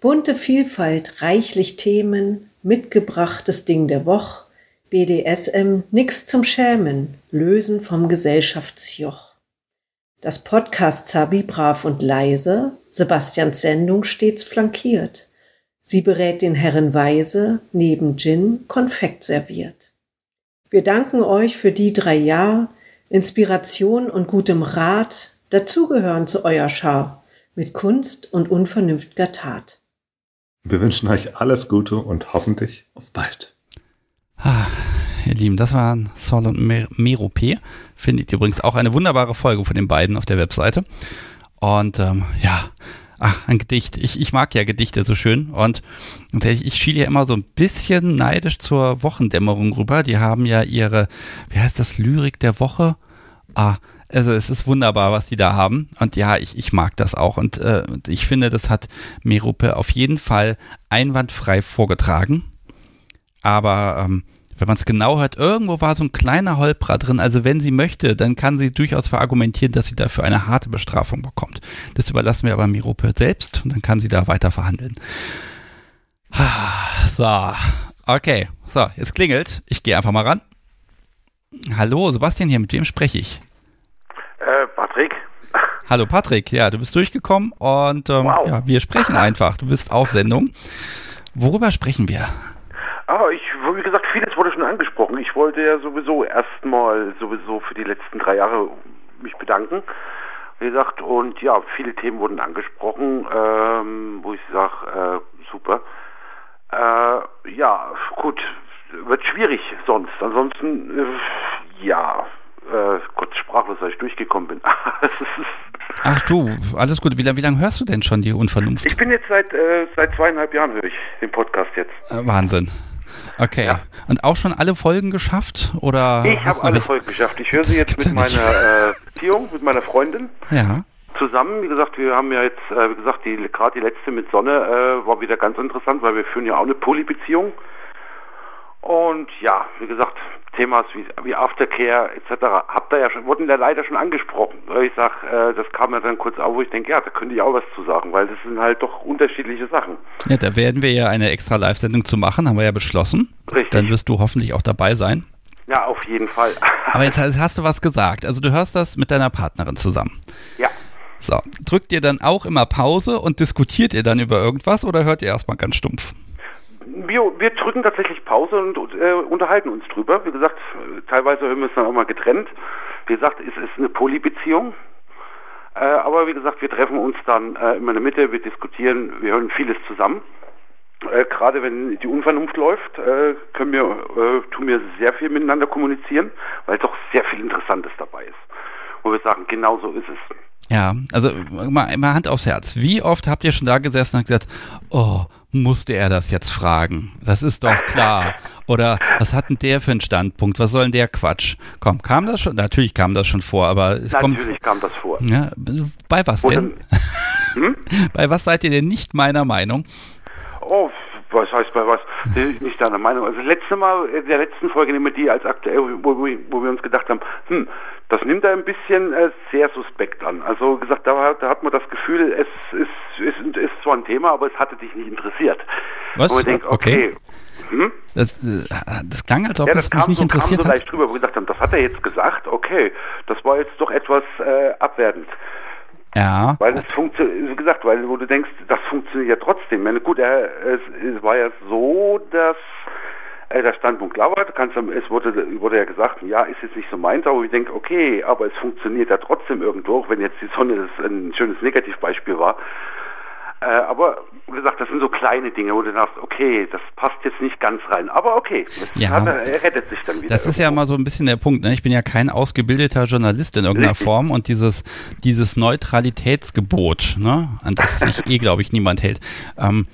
Bunte Vielfalt, reichlich Themen, mitgebrachtes Ding der Woch, BDSM, nix zum Schämen, lösen vom Gesellschaftsjoch. Das Podcast Zabi brav und leise, Sebastians Sendung stets flankiert. Sie berät den Herren weise, neben Gin Konfekt serviert. Wir danken euch für die drei Jahre, Inspiration und gutem Rat, dazugehören zu euer Schar, mit Kunst und unvernünftiger Tat. Wir wünschen euch alles Gute und hoffentlich auf bald. Ah, ihr Lieben, das waren Sol und Mer Merope. Findet ihr übrigens auch eine wunderbare Folge von den beiden auf der Webseite. Und ähm, ja, ach, ein Gedicht. Ich, ich mag ja Gedichte so schön und ich schiele ja immer so ein bisschen neidisch zur Wochendämmerung rüber. Die haben ja ihre, wie heißt das, Lyrik der Woche? Ah, also es ist wunderbar, was die da haben. Und ja, ich, ich mag das auch. Und äh, ich finde, das hat Merupe auf jeden Fall einwandfrei vorgetragen. Aber ähm, wenn man es genau hört, irgendwo war so ein kleiner Holprer drin. Also wenn sie möchte, dann kann sie durchaus verargumentieren, dass sie dafür eine harte Bestrafung bekommt. Das überlassen wir aber Mirope selbst und dann kann sie da weiter verhandeln. So, okay. So, jetzt klingelt. Ich gehe einfach mal ran. Hallo, Sebastian hier, mit wem spreche ich? Äh, Patrick. Hallo Patrick, ja, du bist durchgekommen und ähm, wow. ja, wir sprechen einfach. Du bist auf Sendung. Worüber sprechen wir? Ah, ich, wie gesagt, vieles wurde schon angesprochen. Ich wollte ja sowieso erstmal sowieso für die letzten drei Jahre mich bedanken. Wie gesagt, und ja, viele Themen wurden angesprochen, ähm, wo ich sage, äh, super. Äh, ja, gut, wird schwierig sonst. Ansonsten, äh, ja, äh, Gott sprachlos, als ich durchgekommen bin. Ach du, alles gut. Wie, wie lange hörst du denn schon die Unvernunft? Ich bin jetzt seit, äh, seit zweieinhalb Jahren höre ich den Podcast jetzt. Äh, Wahnsinn. Okay. Ja. Und auch schon alle Folgen geschafft? Oder ich habe alle Folgen geschafft. Ich höre sie jetzt mit meiner äh, Beziehung, mit meiner Freundin. Ja. Zusammen, wie gesagt, wir haben ja jetzt, äh, wie gesagt, die gerade die letzte mit Sonne äh, war wieder ganz interessant, weil wir führen ja auch eine Polybeziehung. Und ja, wie gesagt, Themas wie, wie Aftercare etc. habt ihr ja schon, wurden ja leider schon angesprochen. Ich sag, äh, das kam ja dann kurz auf, wo ich denke, ja, da könnte ich auch was zu sagen, weil das sind halt doch unterschiedliche Sachen. Ja, da werden wir ja eine extra Live-Sendung zu machen, haben wir ja beschlossen. Richtig. Dann wirst du hoffentlich auch dabei sein. Ja, auf jeden Fall. Aber jetzt hast du was gesagt. Also du hörst das mit deiner Partnerin zusammen. Ja. So, drückt ihr dann auch immer Pause und diskutiert ihr dann über irgendwas oder hört ihr erstmal ganz stumpf? Wir, wir drücken tatsächlich Pause und äh, unterhalten uns drüber. Wie gesagt, teilweise hören wir es dann auch mal getrennt. Wie gesagt, es ist eine Polybeziehung. Äh, aber wie gesagt, wir treffen uns dann äh, immer in der Mitte, wir diskutieren, wir hören vieles zusammen. Äh, Gerade wenn die Unvernunft läuft, äh, können wir, äh, tun wir sehr viel miteinander kommunizieren, weil doch sehr viel Interessantes dabei ist. Wo wir sagen, genau so ist es. Ja, also mal, mal Hand aufs Herz. Wie oft habt ihr schon da gesessen und gesagt, oh, musste er das jetzt fragen? Das ist doch klar. Oder was hat denn der für einen Standpunkt? Was soll denn der Quatsch? Komm, kam das schon? Natürlich kam das schon vor, aber es Natürlich kommt. Natürlich kam das vor. Ja, bei was denn? Hm? bei was seid ihr denn nicht meiner Meinung? Oh, was heißt bei was? Nicht deiner Meinung. Also letzte Mal, in der letzten Folge nehmen wir die als aktuell, wo, wo, wo wir uns gedacht haben, hm, das nimmt er ein bisschen äh, sehr suspekt an. Also gesagt, da, da, hat man das Gefühl, es ist, ist, ist zwar ein Thema, aber es hatte dich nicht interessiert. Was? Denkt, okay. okay. Hm? Das, äh, das, klang, als ob ja, es mich nicht so, interessiert kam so leicht drüber, wo wir gesagt haben, das hat er jetzt gesagt, okay, das war jetzt doch etwas äh, abwertend. Ja. Weil es funktioniert, wie gesagt, weil wo du denkst, das funktioniert ja trotzdem. meine, gut, er, es, es war ja so, dass äh, der Standpunkt klar war. Kannst, es wurde, wurde ja gesagt, ja, ist jetzt nicht so meins, aber ich denke, okay, aber es funktioniert ja trotzdem irgendwo, wenn jetzt die Sonne das ein schönes Negativbeispiel war. Äh, aber wie gesagt, das sind so kleine Dinge, wo du sagst, okay, das passt jetzt nicht ganz rein. Aber okay, ja, hat, er rettet sich dann wieder. Das irgendwo. ist ja mal so ein bisschen der Punkt. Ne? Ich bin ja kein ausgebildeter Journalist in irgendeiner Richtig. Form und dieses, dieses Neutralitätsgebot, ne? an das sich eh, glaube ich, niemand hält. Ähm,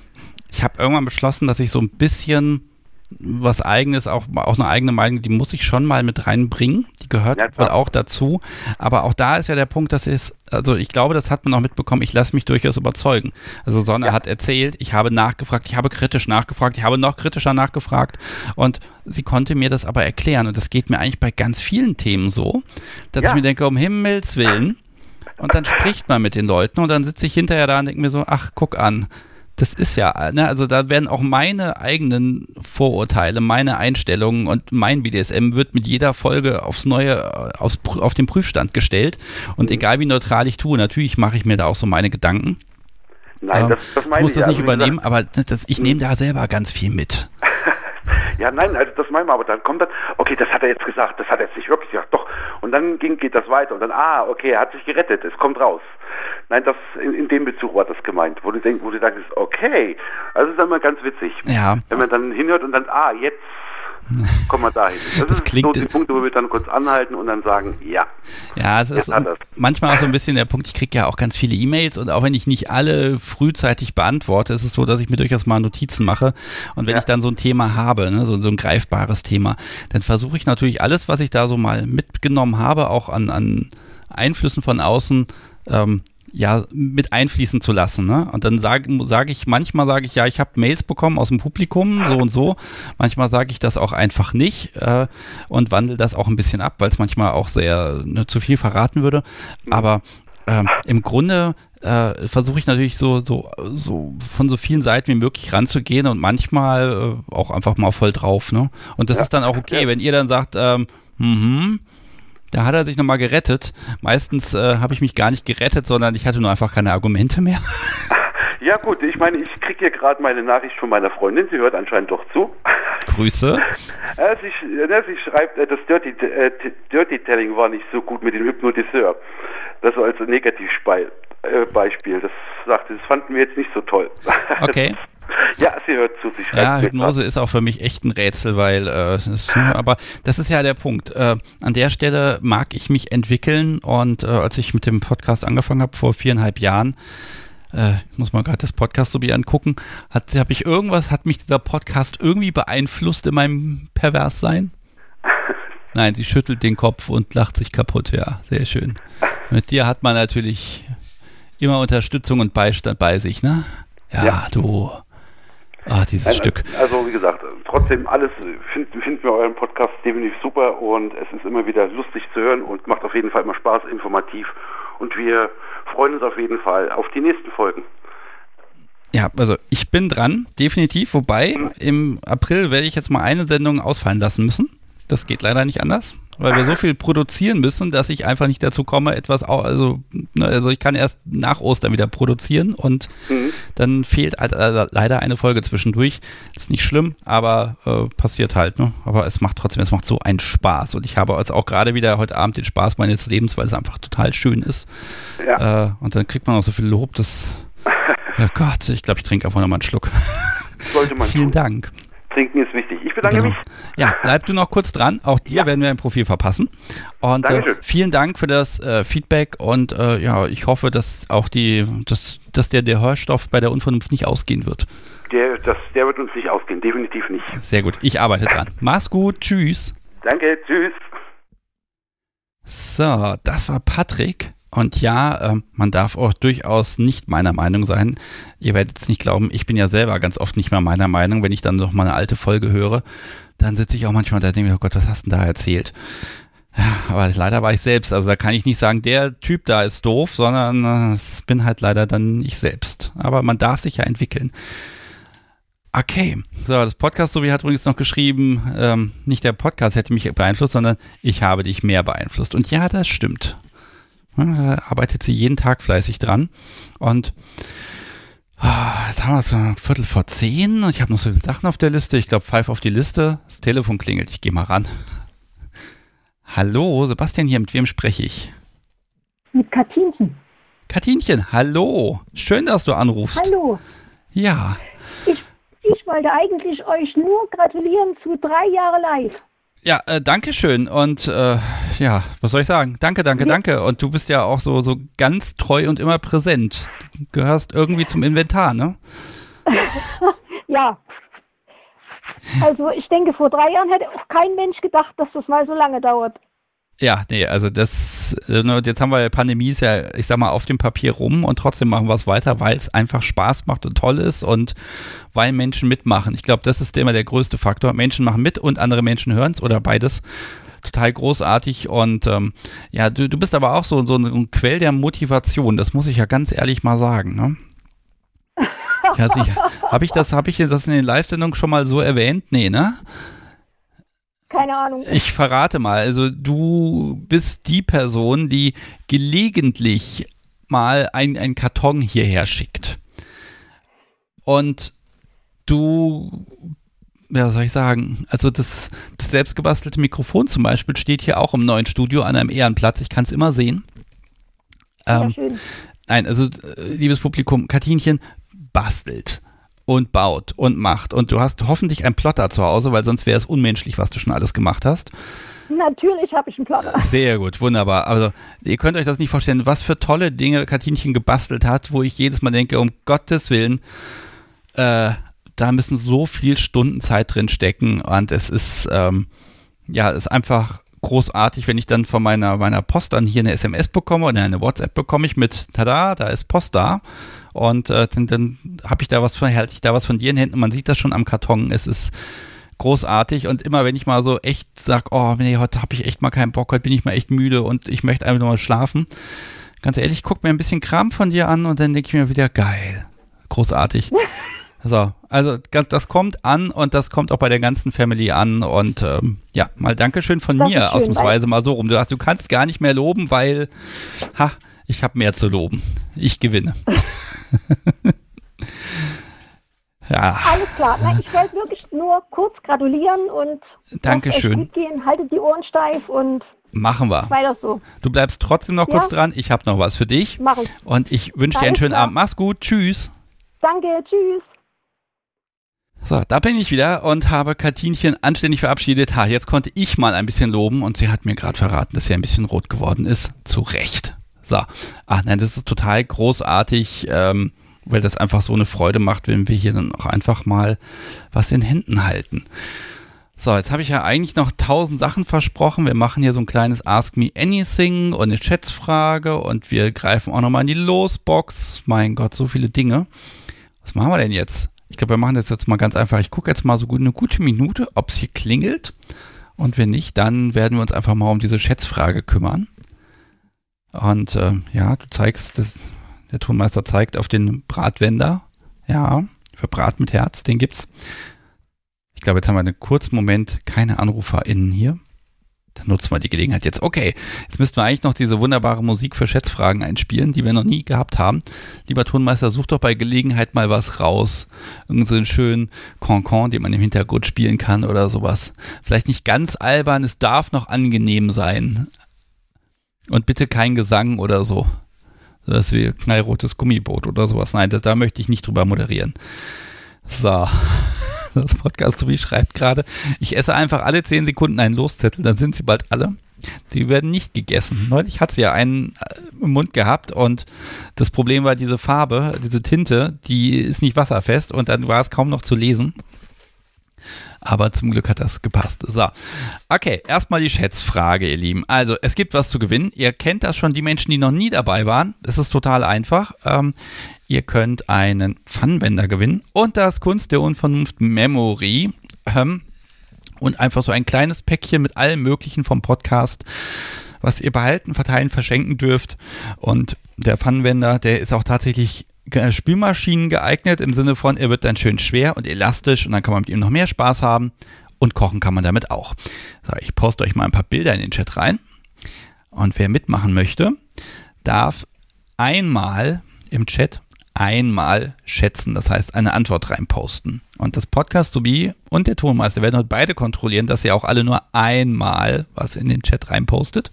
ich habe irgendwann beschlossen, dass ich so ein bisschen was eigenes, auch, auch eine eigene Meinung, die muss ich schon mal mit reinbringen. Die gehört ja, wohl auch dazu. Aber auch da ist ja der Punkt, dass es, also ich glaube, das hat man auch mitbekommen, ich lasse mich durchaus überzeugen. Also Sonne ja. hat erzählt, ich habe nachgefragt, ich habe kritisch nachgefragt, ich habe noch kritischer nachgefragt und sie konnte mir das aber erklären. Und das geht mir eigentlich bei ganz vielen Themen so, dass ja. ich mir denke, um Himmels Willen. Und dann spricht man mit den Leuten und dann sitze ich hinterher da und denke mir so, ach, guck an das ist ja, ne, also da werden auch meine eigenen Vorurteile, meine Einstellungen und mein BDSM wird mit jeder Folge aufs Neue äh, aufs, auf den Prüfstand gestellt. Und mhm. egal wie neutral ich tue, natürlich mache ich mir da auch so meine Gedanken. Nein, das, das meine ich. muss das nicht also übernehmen, aber das, ich nehme da selber ganz viel mit. Ja, nein, also das meinen wir, aber dann kommt das, okay, das hat er jetzt gesagt, das hat er jetzt nicht wirklich gesagt, doch. Und dann ging, geht das weiter und dann, ah, okay, er hat sich gerettet, es kommt raus. Nein, das in, in dem Bezug war das gemeint, wo du denkst, wo du sagst, okay, also das ist dann mal ganz witzig. Ja. Wenn man dann hinhört und dann, ah, jetzt kommen wir dahin. Das, Das ist klingt- so die Punkte, wo wir dann kurz anhalten und dann sagen, ja. Ja, es ist manchmal auch so ein bisschen der Punkt, ich kriege ja auch ganz viele E-Mails und auch wenn ich nicht alle frühzeitig beantworte, ist es so, dass ich mir durchaus mal Notizen mache. Und wenn Ja. ich dann so ein Thema habe, ne, so, so ein greifbares Thema, dann versuche ich natürlich alles, was ich da so mal mitgenommen habe, auch an, an Einflüssen von außen, ähm, ja, mit einfließen zu lassen. Ne? Und dann sage sag ich, manchmal sage ich, ja, ich habe Mails bekommen aus dem Publikum, so und so. Manchmal sage ich das auch einfach nicht äh, und wandle das auch ein bisschen ab, weil es manchmal auch sehr ne, zu viel verraten würde. Aber ähm, im Grunde äh, versuche ich natürlich so, so, so von so vielen Seiten wie möglich ranzugehen und manchmal äh, auch einfach mal voll drauf. Ne? Und das ist dann auch okay, wenn ihr dann sagt, ähm, mhm, da hat er sich nochmal gerettet. Meistens äh, habe ich mich gar nicht gerettet, sondern ich hatte nur einfach keine Argumente mehr. Ja gut, ich meine, ich kriege hier gerade meine Nachricht von meiner Freundin, sie hört anscheinend doch zu. Grüße. Äh, sie, äh, sie schreibt, äh, das Dirty, Dirty Telling war nicht so gut mit dem Hypnotiseur. Das so als Negativbeispiel. Äh, Beispiel. das sagte, das fanden wir jetzt nicht so toll. Okay. ja, sie hört zu, sie schreibt Ja, Hypnose ist auch für mich echt ein Rätsel, weil äh, es ist, aber das ist ja der Punkt. Äh, an der Stelle mag ich mich entwickeln und äh, als ich mit dem Podcast angefangen habe vor viereinhalb Jahren, äh, ich muss mal gerade das Podcast so wie angucken, hat habe ich irgendwas, hat mich dieser Podcast irgendwie beeinflusst in meinem Perverssein? Nein, sie schüttelt den Kopf und lacht sich kaputt, ja, sehr schön. Mit dir hat man natürlich immer Unterstützung und Beistand bei sich, ne? Ja, Ja. du. Ah, dieses Nein, Stück. Also wie gesagt, trotzdem alles finden, finden wir euren Podcast definitiv super und es ist immer wieder lustig zu hören und macht auf jeden Fall immer Spaß, informativ und wir freuen uns auf jeden Fall auf die nächsten Folgen. Ja, also ich bin dran, definitiv. Wobei, im April werde ich jetzt mal eine Sendung ausfallen lassen müssen. Das geht leider nicht anders, weil wir so viel produzieren müssen, dass ich einfach nicht dazu komme, etwas, also, ne, also ich kann erst nach Ostern wieder produzieren und Mhm. dann fehlt halt äh, leider eine Folge zwischendurch. Ist nicht schlimm, aber äh, passiert halt, ne? Aber es macht trotzdem, es macht so einen Spaß und ich habe also auch gerade wieder heute Abend den Spaß meines Lebens, weil es einfach total schön ist. Ja. Äh, und dann kriegt man auch so viel Lob, das, ja Gott, ich glaube, ich trinke einfach nochmal einen Schluck. Sollte man Vielen tun. Dank. Trinken ist wichtig. Ich bedanke Genau. mich. Ja, bleib du noch kurz dran. Auch dir Ja. werden wir ein Profil verpassen. Und äh, vielen Dank für das äh, Feedback und äh, ja, ich hoffe, dass auch die, dass, dass der, der Hörstoff bei der Unvernunft nicht ausgehen wird. Der, das, der wird uns nicht ausgehen, definitiv nicht. Sehr gut, ich arbeite dran. Mach's gut, tschüss. Danke, tschüss. So, das war Patrick. Und ja, ähm, man darf auch durchaus nicht meiner Meinung sein. Ihr werdet es nicht glauben, ich bin ja selber ganz oft nicht mehr meiner Meinung. Wenn ich dann noch mal eine alte Folge höre, dann sitze ich auch manchmal da und denke mir, oh Gott, was hast du denn da erzählt? Aber leider war ich selbst. Also da kann ich nicht sagen, der Typ da ist doof, sondern äh, es bin halt leider dann ich selbst. Aber man darf sich ja entwickeln. Okay, so, das Podcast Sobi hat übrigens noch geschrieben, ähm, nicht der Podcast hätte mich beeinflusst, sondern ich habe dich mehr beeinflusst. Und ja, das stimmt. Da arbeitet sie jeden Tag fleißig dran. Und jetzt haben wir es so ein Viertel vor zehn und ich habe noch so viele Sachen auf der Liste. Ich glaube, Five auf die Liste. Das Telefon klingelt. Ich gehe mal ran. Hallo, Sebastian hier, mit wem spreche ich? Mit Katinchen. Katinchen, hallo. Schön, dass du anrufst. Hallo. Ja, Ich, ich wollte eigentlich euch nur gratulieren zu drei Jahre live. Ja, äh, danke schön. Und äh, ja, was soll ich sagen? Danke, danke, Ja. danke. Und du bist ja auch so, so ganz treu und immer präsent. Du gehörst irgendwie zum Inventar, ne? Ja. Also ich denke, vor drei Jahren hätte auch kein Mensch gedacht, dass das mal so lange dauert. Ja, nee, also das, äh, ne, jetzt haben wir ja Pandemie ist ja, ich sag mal, auf dem Papier rum und trotzdem machen wir es weiter, weil es einfach Spaß macht und toll ist und weil Menschen mitmachen. Ich glaube, das ist immer der größte Faktor. Menschen machen mit und andere Menschen hören es oder beides. Total großartig und ähm, ja, du, du bist aber auch so, so ein Quell der Motivation, das muss ich ja ganz ehrlich mal sagen, ne? Ich weiß nicht, habe ich das, habe ich das in den Live-Sendungen schon mal so erwähnt? Nee, ne? Keine Ahnung. Ich verrate mal, also du bist die Person, die gelegentlich mal ein, ein Karton hierher schickt. Und du, ja, was soll ich sagen, also das, das selbstgebastelte Mikrofon zum Beispiel steht hier auch im neuen Studio an einem Ehrenplatz. Ich kann es immer sehen. Ja, Ähm, schön. Nein, also äh, liebes Publikum, Katinchen bastelt. Und baut und macht. Und du hast hoffentlich einen Plotter zu Hause, weil sonst wäre es unmenschlich, was du schon alles gemacht hast. Natürlich habe ich einen Plotter. Sehr gut, wunderbar. Also ihr könnt euch das nicht vorstellen, was für tolle Dinge Katinchen gebastelt hat, wo ich jedes Mal denke, um Gottes Willen, äh, da müssen so viel Stunden Zeit drin stecken und es ist, ähm, ja, es ist einfach großartig, wenn ich dann von meiner, meiner Post dann hier eine SMS bekomme oder eine WhatsApp bekomme ich mit, tada, da ist Post da. Und äh, dann, dann habe ich da was von, halte ich da was von dir in Händen. Man sieht das schon am Karton. Es ist großartig. Und immer wenn ich mal so echt sage, oh nee, heute habe ich echt mal keinen Bock, heute bin ich mal echt müde und ich möchte einfach nur mal schlafen. Ganz ehrlich, guck mir ein bisschen Kram von dir an und dann denke ich mir wieder, geil. Großartig. So, also das kommt an und das kommt auch bei der ganzen Family an und ähm, ja, mal Dankeschön von Das mir schön, ausnahmsweise mal so rum. Du, hast, du kannst gar nicht mehr loben, weil, ha, ich habe mehr zu loben. Ich gewinne. ja, Alles klar. Na, ich wollte wirklich nur kurz gratulieren und Dankeschön. gut gehen. Haltet die Ohren steif und machen wir. weiter so. Du bleibst trotzdem noch Ja. kurz dran. Ich habe noch was für dich Mach ich. und ich wünsche dir einen schönen klar. Abend. Mach's gut. Tschüss. Danke. Tschüss. So, da bin ich wieder und habe Katinchen anständig verabschiedet. Ha, jetzt konnte ich mal ein bisschen loben und sie hat mir gerade verraten, dass sie ein bisschen rot geworden ist. Zu Recht. So, ach nein, das ist total großartig, ähm, weil das einfach so eine Freude macht, wenn wir hier dann auch einfach mal was in Händen halten. So, jetzt habe ich ja eigentlich noch tausend Sachen versprochen. Wir machen hier so ein kleines Ask Me Anything und eine Schätzfrage und wir greifen auch nochmal in die Losbox. Mein Gott, so viele Dinge. Was machen wir denn jetzt? Ich glaube, wir machen das jetzt mal ganz einfach. Ich gucke jetzt mal so gut eine gute Minute, ob es hier klingelt. Und wenn nicht, dann werden wir uns einfach mal um diese Schätzfrage kümmern. Und äh, ja, du zeigst, das, der Tonmeister zeigt auf den Bratwender. Ja, für Brat mit Herz, den gibt's. Ich glaube, jetzt haben wir einen kurzen Moment keine AnruferInnen hier. Dann nutzen wir die Gelegenheit jetzt. Okay, jetzt müssten wir eigentlich noch diese wunderbare Musik für Schätzfragen einspielen, die wir noch nie gehabt haben. Lieber Tonmeister, such doch bei Gelegenheit mal was raus. Irgend so einen schönen Concon, den man im Hintergrund spielen kann oder sowas. Vielleicht nicht ganz albern, es darf noch angenehm sein. Und bitte kein Gesang oder so. Das wie knallrotes Gummiboot oder sowas. Nein, das, da möchte ich nicht drüber moderieren. So. Das Podcast Tobi schreibt gerade, ich esse einfach alle 10 Sekunden einen Loszettel, dann sind sie bald alle. Die werden nicht gegessen. Neulich hat sie ja einen äh, im Mund gehabt und das Problem war diese Farbe, diese Tinte, die ist nicht wasserfest und dann war es kaum noch zu lesen. Aber zum Glück hat das gepasst. So. Okay, erstmal die Schätzfrage, ihr Lieben. Also, es gibt was zu gewinnen. Ihr kennt das schon, die Menschen, die noch nie dabei waren. Es ist total einfach. Ähm, ihr könnt einen Pfannenwender gewinnen und das Kunst der Unvernunft Memory. Ähm, und einfach so ein kleines Päckchen mit allem Möglichen vom Podcast, was ihr behalten, verteilen, verschenken dürft. Und der Pfannenwender, der ist auch tatsächlich Spülmaschinen geeignet, im Sinne von, er wird dann schön schwer und elastisch und dann kann man mit ihm noch mehr Spaß haben. Und kochen kann man damit auch. So, ich poste euch mal ein paar Bilder in den Chat rein. Und wer mitmachen möchte, darf einmal im Chat einmal schätzen, das heißt eine Antwort reinposten. Und das Podcast sowie und der Tonmeister werden heute beide kontrollieren, dass ihr auch alle nur einmal was in den Chat reinpostet.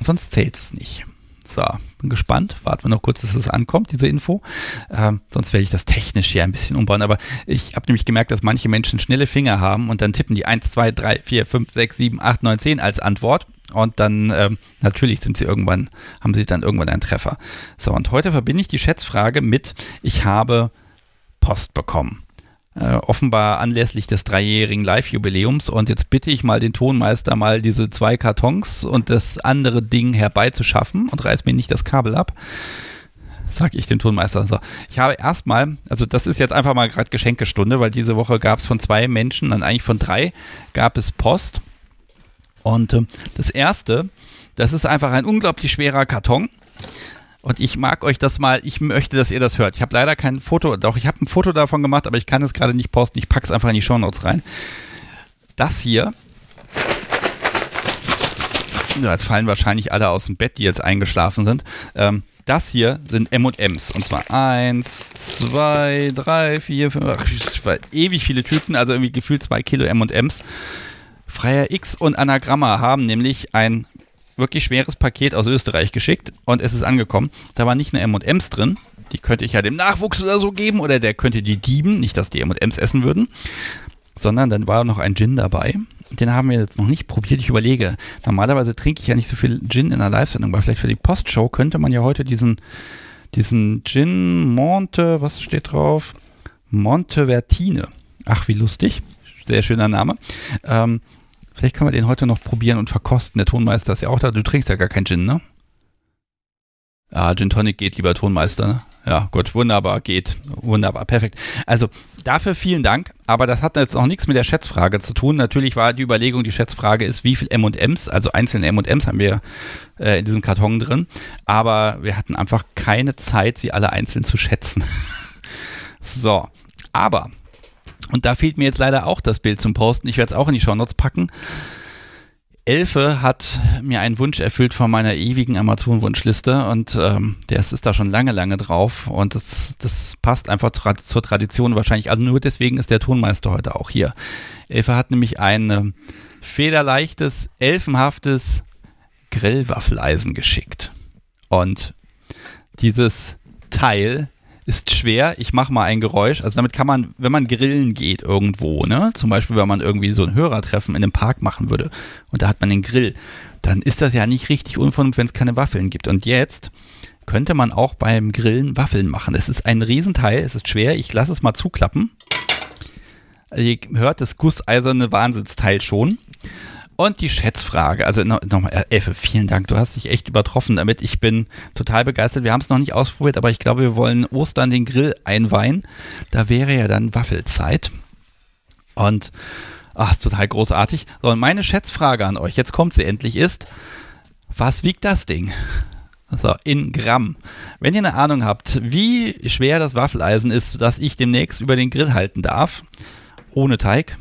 Sonst zählt es nicht. So, bin gespannt. Warten wir noch kurz, dass es ankommt, diese Info. Ähm, sonst werde ich das technisch hier ein bisschen umbauen. Aber ich habe nämlich gemerkt, dass manche Menschen schnelle Finger haben und dann tippen die 1, 2, 3, 4, 5, 6, 7, 8, 9, 10 als Antwort. Und dann, ähm, natürlich sind sie irgendwann, haben sie dann irgendwann einen Treffer. So, und heute verbinde ich die Schätzfrage mit, ich habe Post bekommen. Äh, offenbar anlässlich des dreijährigen Live-Jubiläums. Und jetzt bitte ich mal den Tonmeister, mal diese zwei Kartons und das andere Ding herbeizuschaffen und reiß mir nicht das Kabel ab. Sag ich dem Tonmeister. So. Ich habe erstmal, also das ist jetzt einfach mal gerade Geschenkestunde, weil diese Woche gab es von zwei Menschen, dann eigentlich von drei, gab es Post. Und äh, das erste, das ist einfach ein unglaublich schwerer Karton. Und ich mag euch das mal, ich möchte, dass ihr das hört. Ich habe leider kein Foto, doch ich habe ein Foto davon gemacht, aber ich kann es gerade nicht posten. Ich packe es einfach in die Shownotes rein. Das hier, jetzt fallen wahrscheinlich alle aus dem Bett, die jetzt eingeschlafen sind. Ähm, das hier sind M&M's. Und zwar eins, zwei, drei, vier, fünf, ach, ich weiß, ewig viele Tüten, also irgendwie gefühlt zwei Kilo M&M's. Freier X und Anagramma haben nämlich ein wirklich schweres Paket aus Österreich geschickt und es ist angekommen. Da war nicht nur M&M's drin, Die könnte ich ja dem Nachwuchs oder so geben oder der könnte die dieben, nicht dass die M&M's essen würden, sondern dann war noch ein Gin dabei. Den haben wir jetzt noch nicht probiert. Ich überlege, normalerweise trinke ich ja nicht so viel Gin in der Live-Sendung, aber vielleicht für die Postshow könnte man ja heute diesen, diesen Gin Monte, was steht drauf? Montevertine. Ach, wie lustig. Sehr schöner Name. Ähm, vielleicht können wir den heute noch probieren und verkosten. Der Tonmeister ist ja auch da. Du trinkst ja gar keinen Gin, ne? Ah, Gin Tonic geht, lieber Tonmeister. Ne? Ja, gut, wunderbar, geht. Wunderbar, perfekt. Also dafür vielen Dank, aber das hat jetzt auch nichts mit der Schätzfrage zu tun. Natürlich war die Überlegung, die Schätzfrage ist, wie viel M&Ms, also einzelne M&Ms haben wir äh, in diesem Karton drin, aber wir hatten einfach keine Zeit, sie alle einzeln zu schätzen. so, aber, und da fehlt mir jetzt leider auch das Bild zum Posten, ich werde es auch in die Shownotes packen, Elfe hat mir einen Wunsch erfüllt von meiner ewigen Amazon-Wunschliste und ähm, der ist da schon lange, lange drauf und das, das passt einfach tra zur Tradition wahrscheinlich. Also nur deswegen ist der Tonmeister heute auch hier. Elfe hat nämlich ein äh, federleichtes, elfenhaftes Grillwaffeleisen geschickt. Und dieses Teil ist schwer. Ich mache mal ein Geräusch. Also damit kann man, wenn man grillen geht irgendwo, ne, zum Beispiel, wenn man irgendwie so ein Hörertreffen in einem Park machen würde und da hat man den Grill, dann ist das ja nicht richtig unvernünftig, wenn es keine Waffeln gibt. Und jetzt könnte man auch beim Grillen Waffeln machen. Es ist ein Riesenteil, es ist schwer. Ich lasse es mal zuklappen. Ihr hört das gusseiserne Wahnsinnsteil schon. Und die Schätzfrage, also nochmal, no, Elfe, vielen Dank, du hast dich echt übertroffen damit. Ich bin total begeistert. Wir haben es noch nicht ausprobiert, aber ich glaube, wir wollen Ostern den Grill einweihen. Da wäre ja dann Waffelzeit. Und ach, ist total großartig. So, und meine Schätzfrage an euch, jetzt kommt sie endlich, ist, was wiegt das Ding? So, in Gramm. Wenn ihr eine Ahnung habt, wie schwer das Waffeleisen ist, dass ich demnächst über den Grill halten darf, ohne Teig,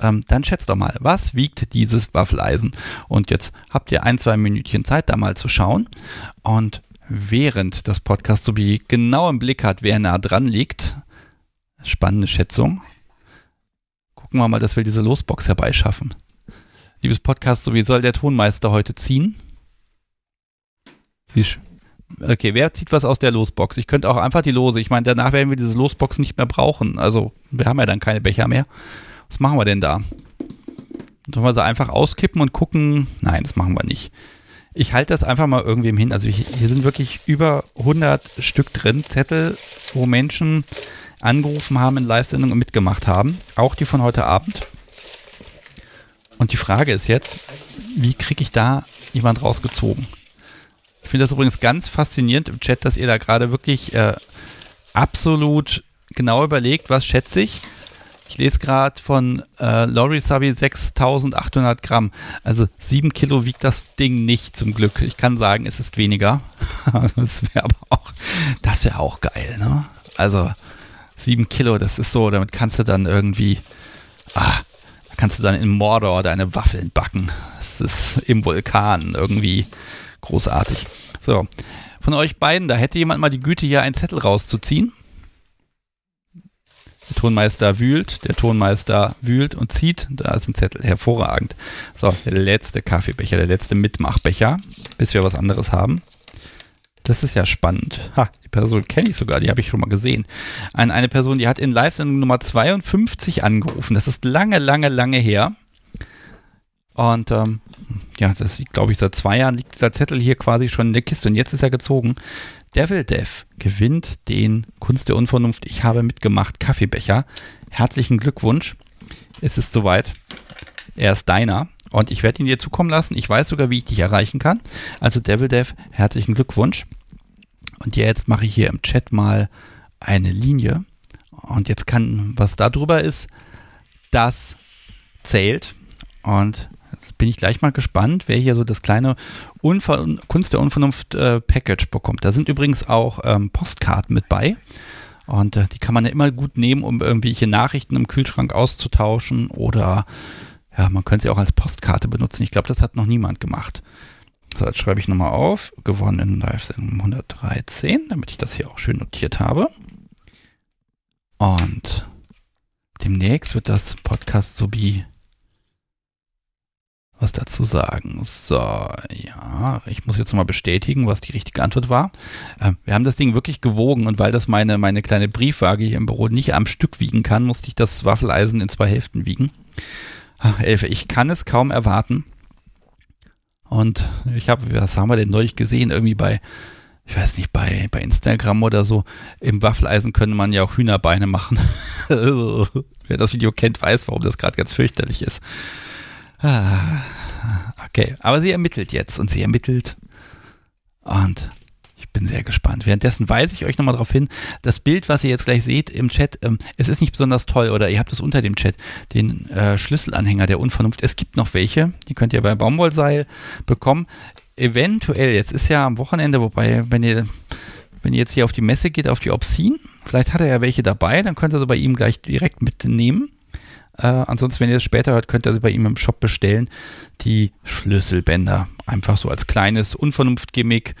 ähm, dann schätzt doch mal, was wiegt dieses Waffeleisen? Und jetzt habt ihr ein, zwei Minütchen Zeit, da mal zu schauen. Und während das Podcast wie genau im Blick hat, wer nah dran liegt, spannende Schätzung, gucken wir mal, dass wir diese Losbox herbeischaffen. Liebes Podcast, wie soll der Tonmeister heute ziehen? Okay, wer zieht was aus der Losbox? Ich könnte auch einfach die Lose. Ich meine, danach werden wir diese Losbox nicht mehr brauchen. Also, wir haben ja dann keine Becher mehr. Was machen wir denn da? Sollen wir sie einfach auskippen und gucken? Nein, das machen wir nicht. Ich halte das einfach mal irgendwem hin. Also hier sind wirklich über 100 Stück drin, Zettel, wo Menschen angerufen haben in Live-Sendungen und mitgemacht haben. Auch die von heute Abend. Und die Frage ist jetzt, wie kriege ich da jemand rausgezogen? Ich finde das übrigens ganz faszinierend im Chat, dass ihr da gerade wirklich äh, absolut genau überlegt, was schätze ich ich lese gerade von äh, Lori Sabi 6800 Gramm. Also 7 Kilo wiegt das Ding nicht zum Glück. Ich kann sagen, es ist weniger. das wäre aber auch, das wäre auch geil, ne? Also 7 Kilo, das ist so, damit kannst du dann irgendwie, ah, kannst du dann in Mordor deine Waffeln backen. Das ist im Vulkan irgendwie großartig. So, von euch beiden, da hätte jemand mal die Güte, hier einen Zettel rauszuziehen. Der Tonmeister wühlt, der Tonmeister wühlt und zieht. Da ist ein Zettel. Hervorragend. So, der letzte Kaffeebecher, der letzte Mitmachbecher, bis wir was anderes haben. Das ist ja spannend. Ha, die Person kenne ich sogar, die habe ich schon mal gesehen. Ein, eine Person, die hat in Live-Sendung Nummer 52 angerufen. Das ist lange, lange, lange her. Und ähm, ja, das glaube ich, seit zwei Jahren liegt dieser Zettel hier quasi schon in der Kiste und jetzt ist er gezogen. Devil Dev gewinnt den Kunst der Unvernunft. Ich habe mitgemacht Kaffeebecher. Herzlichen Glückwunsch. Es ist soweit. Er ist deiner und ich werde ihn dir zukommen lassen. Ich weiß sogar, wie ich dich erreichen kann. Also Devil Dev, herzlichen Glückwunsch. Und jetzt mache ich hier im Chat mal eine Linie. Und jetzt kann, was da drüber ist, das zählt. Und Bin ich gleich mal gespannt, wer hier so das kleine Unver Kunst der Unvernunft äh, Package bekommt. Da sind übrigens auch ähm, Postkarten mit bei. Und äh, die kann man ja immer gut nehmen, um irgendwelche Nachrichten im Kühlschrank auszutauschen oder ja, man könnte sie auch als Postkarte benutzen. Ich glaube, das hat noch niemand gemacht. So, jetzt schreibe ich nochmal auf. Gewonnen in Live-Sendung 113, damit ich das hier auch schön notiert habe. Und demnächst wird das Podcast sowie was dazu sagen. So, ja, ich muss jetzt mal bestätigen, was die richtige Antwort war. Äh, wir haben das Ding wirklich gewogen und weil das meine, meine kleine Briefwaage hier im Büro nicht am Stück wiegen kann, musste ich das Waffeleisen in zwei Hälften wiegen. Ach, Elfe, ich kann es kaum erwarten. Und ich habe, was haben wir denn neulich gesehen? Irgendwie bei, ich weiß nicht, bei, bei Instagram oder so, im Waffeleisen könnte man ja auch Hühnerbeine machen. Wer das Video kennt, weiß, warum das gerade ganz fürchterlich ist. Ah, okay, aber sie ermittelt jetzt und sie ermittelt. Und ich bin sehr gespannt. Währenddessen weise ich euch nochmal darauf hin, das Bild, was ihr jetzt gleich seht im Chat, ähm, es ist nicht besonders toll oder ihr habt es unter dem Chat, den äh, Schlüsselanhänger der Unvernunft. Es gibt noch welche, die könnt ihr bei Baumwollseil bekommen. Eventuell, jetzt ist ja am Wochenende, wobei, wenn ihr, wenn ihr jetzt hier auf die Messe geht, auf die Obscene, vielleicht hat er ja welche dabei, dann könnt ihr sie bei ihm gleich direkt mitnehmen. Äh, ansonsten, wenn ihr es später hört, könnt ihr sie bei ihm im Shop bestellen. Die Schlüsselbänder. Einfach so als kleines Unvernunft-Gimmick,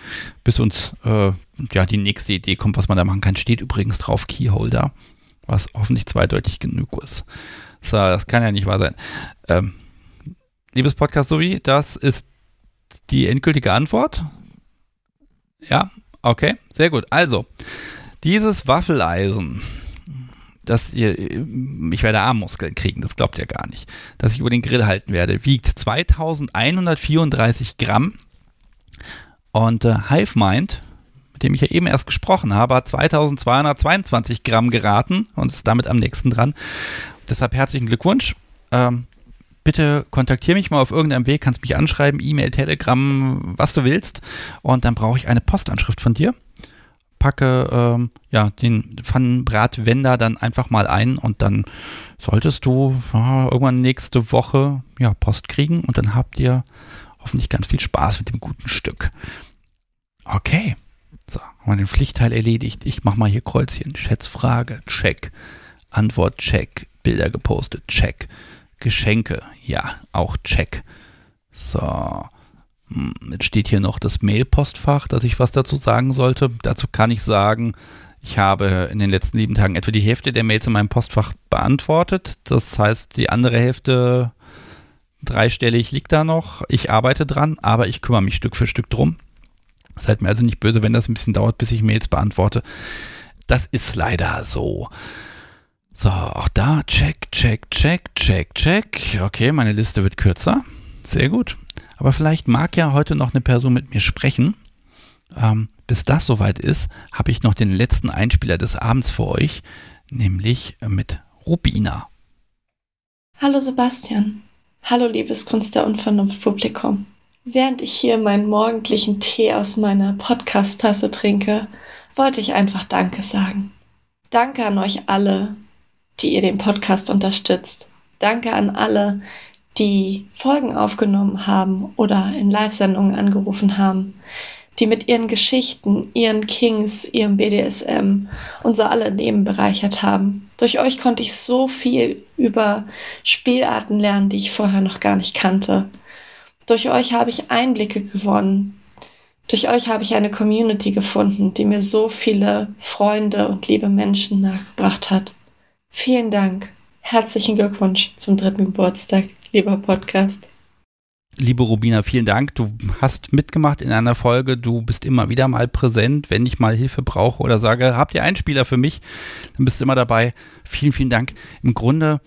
bis uns äh, ja die nächste Idee kommt, was man da machen kann. Steht übrigens drauf Keyholder, was hoffentlich zweideutig genug ist. So, das kann ja nicht wahr sein. Ähm, liebes Podcast sowie, das ist die endgültige Antwort. Ja, okay, sehr gut. Also, dieses Waffeleisen dass ihr, ich werde Armmuskeln kriegen, das glaubt ihr gar nicht, dass ich über den Grill halten werde, wiegt 2134 Gramm und äh, HiveMind, mit dem ich ja eben erst gesprochen habe, hat 2222 Gramm geraten und ist damit am nächsten dran. Deshalb herzlichen Glückwunsch. Ähm, bitte kontaktiere mich mal auf irgendeinem Weg, kannst mich anschreiben, E-Mail, Telegram, was du willst. Und dann brauche ich eine Postanschrift von dir packe ähm, ja, den Pfannenbratwender dann einfach mal ein und dann solltest du ja, irgendwann nächste Woche ja, Post kriegen und dann habt ihr hoffentlich ganz viel Spaß mit dem guten Stück. Okay. So, haben wir den Pflichtteil erledigt. Ich mache mal hier Kreuzchen. Schätzfrage, check. Antwort, check. Bilder gepostet, check. Geschenke, ja, auch check. So. Hm, jetzt steht hier noch das Mail-Postfach, dass ich was dazu sagen sollte. Dazu kann ich sagen, ich habe in den letzten sieben Tagen etwa die Hälfte der Mails in meinem Postfach beantwortet. Das heißt, die andere Hälfte dreistellig liegt da noch. Ich arbeite dran, aber ich kümmere mich Stück für Stück drum. Seid mir also nicht böse, wenn das ein bisschen dauert, bis ich Mails beantworte. Das ist leider so. So, auch da, check, check, check, check, check. Okay, meine Liste wird kürzer. Sehr gut. Aber vielleicht mag ja heute noch eine Person mit mir sprechen. Ähm, bis das soweit ist, habe ich noch den letzten Einspieler des Abends für euch, nämlich mit Rubina. Hallo Sebastian. Hallo liebes Kunst der Unvernunft Publikum. Während ich hier meinen morgendlichen Tee aus meiner Podcast-Tasse trinke, wollte ich einfach Danke sagen. Danke an euch alle, die ihr den Podcast unterstützt. Danke an alle, die Folgen aufgenommen haben oder in Live-Sendungen angerufen haben, die mit ihren Geschichten, ihren Kings, ihrem BDSM unser alle Leben bereichert haben. Durch euch konnte ich so viel über Spielarten lernen, die ich vorher noch gar nicht kannte. Durch euch habe ich Einblicke gewonnen. Durch euch habe ich eine Community gefunden, die mir so viele Freunde und liebe Menschen nachgebracht hat. Vielen Dank. Herzlichen Glückwunsch zum dritten Geburtstag lieber Podcast. Liebe Rubina, vielen Dank. Du hast mitgemacht in einer Folge. Du bist immer wieder mal präsent. Wenn ich mal Hilfe brauche oder sage, habt ihr einen Spieler für mich, dann bist du immer dabei. Vielen, vielen Dank. Im Grunde,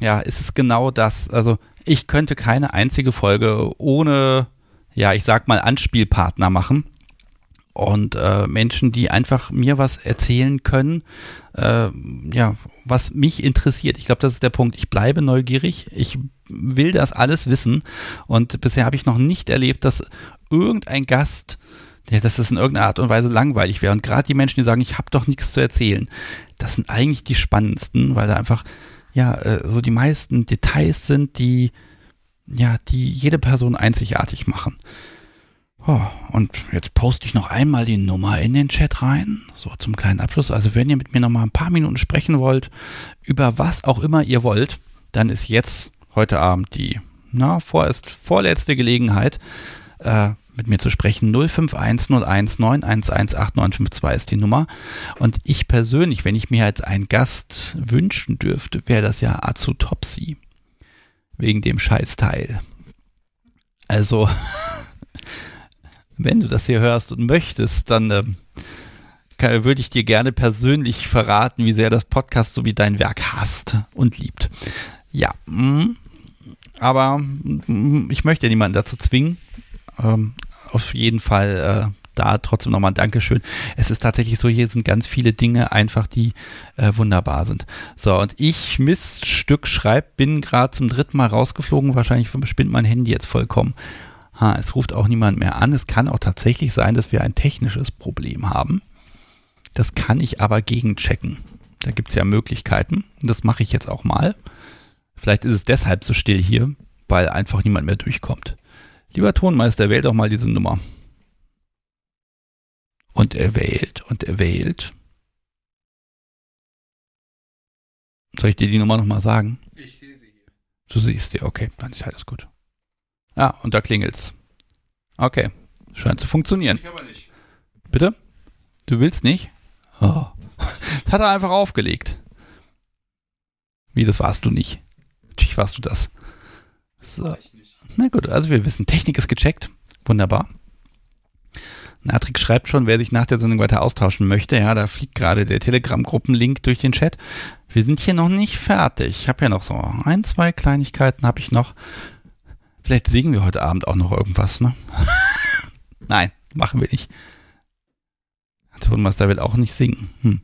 ja, ist es genau das. Also, ich könnte keine einzige Folge ohne, ja, ich sag mal, Anspielpartner machen und äh, Menschen, die einfach mir was erzählen können, äh, ja, was mich interessiert. Ich glaube, das ist der Punkt. Ich bleibe neugierig. Ich will das alles wissen. Und bisher habe ich noch nicht erlebt, dass irgendein Gast, ja, dass das in irgendeiner Art und Weise langweilig wäre. Und gerade die Menschen, die sagen, ich habe doch nichts zu erzählen, das sind eigentlich die spannendsten, weil da einfach ja äh, so die meisten Details sind, die ja, die jede Person einzigartig machen. Oh, und jetzt poste ich noch einmal die Nummer in den Chat rein, so zum kleinen Abschluss. Also wenn ihr mit mir noch mal ein paar Minuten sprechen wollt, über was auch immer ihr wollt, dann ist jetzt heute Abend die na, vorerst vorletzte Gelegenheit, äh, mit mir zu sprechen. 051019118952 ist die Nummer. Und ich persönlich, wenn ich mir als einen Gast wünschen dürfte, wäre das ja Azutopsy. Wegen dem Scheißteil. Also, wenn du das hier hörst und möchtest, dann äh, kann, würde ich dir gerne persönlich verraten, wie sehr das Podcast so wie dein Werk hasst und liebt. Ja, mh, aber mh, ich möchte niemanden dazu zwingen. Ähm, auf jeden Fall äh, da trotzdem nochmal ein Dankeschön. Es ist tatsächlich so, hier sind ganz viele Dinge einfach, die äh, wunderbar sind. So, und ich Miststück schreibe, bin gerade zum dritten Mal rausgeflogen. Wahrscheinlich spinnt mein Handy jetzt vollkommen. Ha, es ruft auch niemand mehr an. Es kann auch tatsächlich sein, dass wir ein technisches Problem haben. Das kann ich aber gegenchecken. Da gibt es ja Möglichkeiten. Das mache ich jetzt auch mal. Vielleicht ist es deshalb so still hier, weil einfach niemand mehr durchkommt. Lieber Tonmeister, wähl doch mal diese Nummer. Und er wählt und er wählt. Soll ich dir die Nummer nochmal sagen? Ich sehe sie hier. Du siehst sie, okay, dann ist alles gut. Ah, und da klingelt's. Okay, scheint zu funktionieren. Ich aber nicht. Bitte? Du willst nicht? Oh. Das hat er einfach aufgelegt. Wie, das warst du nicht? Natürlich warst du das. So. Na gut, also wir wissen, Technik ist gecheckt. Wunderbar. Natrik schreibt schon, wer sich nach der Sendung weiter austauschen möchte. Ja, da fliegt gerade der Telegram-Gruppenlink durch den Chat. Wir sind hier noch nicht fertig. Ich habe ja noch so ein, zwei Kleinigkeiten habe ich noch. Vielleicht singen wir heute Abend auch noch irgendwas, ne? Nein, machen wir nicht. Der Tonmeister will auch nicht singen. Hm.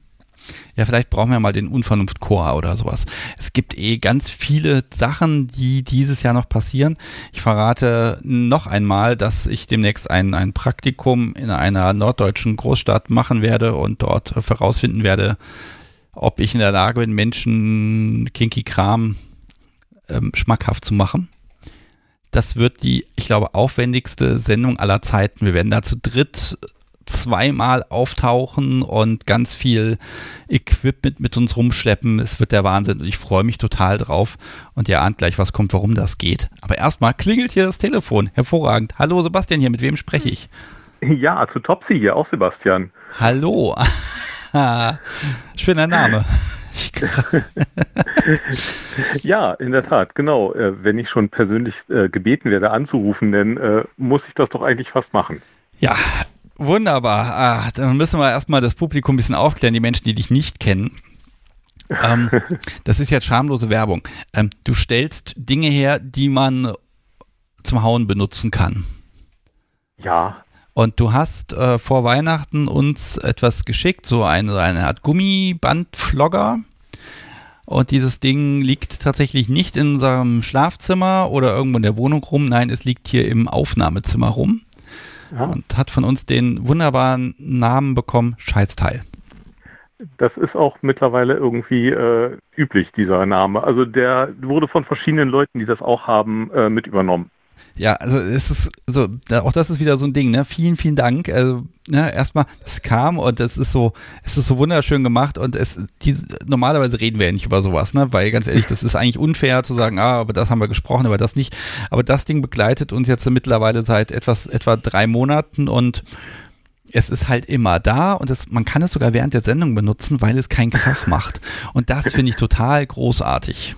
Ja, vielleicht brauchen wir mal den Unvernunft-Chor oder sowas. Es gibt eh ganz viele Sachen, die dieses Jahr noch passieren. Ich verrate noch einmal, dass ich demnächst ein, ein Praktikum in einer norddeutschen Großstadt machen werde und dort herausfinden werde, ob ich in der Lage bin, Menschen kinky Kram ähm, schmackhaft zu machen. Das wird die, ich glaube, aufwendigste Sendung aller Zeiten. Wir werden da zu dritt zweimal auftauchen und ganz viel Equipment mit uns rumschleppen. Es wird der Wahnsinn und ich freue mich total drauf. Und ihr ahnt gleich, was kommt, warum das geht. Aber erstmal klingelt hier das Telefon. Hervorragend. Hallo Sebastian hier, mit wem spreche ich? Ja, zu Topsy hier, auch Sebastian. Hallo. Schöner Name. ja, in der Tat, genau. Äh, wenn ich schon persönlich äh, gebeten werde anzurufen, dann äh, muss ich das doch eigentlich fast machen. Ja, wunderbar. Ah, dann müssen wir erstmal das Publikum ein bisschen aufklären, die Menschen, die dich nicht kennen. ähm, das ist jetzt schamlose Werbung. Ähm, du stellst Dinge her, die man zum Hauen benutzen kann. Ja. Und du hast äh, vor Weihnachten uns etwas geschickt, so eine, eine Art Gummibandflogger. Und dieses Ding liegt tatsächlich nicht in unserem Schlafzimmer oder irgendwo in der Wohnung rum. Nein, es liegt hier im Aufnahmezimmer rum. Ja. Und hat von uns den wunderbaren Namen bekommen, Scheißteil. Das ist auch mittlerweile irgendwie äh, üblich, dieser Name. Also der wurde von verschiedenen Leuten, die das auch haben, äh, mit übernommen. Ja, also es ist so, auch das ist wieder so ein Ding, ne? Vielen, vielen Dank. Also, ne, erstmal, das kam und es ist so, es ist so wunderschön gemacht und es, die, normalerweise reden wir ja nicht über sowas, ne? Weil ganz ehrlich, das ist eigentlich unfair zu sagen, ah, aber das haben wir gesprochen, aber das nicht. Aber das Ding begleitet uns jetzt mittlerweile seit etwas, etwa drei Monaten und es ist halt immer da und es, man kann es sogar während der Sendung benutzen, weil es keinen Krach macht. Und das finde ich total großartig.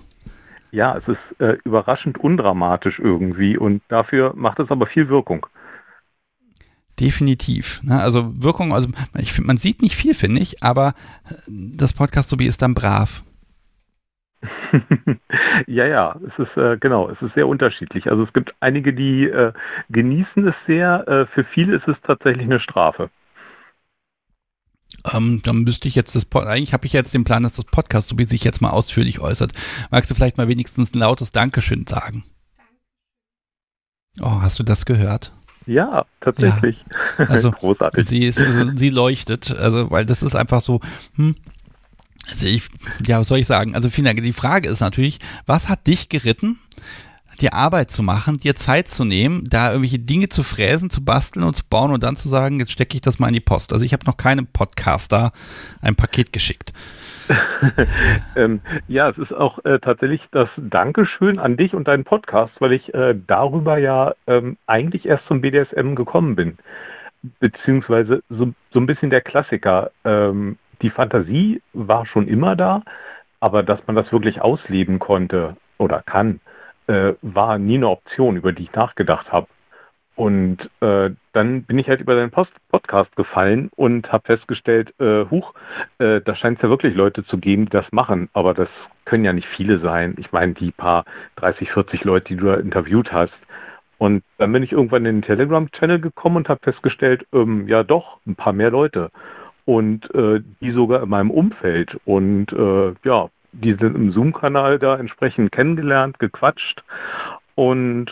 Ja, es ist äh, überraschend undramatisch irgendwie und dafür macht es aber viel Wirkung. Definitiv. Ne? Also Wirkung, also ich finde, man sieht nicht viel, finde ich, aber das Podcast Sobi ist dann brav. ja, ja, es ist äh, genau, es ist sehr unterschiedlich. Also es gibt einige, die äh, genießen es sehr, äh, für viele ist es tatsächlich eine Strafe. Ähm, dann müsste ich jetzt das Pod eigentlich habe ich jetzt den Plan, dass das Podcast so wie sich jetzt mal ausführlich äußert. Magst du vielleicht mal wenigstens ein lautes Dankeschön sagen? Oh, hast du das gehört? Ja, tatsächlich. Ja. Also großartig. Sie ist, also, sie leuchtet, also weil das ist einfach so. Hm, also ich, ja, was soll ich sagen? Also vielen Dank. Die Frage ist natürlich, was hat dich geritten? Die Arbeit zu machen, dir Zeit zu nehmen, da irgendwelche Dinge zu fräsen, zu basteln und zu bauen und dann zu sagen, jetzt stecke ich das mal in die Post. Also ich habe noch keinem Podcaster ein Paket geschickt. ähm, ja, es ist auch äh, tatsächlich das Dankeschön an dich und deinen Podcast, weil ich äh, darüber ja ähm, eigentlich erst zum BDSM gekommen bin. Beziehungsweise so, so ein bisschen der Klassiker. Ähm, die Fantasie war schon immer da, aber dass man das wirklich ausleben konnte oder kann, äh, war nie eine Option, über die ich nachgedacht habe. und äh, dann bin ich halt über deinen Post Podcast gefallen und habe festgestellt, äh, huch, äh, da scheint es ja wirklich Leute zu geben, die das machen, aber das können ja nicht viele sein. Ich meine, die paar 30, 40 Leute, die du da interviewt hast. Und dann bin ich irgendwann in den Telegram-Channel gekommen und habe festgestellt, ähm, ja doch, ein paar mehr Leute. Und äh, die sogar in meinem Umfeld. Und äh, ja, die sind im Zoom-Kanal da entsprechend kennengelernt, gequatscht. Und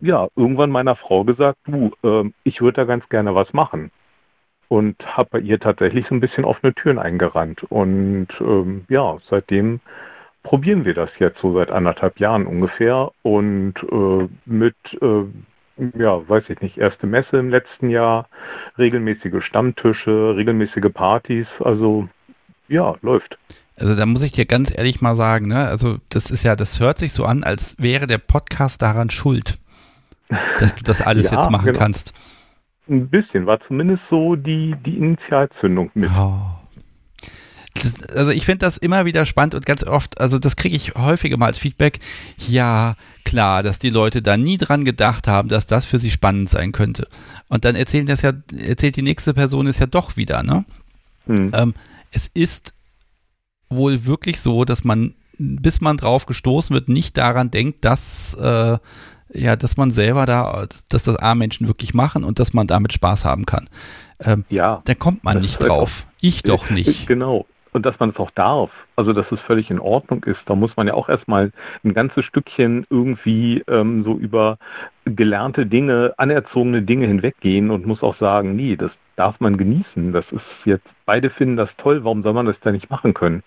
ja, irgendwann meiner Frau gesagt, du, äh, ich würde da ganz gerne was machen. Und habe bei ihr tatsächlich so ein bisschen offene Türen eingerannt. Und ähm, ja, seitdem probieren wir das jetzt so seit anderthalb Jahren ungefähr. Und äh, mit, äh, ja, weiß ich nicht, erste Messe im letzten Jahr, regelmäßige Stammtische, regelmäßige Partys. Also ja, läuft. Also da muss ich dir ganz ehrlich mal sagen, ne? Also das ist ja, das hört sich so an, als wäre der Podcast daran schuld dass du das alles ja, jetzt machen genau. kannst. Ein bisschen, war zumindest so die, die Initialzündung mit. Oh. Das, also ich finde das immer wieder spannend und ganz oft, also das kriege ich häufiger mal als Feedback. Ja, klar, dass die Leute da nie dran gedacht haben, dass das für sie spannend sein könnte. Und dann erzählen das ja, erzählt die nächste Person es ja doch wieder, ne? Hm. Ähm, es ist wohl wirklich so, dass man, bis man drauf gestoßen wird, nicht daran denkt, dass äh, ja, dass man selber da, dass das A-Menschen wirklich machen und dass man damit Spaß haben kann. Ähm, ja. Da kommt man nicht drauf. Ich doch nicht. Genau. Und dass man es auch darf. Also, dass es völlig in Ordnung ist. Da muss man ja auch erstmal ein ganzes Stückchen irgendwie ähm, so über gelernte Dinge, anerzogene Dinge hinweggehen und muss auch sagen, nee, das darf man genießen. Das ist jetzt, beide finden das toll, warum soll man das denn nicht machen können?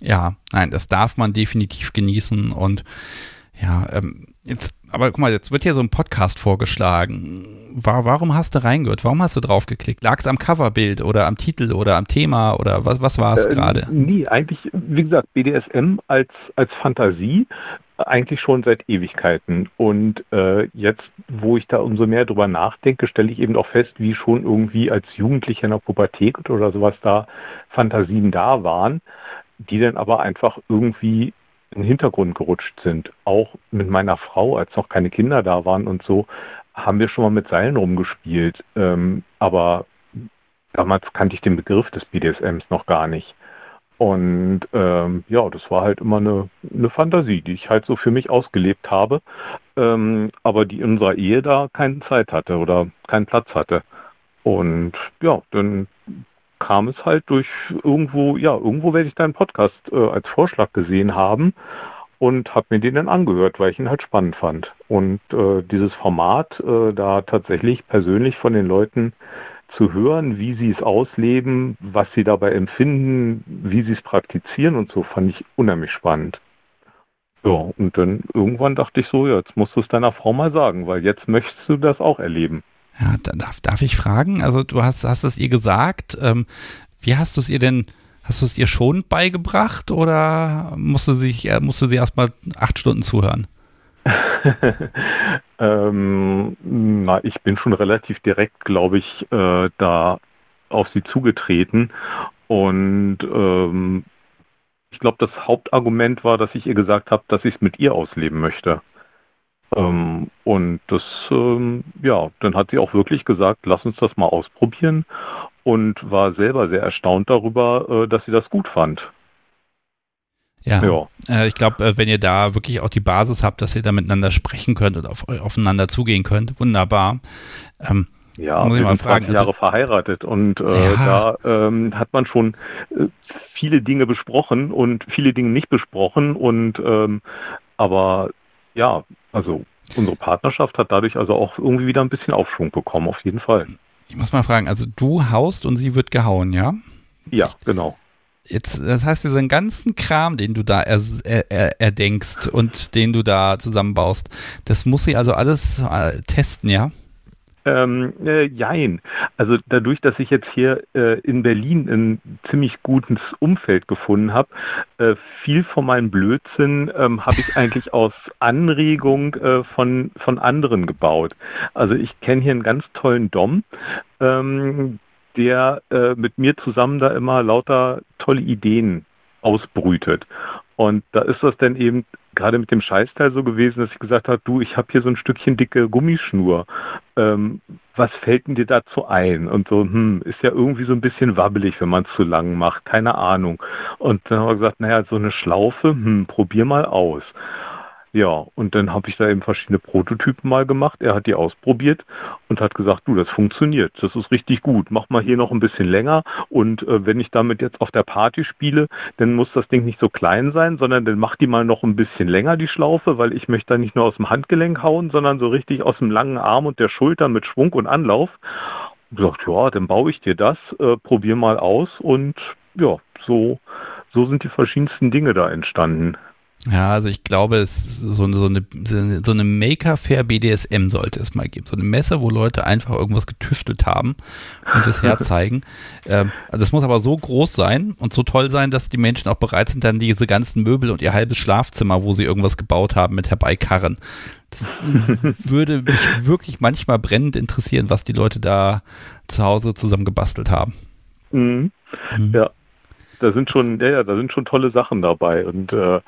Ja, nein, das darf man definitiv genießen und ja, ähm, jetzt aber guck mal, jetzt wird hier so ein Podcast vorgeschlagen. War, warum hast du reingehört? Warum hast du draufgeklickt? Lag es am Coverbild oder am Titel oder am Thema oder was, was war es äh, gerade? Nie, eigentlich, wie gesagt, BDSM als, als Fantasie eigentlich schon seit Ewigkeiten. Und äh, jetzt, wo ich da umso mehr drüber nachdenke, stelle ich eben auch fest, wie schon irgendwie als Jugendlicher in der Pubertät oder sowas da Fantasien da waren, die dann aber einfach irgendwie in den Hintergrund gerutscht sind. Auch mit meiner Frau, als noch keine Kinder da waren und so, haben wir schon mal mit Seilen rumgespielt. Ähm, aber damals kannte ich den Begriff des BDSMs noch gar nicht. Und ähm, ja, das war halt immer eine, eine Fantasie, die ich halt so für mich ausgelebt habe, ähm, aber die in unserer Ehe da keine Zeit hatte oder keinen Platz hatte. Und ja, dann kam es halt durch irgendwo, ja, irgendwo werde ich deinen Podcast äh, als Vorschlag gesehen haben und habe mir den dann angehört, weil ich ihn halt spannend fand. Und äh, dieses Format, äh, da tatsächlich persönlich von den Leuten zu hören, wie sie es ausleben, was sie dabei empfinden, wie sie es praktizieren und so, fand ich unheimlich spannend. Ja, und dann irgendwann dachte ich so, ja, jetzt musst du es deiner Frau mal sagen, weil jetzt möchtest du das auch erleben. Ja, darf, darf ich fragen? Also du hast, hast es ihr gesagt. Ähm, wie hast du es ihr denn, hast du es ihr schon beigebracht oder musst du, sich, äh, musst du sie erstmal acht Stunden zuhören? ähm, na, ich bin schon relativ direkt, glaube ich, äh, da auf sie zugetreten und ähm, ich glaube, das Hauptargument war, dass ich ihr gesagt habe, dass ich es mit ihr ausleben möchte. Ähm, und das, ähm, ja, dann hat sie auch wirklich gesagt, lass uns das mal ausprobieren und war selber sehr erstaunt darüber, äh, dass sie das gut fand. Ja, ja. Äh, ich glaube, äh, wenn ihr da wirklich auch die Basis habt, dass ihr da miteinander sprechen könnt und auf, aufeinander zugehen könnt, wunderbar. Ähm, ja, muss ich mal fragen. Also Jahre also, verheiratet und äh, ja. da ähm, hat man schon äh, viele Dinge besprochen und viele Dinge nicht besprochen und ähm, aber ja, also unsere Partnerschaft hat dadurch also auch irgendwie wieder ein bisschen Aufschwung bekommen, auf jeden Fall. Ich muss mal fragen, also du haust und sie wird gehauen, ja? Ja, genau. Jetzt, das heißt, diesen ganzen Kram, den du da er, er, erdenkst und den du da zusammenbaust, das muss sie also alles äh, testen, ja? Ähm, äh, jein. Also dadurch, dass ich jetzt hier äh, in Berlin ein ziemlich gutes Umfeld gefunden habe, äh, viel von meinem Blödsinn ähm, habe ich eigentlich aus Anregung äh, von, von anderen gebaut. Also ich kenne hier einen ganz tollen Dom, ähm, der äh, mit mir zusammen da immer lauter tolle Ideen ausbrütet. Und da ist das dann eben gerade mit dem Scheißteil so gewesen, dass ich gesagt habe, du, ich habe hier so ein Stückchen dicke Gummischnur. Ähm, was fällt denn dir dazu ein? Und so, hm, ist ja irgendwie so ein bisschen wabbelig, wenn man es zu lang macht, keine Ahnung. Und dann haben wir gesagt, naja, so eine Schlaufe, hm, probier mal aus. Ja, und dann habe ich da eben verschiedene Prototypen mal gemacht. Er hat die ausprobiert und hat gesagt, du, das funktioniert, das ist richtig gut. Mach mal hier noch ein bisschen länger und äh, wenn ich damit jetzt auf der Party spiele, dann muss das Ding nicht so klein sein, sondern dann mach die mal noch ein bisschen länger, die Schlaufe, weil ich möchte da nicht nur aus dem Handgelenk hauen, sondern so richtig aus dem langen Arm und der Schulter mit Schwung und Anlauf. Und gesagt, ja, dann baue ich dir das, äh, probier mal aus und ja, so, so sind die verschiedensten Dinge da entstanden. Ja, also ich glaube, es so, so eine, so eine Maker-Fair BDSM sollte es mal geben. So eine Messe, wo Leute einfach irgendwas getüftelt haben und es herzeigen. ähm, also es muss aber so groß sein und so toll sein, dass die Menschen auch bereit sind, dann diese ganzen Möbel und ihr halbes Schlafzimmer, wo sie irgendwas gebaut haben, mit herbeikarren. Das würde mich wirklich manchmal brennend interessieren, was die Leute da zu Hause zusammen gebastelt haben. Mhm. Mhm. Ja, da sind schon, ja, da sind schon tolle Sachen dabei. Und äh,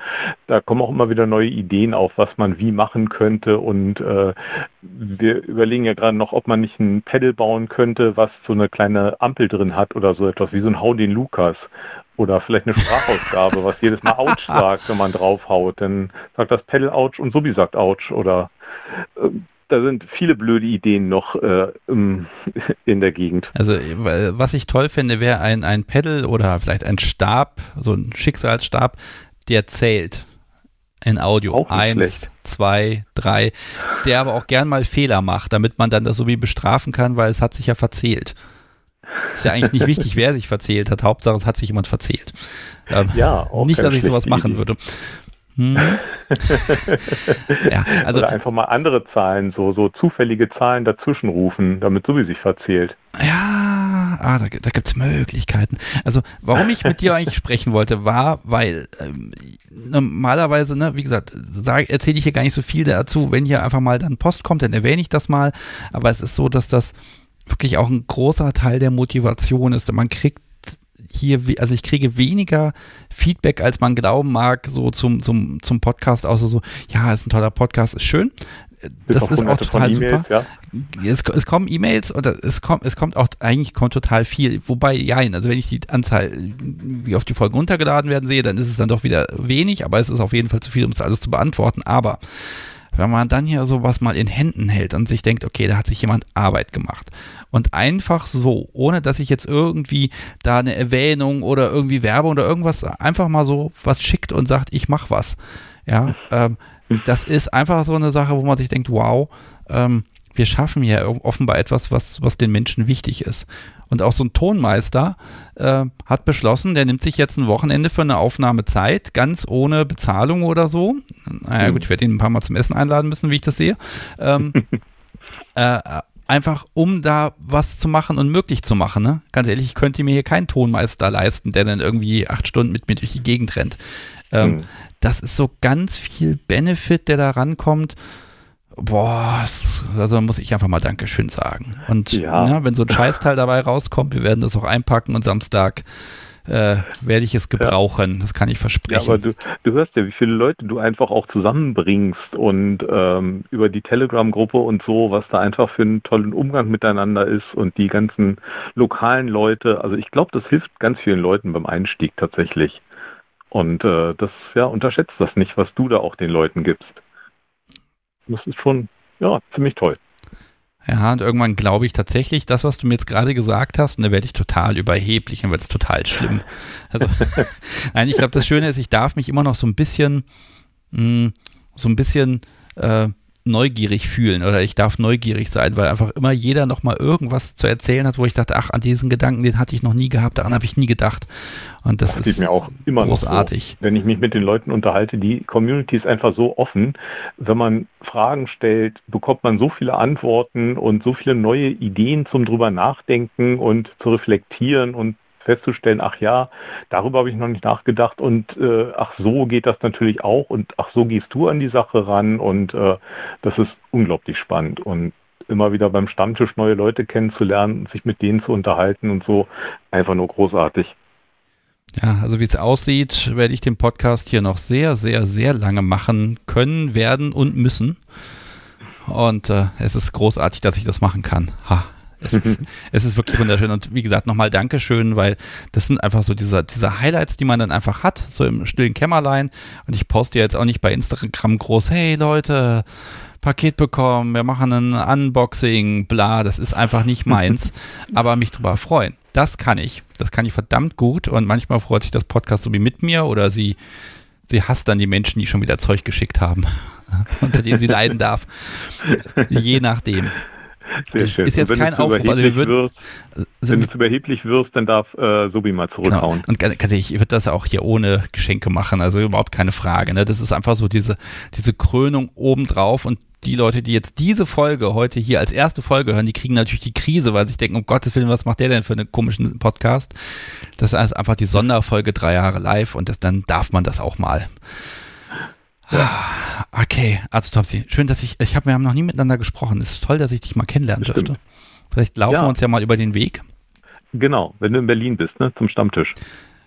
da kommen auch immer wieder neue Ideen auf, was man wie machen könnte. Und äh, wir überlegen ja gerade noch, ob man nicht ein Pedal bauen könnte, was so eine kleine Ampel drin hat oder so etwas wie so ein Hau den Lukas. Oder vielleicht eine Sprachausgabe, was jedes Mal Ouch sagt, wenn man draufhaut, dann sagt das Pedal Ouch und Subi sagt Ouch oder äh, da sind viele blöde Ideen noch äh, in der Gegend. Also was ich toll finde, wäre ein, ein Pedal oder vielleicht ein Stab, so ein Schicksalsstab, der zählt in Audio. Eins, schlecht. zwei, drei, der aber auch gern mal Fehler macht, damit man dann das so wie bestrafen kann, weil es hat sich ja verzählt. Ist ja eigentlich nicht wichtig, wer sich verzählt hat. Hauptsache, es hat sich jemand verzählt. Ähm, ja, nicht, dass ich sowas machen Idee. würde. Hm. ja, also Oder einfach mal andere Zahlen, so, so zufällige Zahlen dazwischen rufen, damit so wie sich verzählt. Ja, ah, da, da gibt es Möglichkeiten. Also, warum ich mit dir eigentlich sprechen wollte, war, weil ähm, normalerweise, ne, wie gesagt, erzähle ich hier gar nicht so viel dazu. Wenn hier einfach mal dann Post kommt, dann erwähne ich das mal. Aber es ist so, dass das wirklich auch ein großer Teil der Motivation ist. Und man kriegt hier, also ich kriege weniger Feedback, als man glauben mag, so zum, zum, zum Podcast, außer so, ja, ist ein toller Podcast, ist schön. Das ist auch total super. Ja. Es, es, kommen E-Mails und es kommt, es kommt auch, eigentlich kommt total viel. Wobei, ja, also wenn ich die Anzahl, wie oft die Folgen runtergeladen werden sehe, dann ist es dann doch wieder wenig, aber es ist auf jeden Fall zu viel, um es alles zu beantworten. Aber wenn man dann hier sowas mal in Händen hält und sich denkt, okay, da hat sich jemand Arbeit gemacht und einfach so, ohne dass ich jetzt irgendwie da eine Erwähnung oder irgendwie Werbung oder irgendwas, einfach mal so was schickt und sagt, ich mach was. Ja, ähm, das ist einfach so eine Sache, wo man sich denkt, wow, ähm, wir schaffen hier offenbar etwas, was, was den Menschen wichtig ist. Und auch so ein Tonmeister äh, hat beschlossen, der nimmt sich jetzt ein Wochenende für eine Aufnahme Zeit, ganz ohne Bezahlung oder so. Naja, gut, ich werde ihn ein paar Mal zum Essen einladen müssen, wie ich das sehe. Ähm, äh, einfach um da was zu machen und möglich zu machen. Ne? Ganz ehrlich, ich könnte mir hier keinen Tonmeister leisten, der dann irgendwie acht Stunden mit mir durch die Gegend rennt. Ähm, mhm. Das ist so ganz viel Benefit, der da rankommt. Boah, also muss ich einfach mal Dankeschön sagen. Und ja. Ja, ne, wenn so ein Scheißteil dabei rauskommt, wir werden das auch einpacken und Samstag äh, werde ich es gebrauchen. Ja. Das kann ich versprechen. Ja, aber du, du hörst ja, wie viele Leute du einfach auch zusammenbringst und ähm, über die Telegram-Gruppe und so, was da einfach für einen tollen Umgang miteinander ist und die ganzen lokalen Leute. Also ich glaube, das hilft ganz vielen Leuten beim Einstieg tatsächlich. Und äh, das, ja, unterschätzt das nicht, was du da auch den Leuten gibst das ist schon, ja, ziemlich toll. Ja, und irgendwann glaube ich tatsächlich, das, was du mir jetzt gerade gesagt hast, und da werde ich total überheblich und wird es total schlimm. Also, nein, ich glaube, das Schöne ist, ich darf mich immer noch so ein bisschen, mh, hm, so ein bisschen äh, neugierig fühlen oder ich darf neugierig sein, weil einfach immer jeder nochmal irgendwas zu erzählen hat, wo ich dachte, ach, an diesen Gedanken, den hatte ich noch nie gehabt, daran habe ich nie gedacht. Und das, das ist mir auch immer großartig. So. Wenn ich mich mit den Leuten unterhalte, die Community ist einfach so offen. Wenn man Fragen stellt, bekommt man so viele Antworten und so viele neue Ideen zum drüber nachdenken und zu reflektieren und festzustellen, ach ja, darüber habe ich noch nicht nachgedacht und äh, ach so geht das natürlich auch und ach so gehst du an die Sache ran und äh, das ist unglaublich spannend und immer wieder beim Stammtisch neue Leute kennenzulernen, sich mit denen zu unterhalten und so, einfach nur großartig. Ja, also wie es aussieht, werde ich den Podcast hier noch sehr, sehr, sehr lange machen können, werden und müssen. Und äh, es ist großartig, dass ich das machen kann. Ha. Es ist, es ist wirklich wunderschön. Und wie gesagt, nochmal Dankeschön, weil das sind einfach so diese, diese Highlights, die man dann einfach hat, so im stillen Kämmerlein. Und ich poste jetzt auch nicht bei Instagram groß, hey Leute, Paket bekommen, wir machen ein Unboxing, bla, das ist einfach nicht meins. aber mich drüber freuen. Das kann ich. Das kann ich verdammt gut. Und manchmal freut sich das Podcast so wie mit mir oder sie, sie hasst dann die Menschen, die schon wieder Zeug geschickt haben, unter denen sie leiden darf. Je nachdem. Sehr schön. Ist jetzt kein Aufruf. Also wir würden, wirst, wenn du zu überheblich wirst, dann darf äh, Sobi mal zurückhauen. Genau. Und ganz ehrlich, ich würde das auch hier ohne Geschenke machen, also überhaupt keine Frage. Ne? Das ist einfach so diese, diese Krönung obendrauf und die Leute, die jetzt diese Folge heute hier als erste Folge hören, die kriegen natürlich die Krise, weil sie sich denken, um Gottes Willen, was macht der denn für einen komischen Podcast? Das ist also einfach die Sonderfolge drei Jahre live und das, dann darf man das auch mal. Ah, Okay, also Topsy, schön, dass ich, ich habe, wir haben noch nie miteinander gesprochen. Es ist toll, dass ich dich mal kennenlernen Stimmt. dürfte. Vielleicht laufen Ja. wir uns ja mal über den Weg. Genau, wenn du in Berlin bist, ne, zum Stammtisch.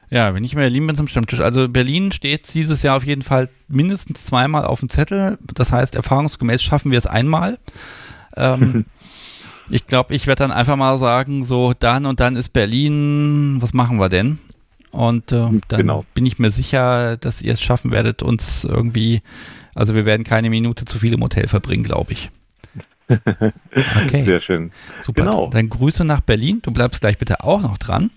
Ja, wenn ich in Berlin bin zum Stammtisch. Also Berlin steht dieses Jahr auf jeden Fall mindestens zweimal auf dem Zettel. Das heißt, erfahrungsgemäß schaffen wir es einmal. Ähm, ich glaube, ich werde dann einfach mal sagen, so dann und dann ist Berlin, was machen wir denn? Und äh, dann Genau. bin ich mir sicher, dass ihr es schaffen werdet, uns irgendwie, also wir werden keine Minute zu viel im Hotel verbringen, glaube ich. Okay. Sehr schön. Super. Genau. Dann Grüße nach Berlin. Du bleibst gleich bitte auch noch dran.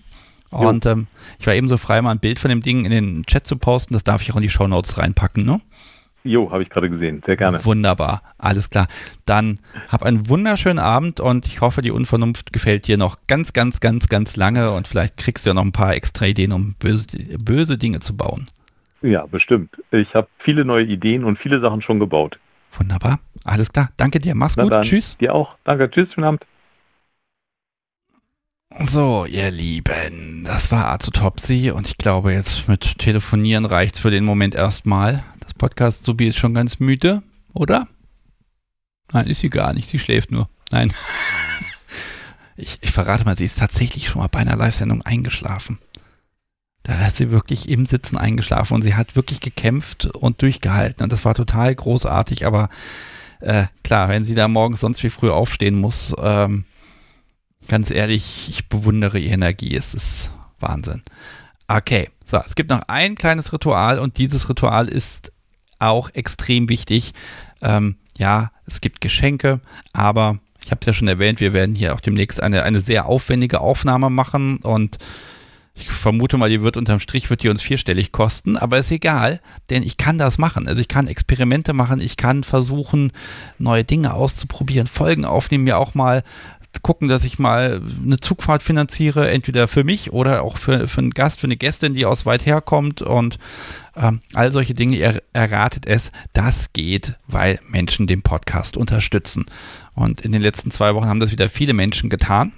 Und ähm, ich war eben so frei, mal ein Bild von dem Ding in den Chat zu posten. Das darf ich auch in die Shownotes reinpacken, ne? Jo, habe ich gerade gesehen. Sehr gerne. Wunderbar. Alles klar. Dann hab einen wunderschönen Abend und ich hoffe, die Unvernunft gefällt dir noch ganz, ganz, ganz, ganz lange und vielleicht kriegst du ja noch ein paar extra Ideen, um böse, böse Dinge zu bauen. Ja, bestimmt. Ich habe viele neue Ideen und viele Sachen schon gebaut. Wunderbar. Alles klar. Danke dir. Mach's Na gut. dann, Tschüss. Dir auch. Danke. Tschüss. Schönen Abend. So, ihr Lieben, das war Azotopsy und ich glaube, jetzt mit Telefonieren reicht's für den Moment erstmal. Podcast Subi ist schon ganz müde, oder? Nein, ist sie gar nicht, sie schläft nur. Nein. Ich, ich verrate mal, sie ist tatsächlich schon mal bei einer Live-Sendung eingeschlafen. Da hat sie wirklich im Sitzen eingeschlafen und sie hat wirklich gekämpft und durchgehalten und das war total großartig, aber äh, klar, wenn sie da morgens sonst wie früh aufstehen muss, ähm, ganz ehrlich, ich bewundere ihre Energie. Es ist Wahnsinn. Okay, so, es gibt noch ein kleines Ritual und dieses Ritual ist auch extrem wichtig. Ähm, ja, es gibt Geschenke, aber ich habe es ja schon erwähnt, wir werden hier auch demnächst eine, eine sehr aufwendige Aufnahme machen und ich vermute mal, die wird unterm Strich, wird die uns vierstellig kosten, aber ist egal, denn ich kann das machen. Also ich kann Experimente machen, ich kann versuchen, neue Dinge auszuprobieren, Folgen aufnehmen, mir auch mal gucken, dass ich mal eine Zugfahrt finanziere, entweder für mich oder auch für, für einen Gast, für eine Gästin, die aus weit herkommt und ähm, all solche Dinge, ihr erratet es, das geht, weil Menschen den Podcast unterstützen. Und in den letzten zwei Wochen haben das wieder viele Menschen getan.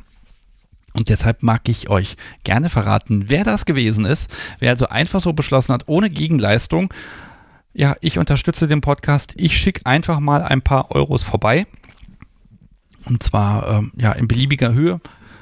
Und deshalb mag ich euch gerne verraten, wer das gewesen ist, wer also einfach so beschlossen hat, ohne Gegenleistung, ja, ich unterstütze den Podcast, ich schicke einfach mal ein paar Euros vorbei. Und zwar ähm, ja in beliebiger Höhe.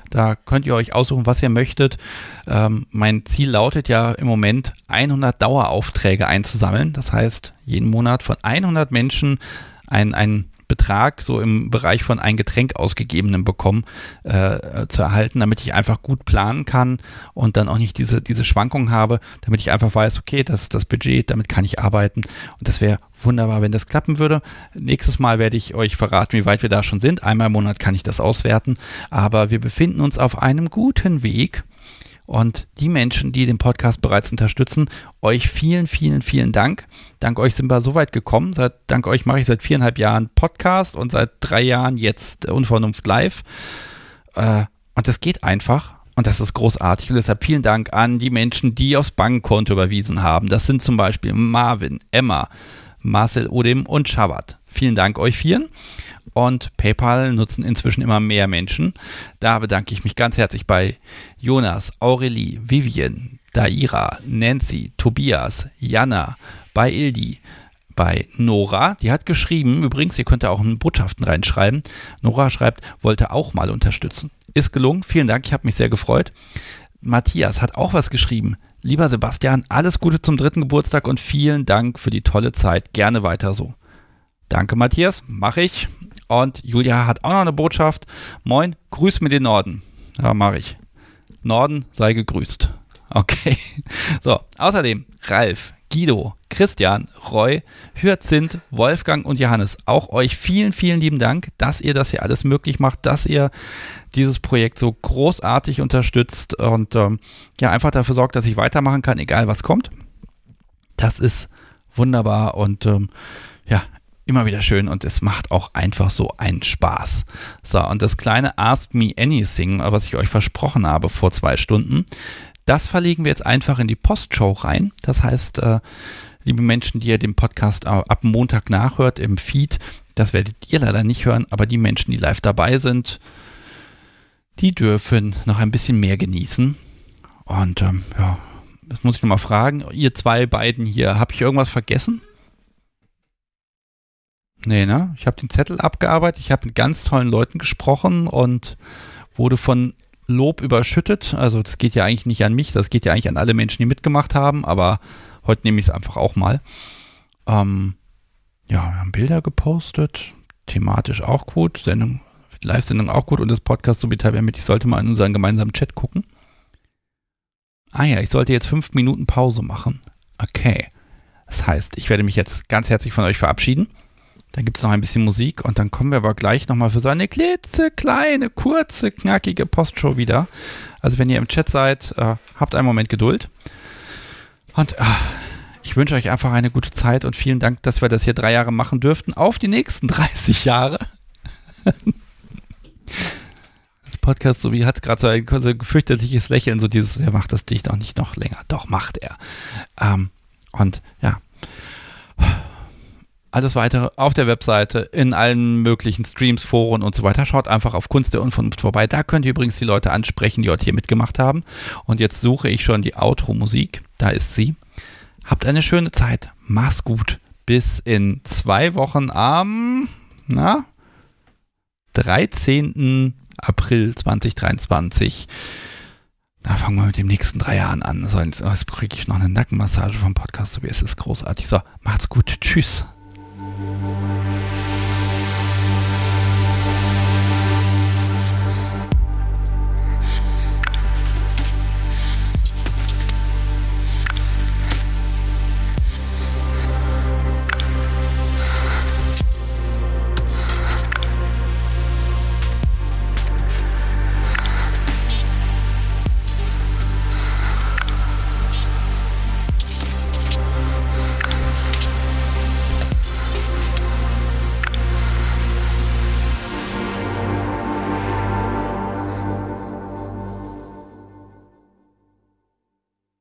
Da könnt ihr euch aussuchen, was ihr möchtet. Ähm, mein Ziel lautet ja im Moment 100 Daueraufträge einzusammeln. Das heißt, jeden Monat von 100 Menschen ein, ein Betrag so im Bereich von ein Getränk ausgegebenem bekommen äh, zu erhalten, damit ich einfach gut planen kann und dann auch nicht diese, diese Schwankungen habe, damit ich einfach weiß, okay, das ist das Budget, damit kann ich arbeiten und das wäre wunderbar, wenn das klappen würde. Nächstes Mal werde ich euch verraten, wie weit wir da schon sind. Einmal im Monat kann ich das auswerten, aber wir befinden uns auf einem guten Weg. Und die Menschen, die den Podcast bereits unterstützen, euch vielen, vielen, vielen Dank. Dank euch sind wir so weit gekommen. Seit, dank euch mache ich seit viereinhalb Jahren Podcast und seit drei Jahren jetzt Unvernunft live. Äh, und das geht einfach. Und das ist großartig. Und deshalb vielen Dank an die Menschen, die aufs Bankkonto überwiesen haben. Das sind zum Beispiel Marvin, Emma, Marcel Odem und Shabbat. Vielen Dank euch vieren. Und PayPal nutzen inzwischen immer mehr Menschen. Da bedanke ich mich ganz herzlich bei Jonas, Aurelie, Vivian, Daira, Nancy, Tobias, Jana, bei Ildi, bei Nora, die hat geschrieben, übrigens, ihr könnt da auch in Botschaften reinschreiben. Nora schreibt, wollte auch mal unterstützen. Ist gelungen, vielen Dank, ich habe mich sehr gefreut. Matthias hat auch was geschrieben. Lieber Sebastian, alles Gute zum dritten Geburtstag und vielen Dank für die tolle Zeit. Gerne weiter so. Danke, Matthias. Mache ich. Und Julia hat auch noch eine Botschaft. Moin, grüß mir den Norden. Ja, mache ich. Norden sei gegrüßt. Okay. So, außerdem Ralf, Guido, Christian, Roy, Hyazinth, Wolfgang und Johannes. Auch euch vielen, vielen lieben Dank, dass ihr das hier alles möglich macht, dass ihr dieses Projekt so großartig unterstützt und ähm, ja, einfach dafür sorgt, dass ich weitermachen kann, egal was kommt. Das ist wunderbar und ähm, ja, immer wieder schön und es macht auch einfach so einen Spaß. So, und das kleine Ask Me Anything, was ich euch versprochen habe vor zwei Stunden, das verlegen wir jetzt einfach in die Postshow rein. Das heißt, äh, liebe Menschen, die ihr den Podcast ab Montag nachhört im Feed, das werdet ihr leider nicht hören, aber die Menschen, die live dabei sind, die dürfen noch ein bisschen mehr genießen. Und ähm, ja, das muss ich nochmal fragen. Ihr zwei beiden hier, habe ich irgendwas vergessen? Nee, ne? Ich habe den Zettel abgearbeitet, ich habe mit ganz tollen Leuten gesprochen und wurde von Lob überschüttet. Also das geht ja eigentlich nicht an mich, das geht ja eigentlich an alle Menschen, die mitgemacht haben, aber heute nehme ich es einfach auch mal. Ähm, ja, wir haben Bilder gepostet, thematisch auch gut, Sendung, Live-Sendung auch gut und das Podcast so wie mit, ich sollte mal in unseren gemeinsamen Chat gucken. Ah ja, ich sollte jetzt fünf Minuten Pause machen. Okay. Das heißt, ich werde mich jetzt ganz herzlich von euch verabschieden. Dann gibt es noch ein bisschen Musik und dann kommen wir aber gleich nochmal für so eine klitzekleine, kurze, knackige Postshow wieder. Also wenn ihr im Chat seid, äh, habt einen Moment Geduld. Und äh, ich wünsche euch einfach eine gute Zeit und vielen Dank, dass wir das hier drei Jahre machen dürften. Auf die nächsten 30 Jahre. das Podcast so wie hat gerade so ein, so gefürchterliches Lächeln, so dieses, er macht das dich doch nicht noch länger. Doch, macht er. Ähm, und ja, alles weitere auf der Webseite, in allen möglichen Streams, Foren und so weiter. Schaut einfach auf Kunst der Unvernunft vorbei. Da könnt ihr übrigens die Leute ansprechen, die heute hier mitgemacht haben. Und jetzt suche ich schon die Outro-Musik. Da ist sie. Habt eine schöne Zeit. Mach's gut. Bis in zwei Wochen am, na, 13. April 2023. Da fangen wir mit dem nächsten drei Jahren an. So, jetzt kriege ich noch eine Nackenmassage vom Podcast. So wie es ist großartig. So, macht's gut. Tschüss.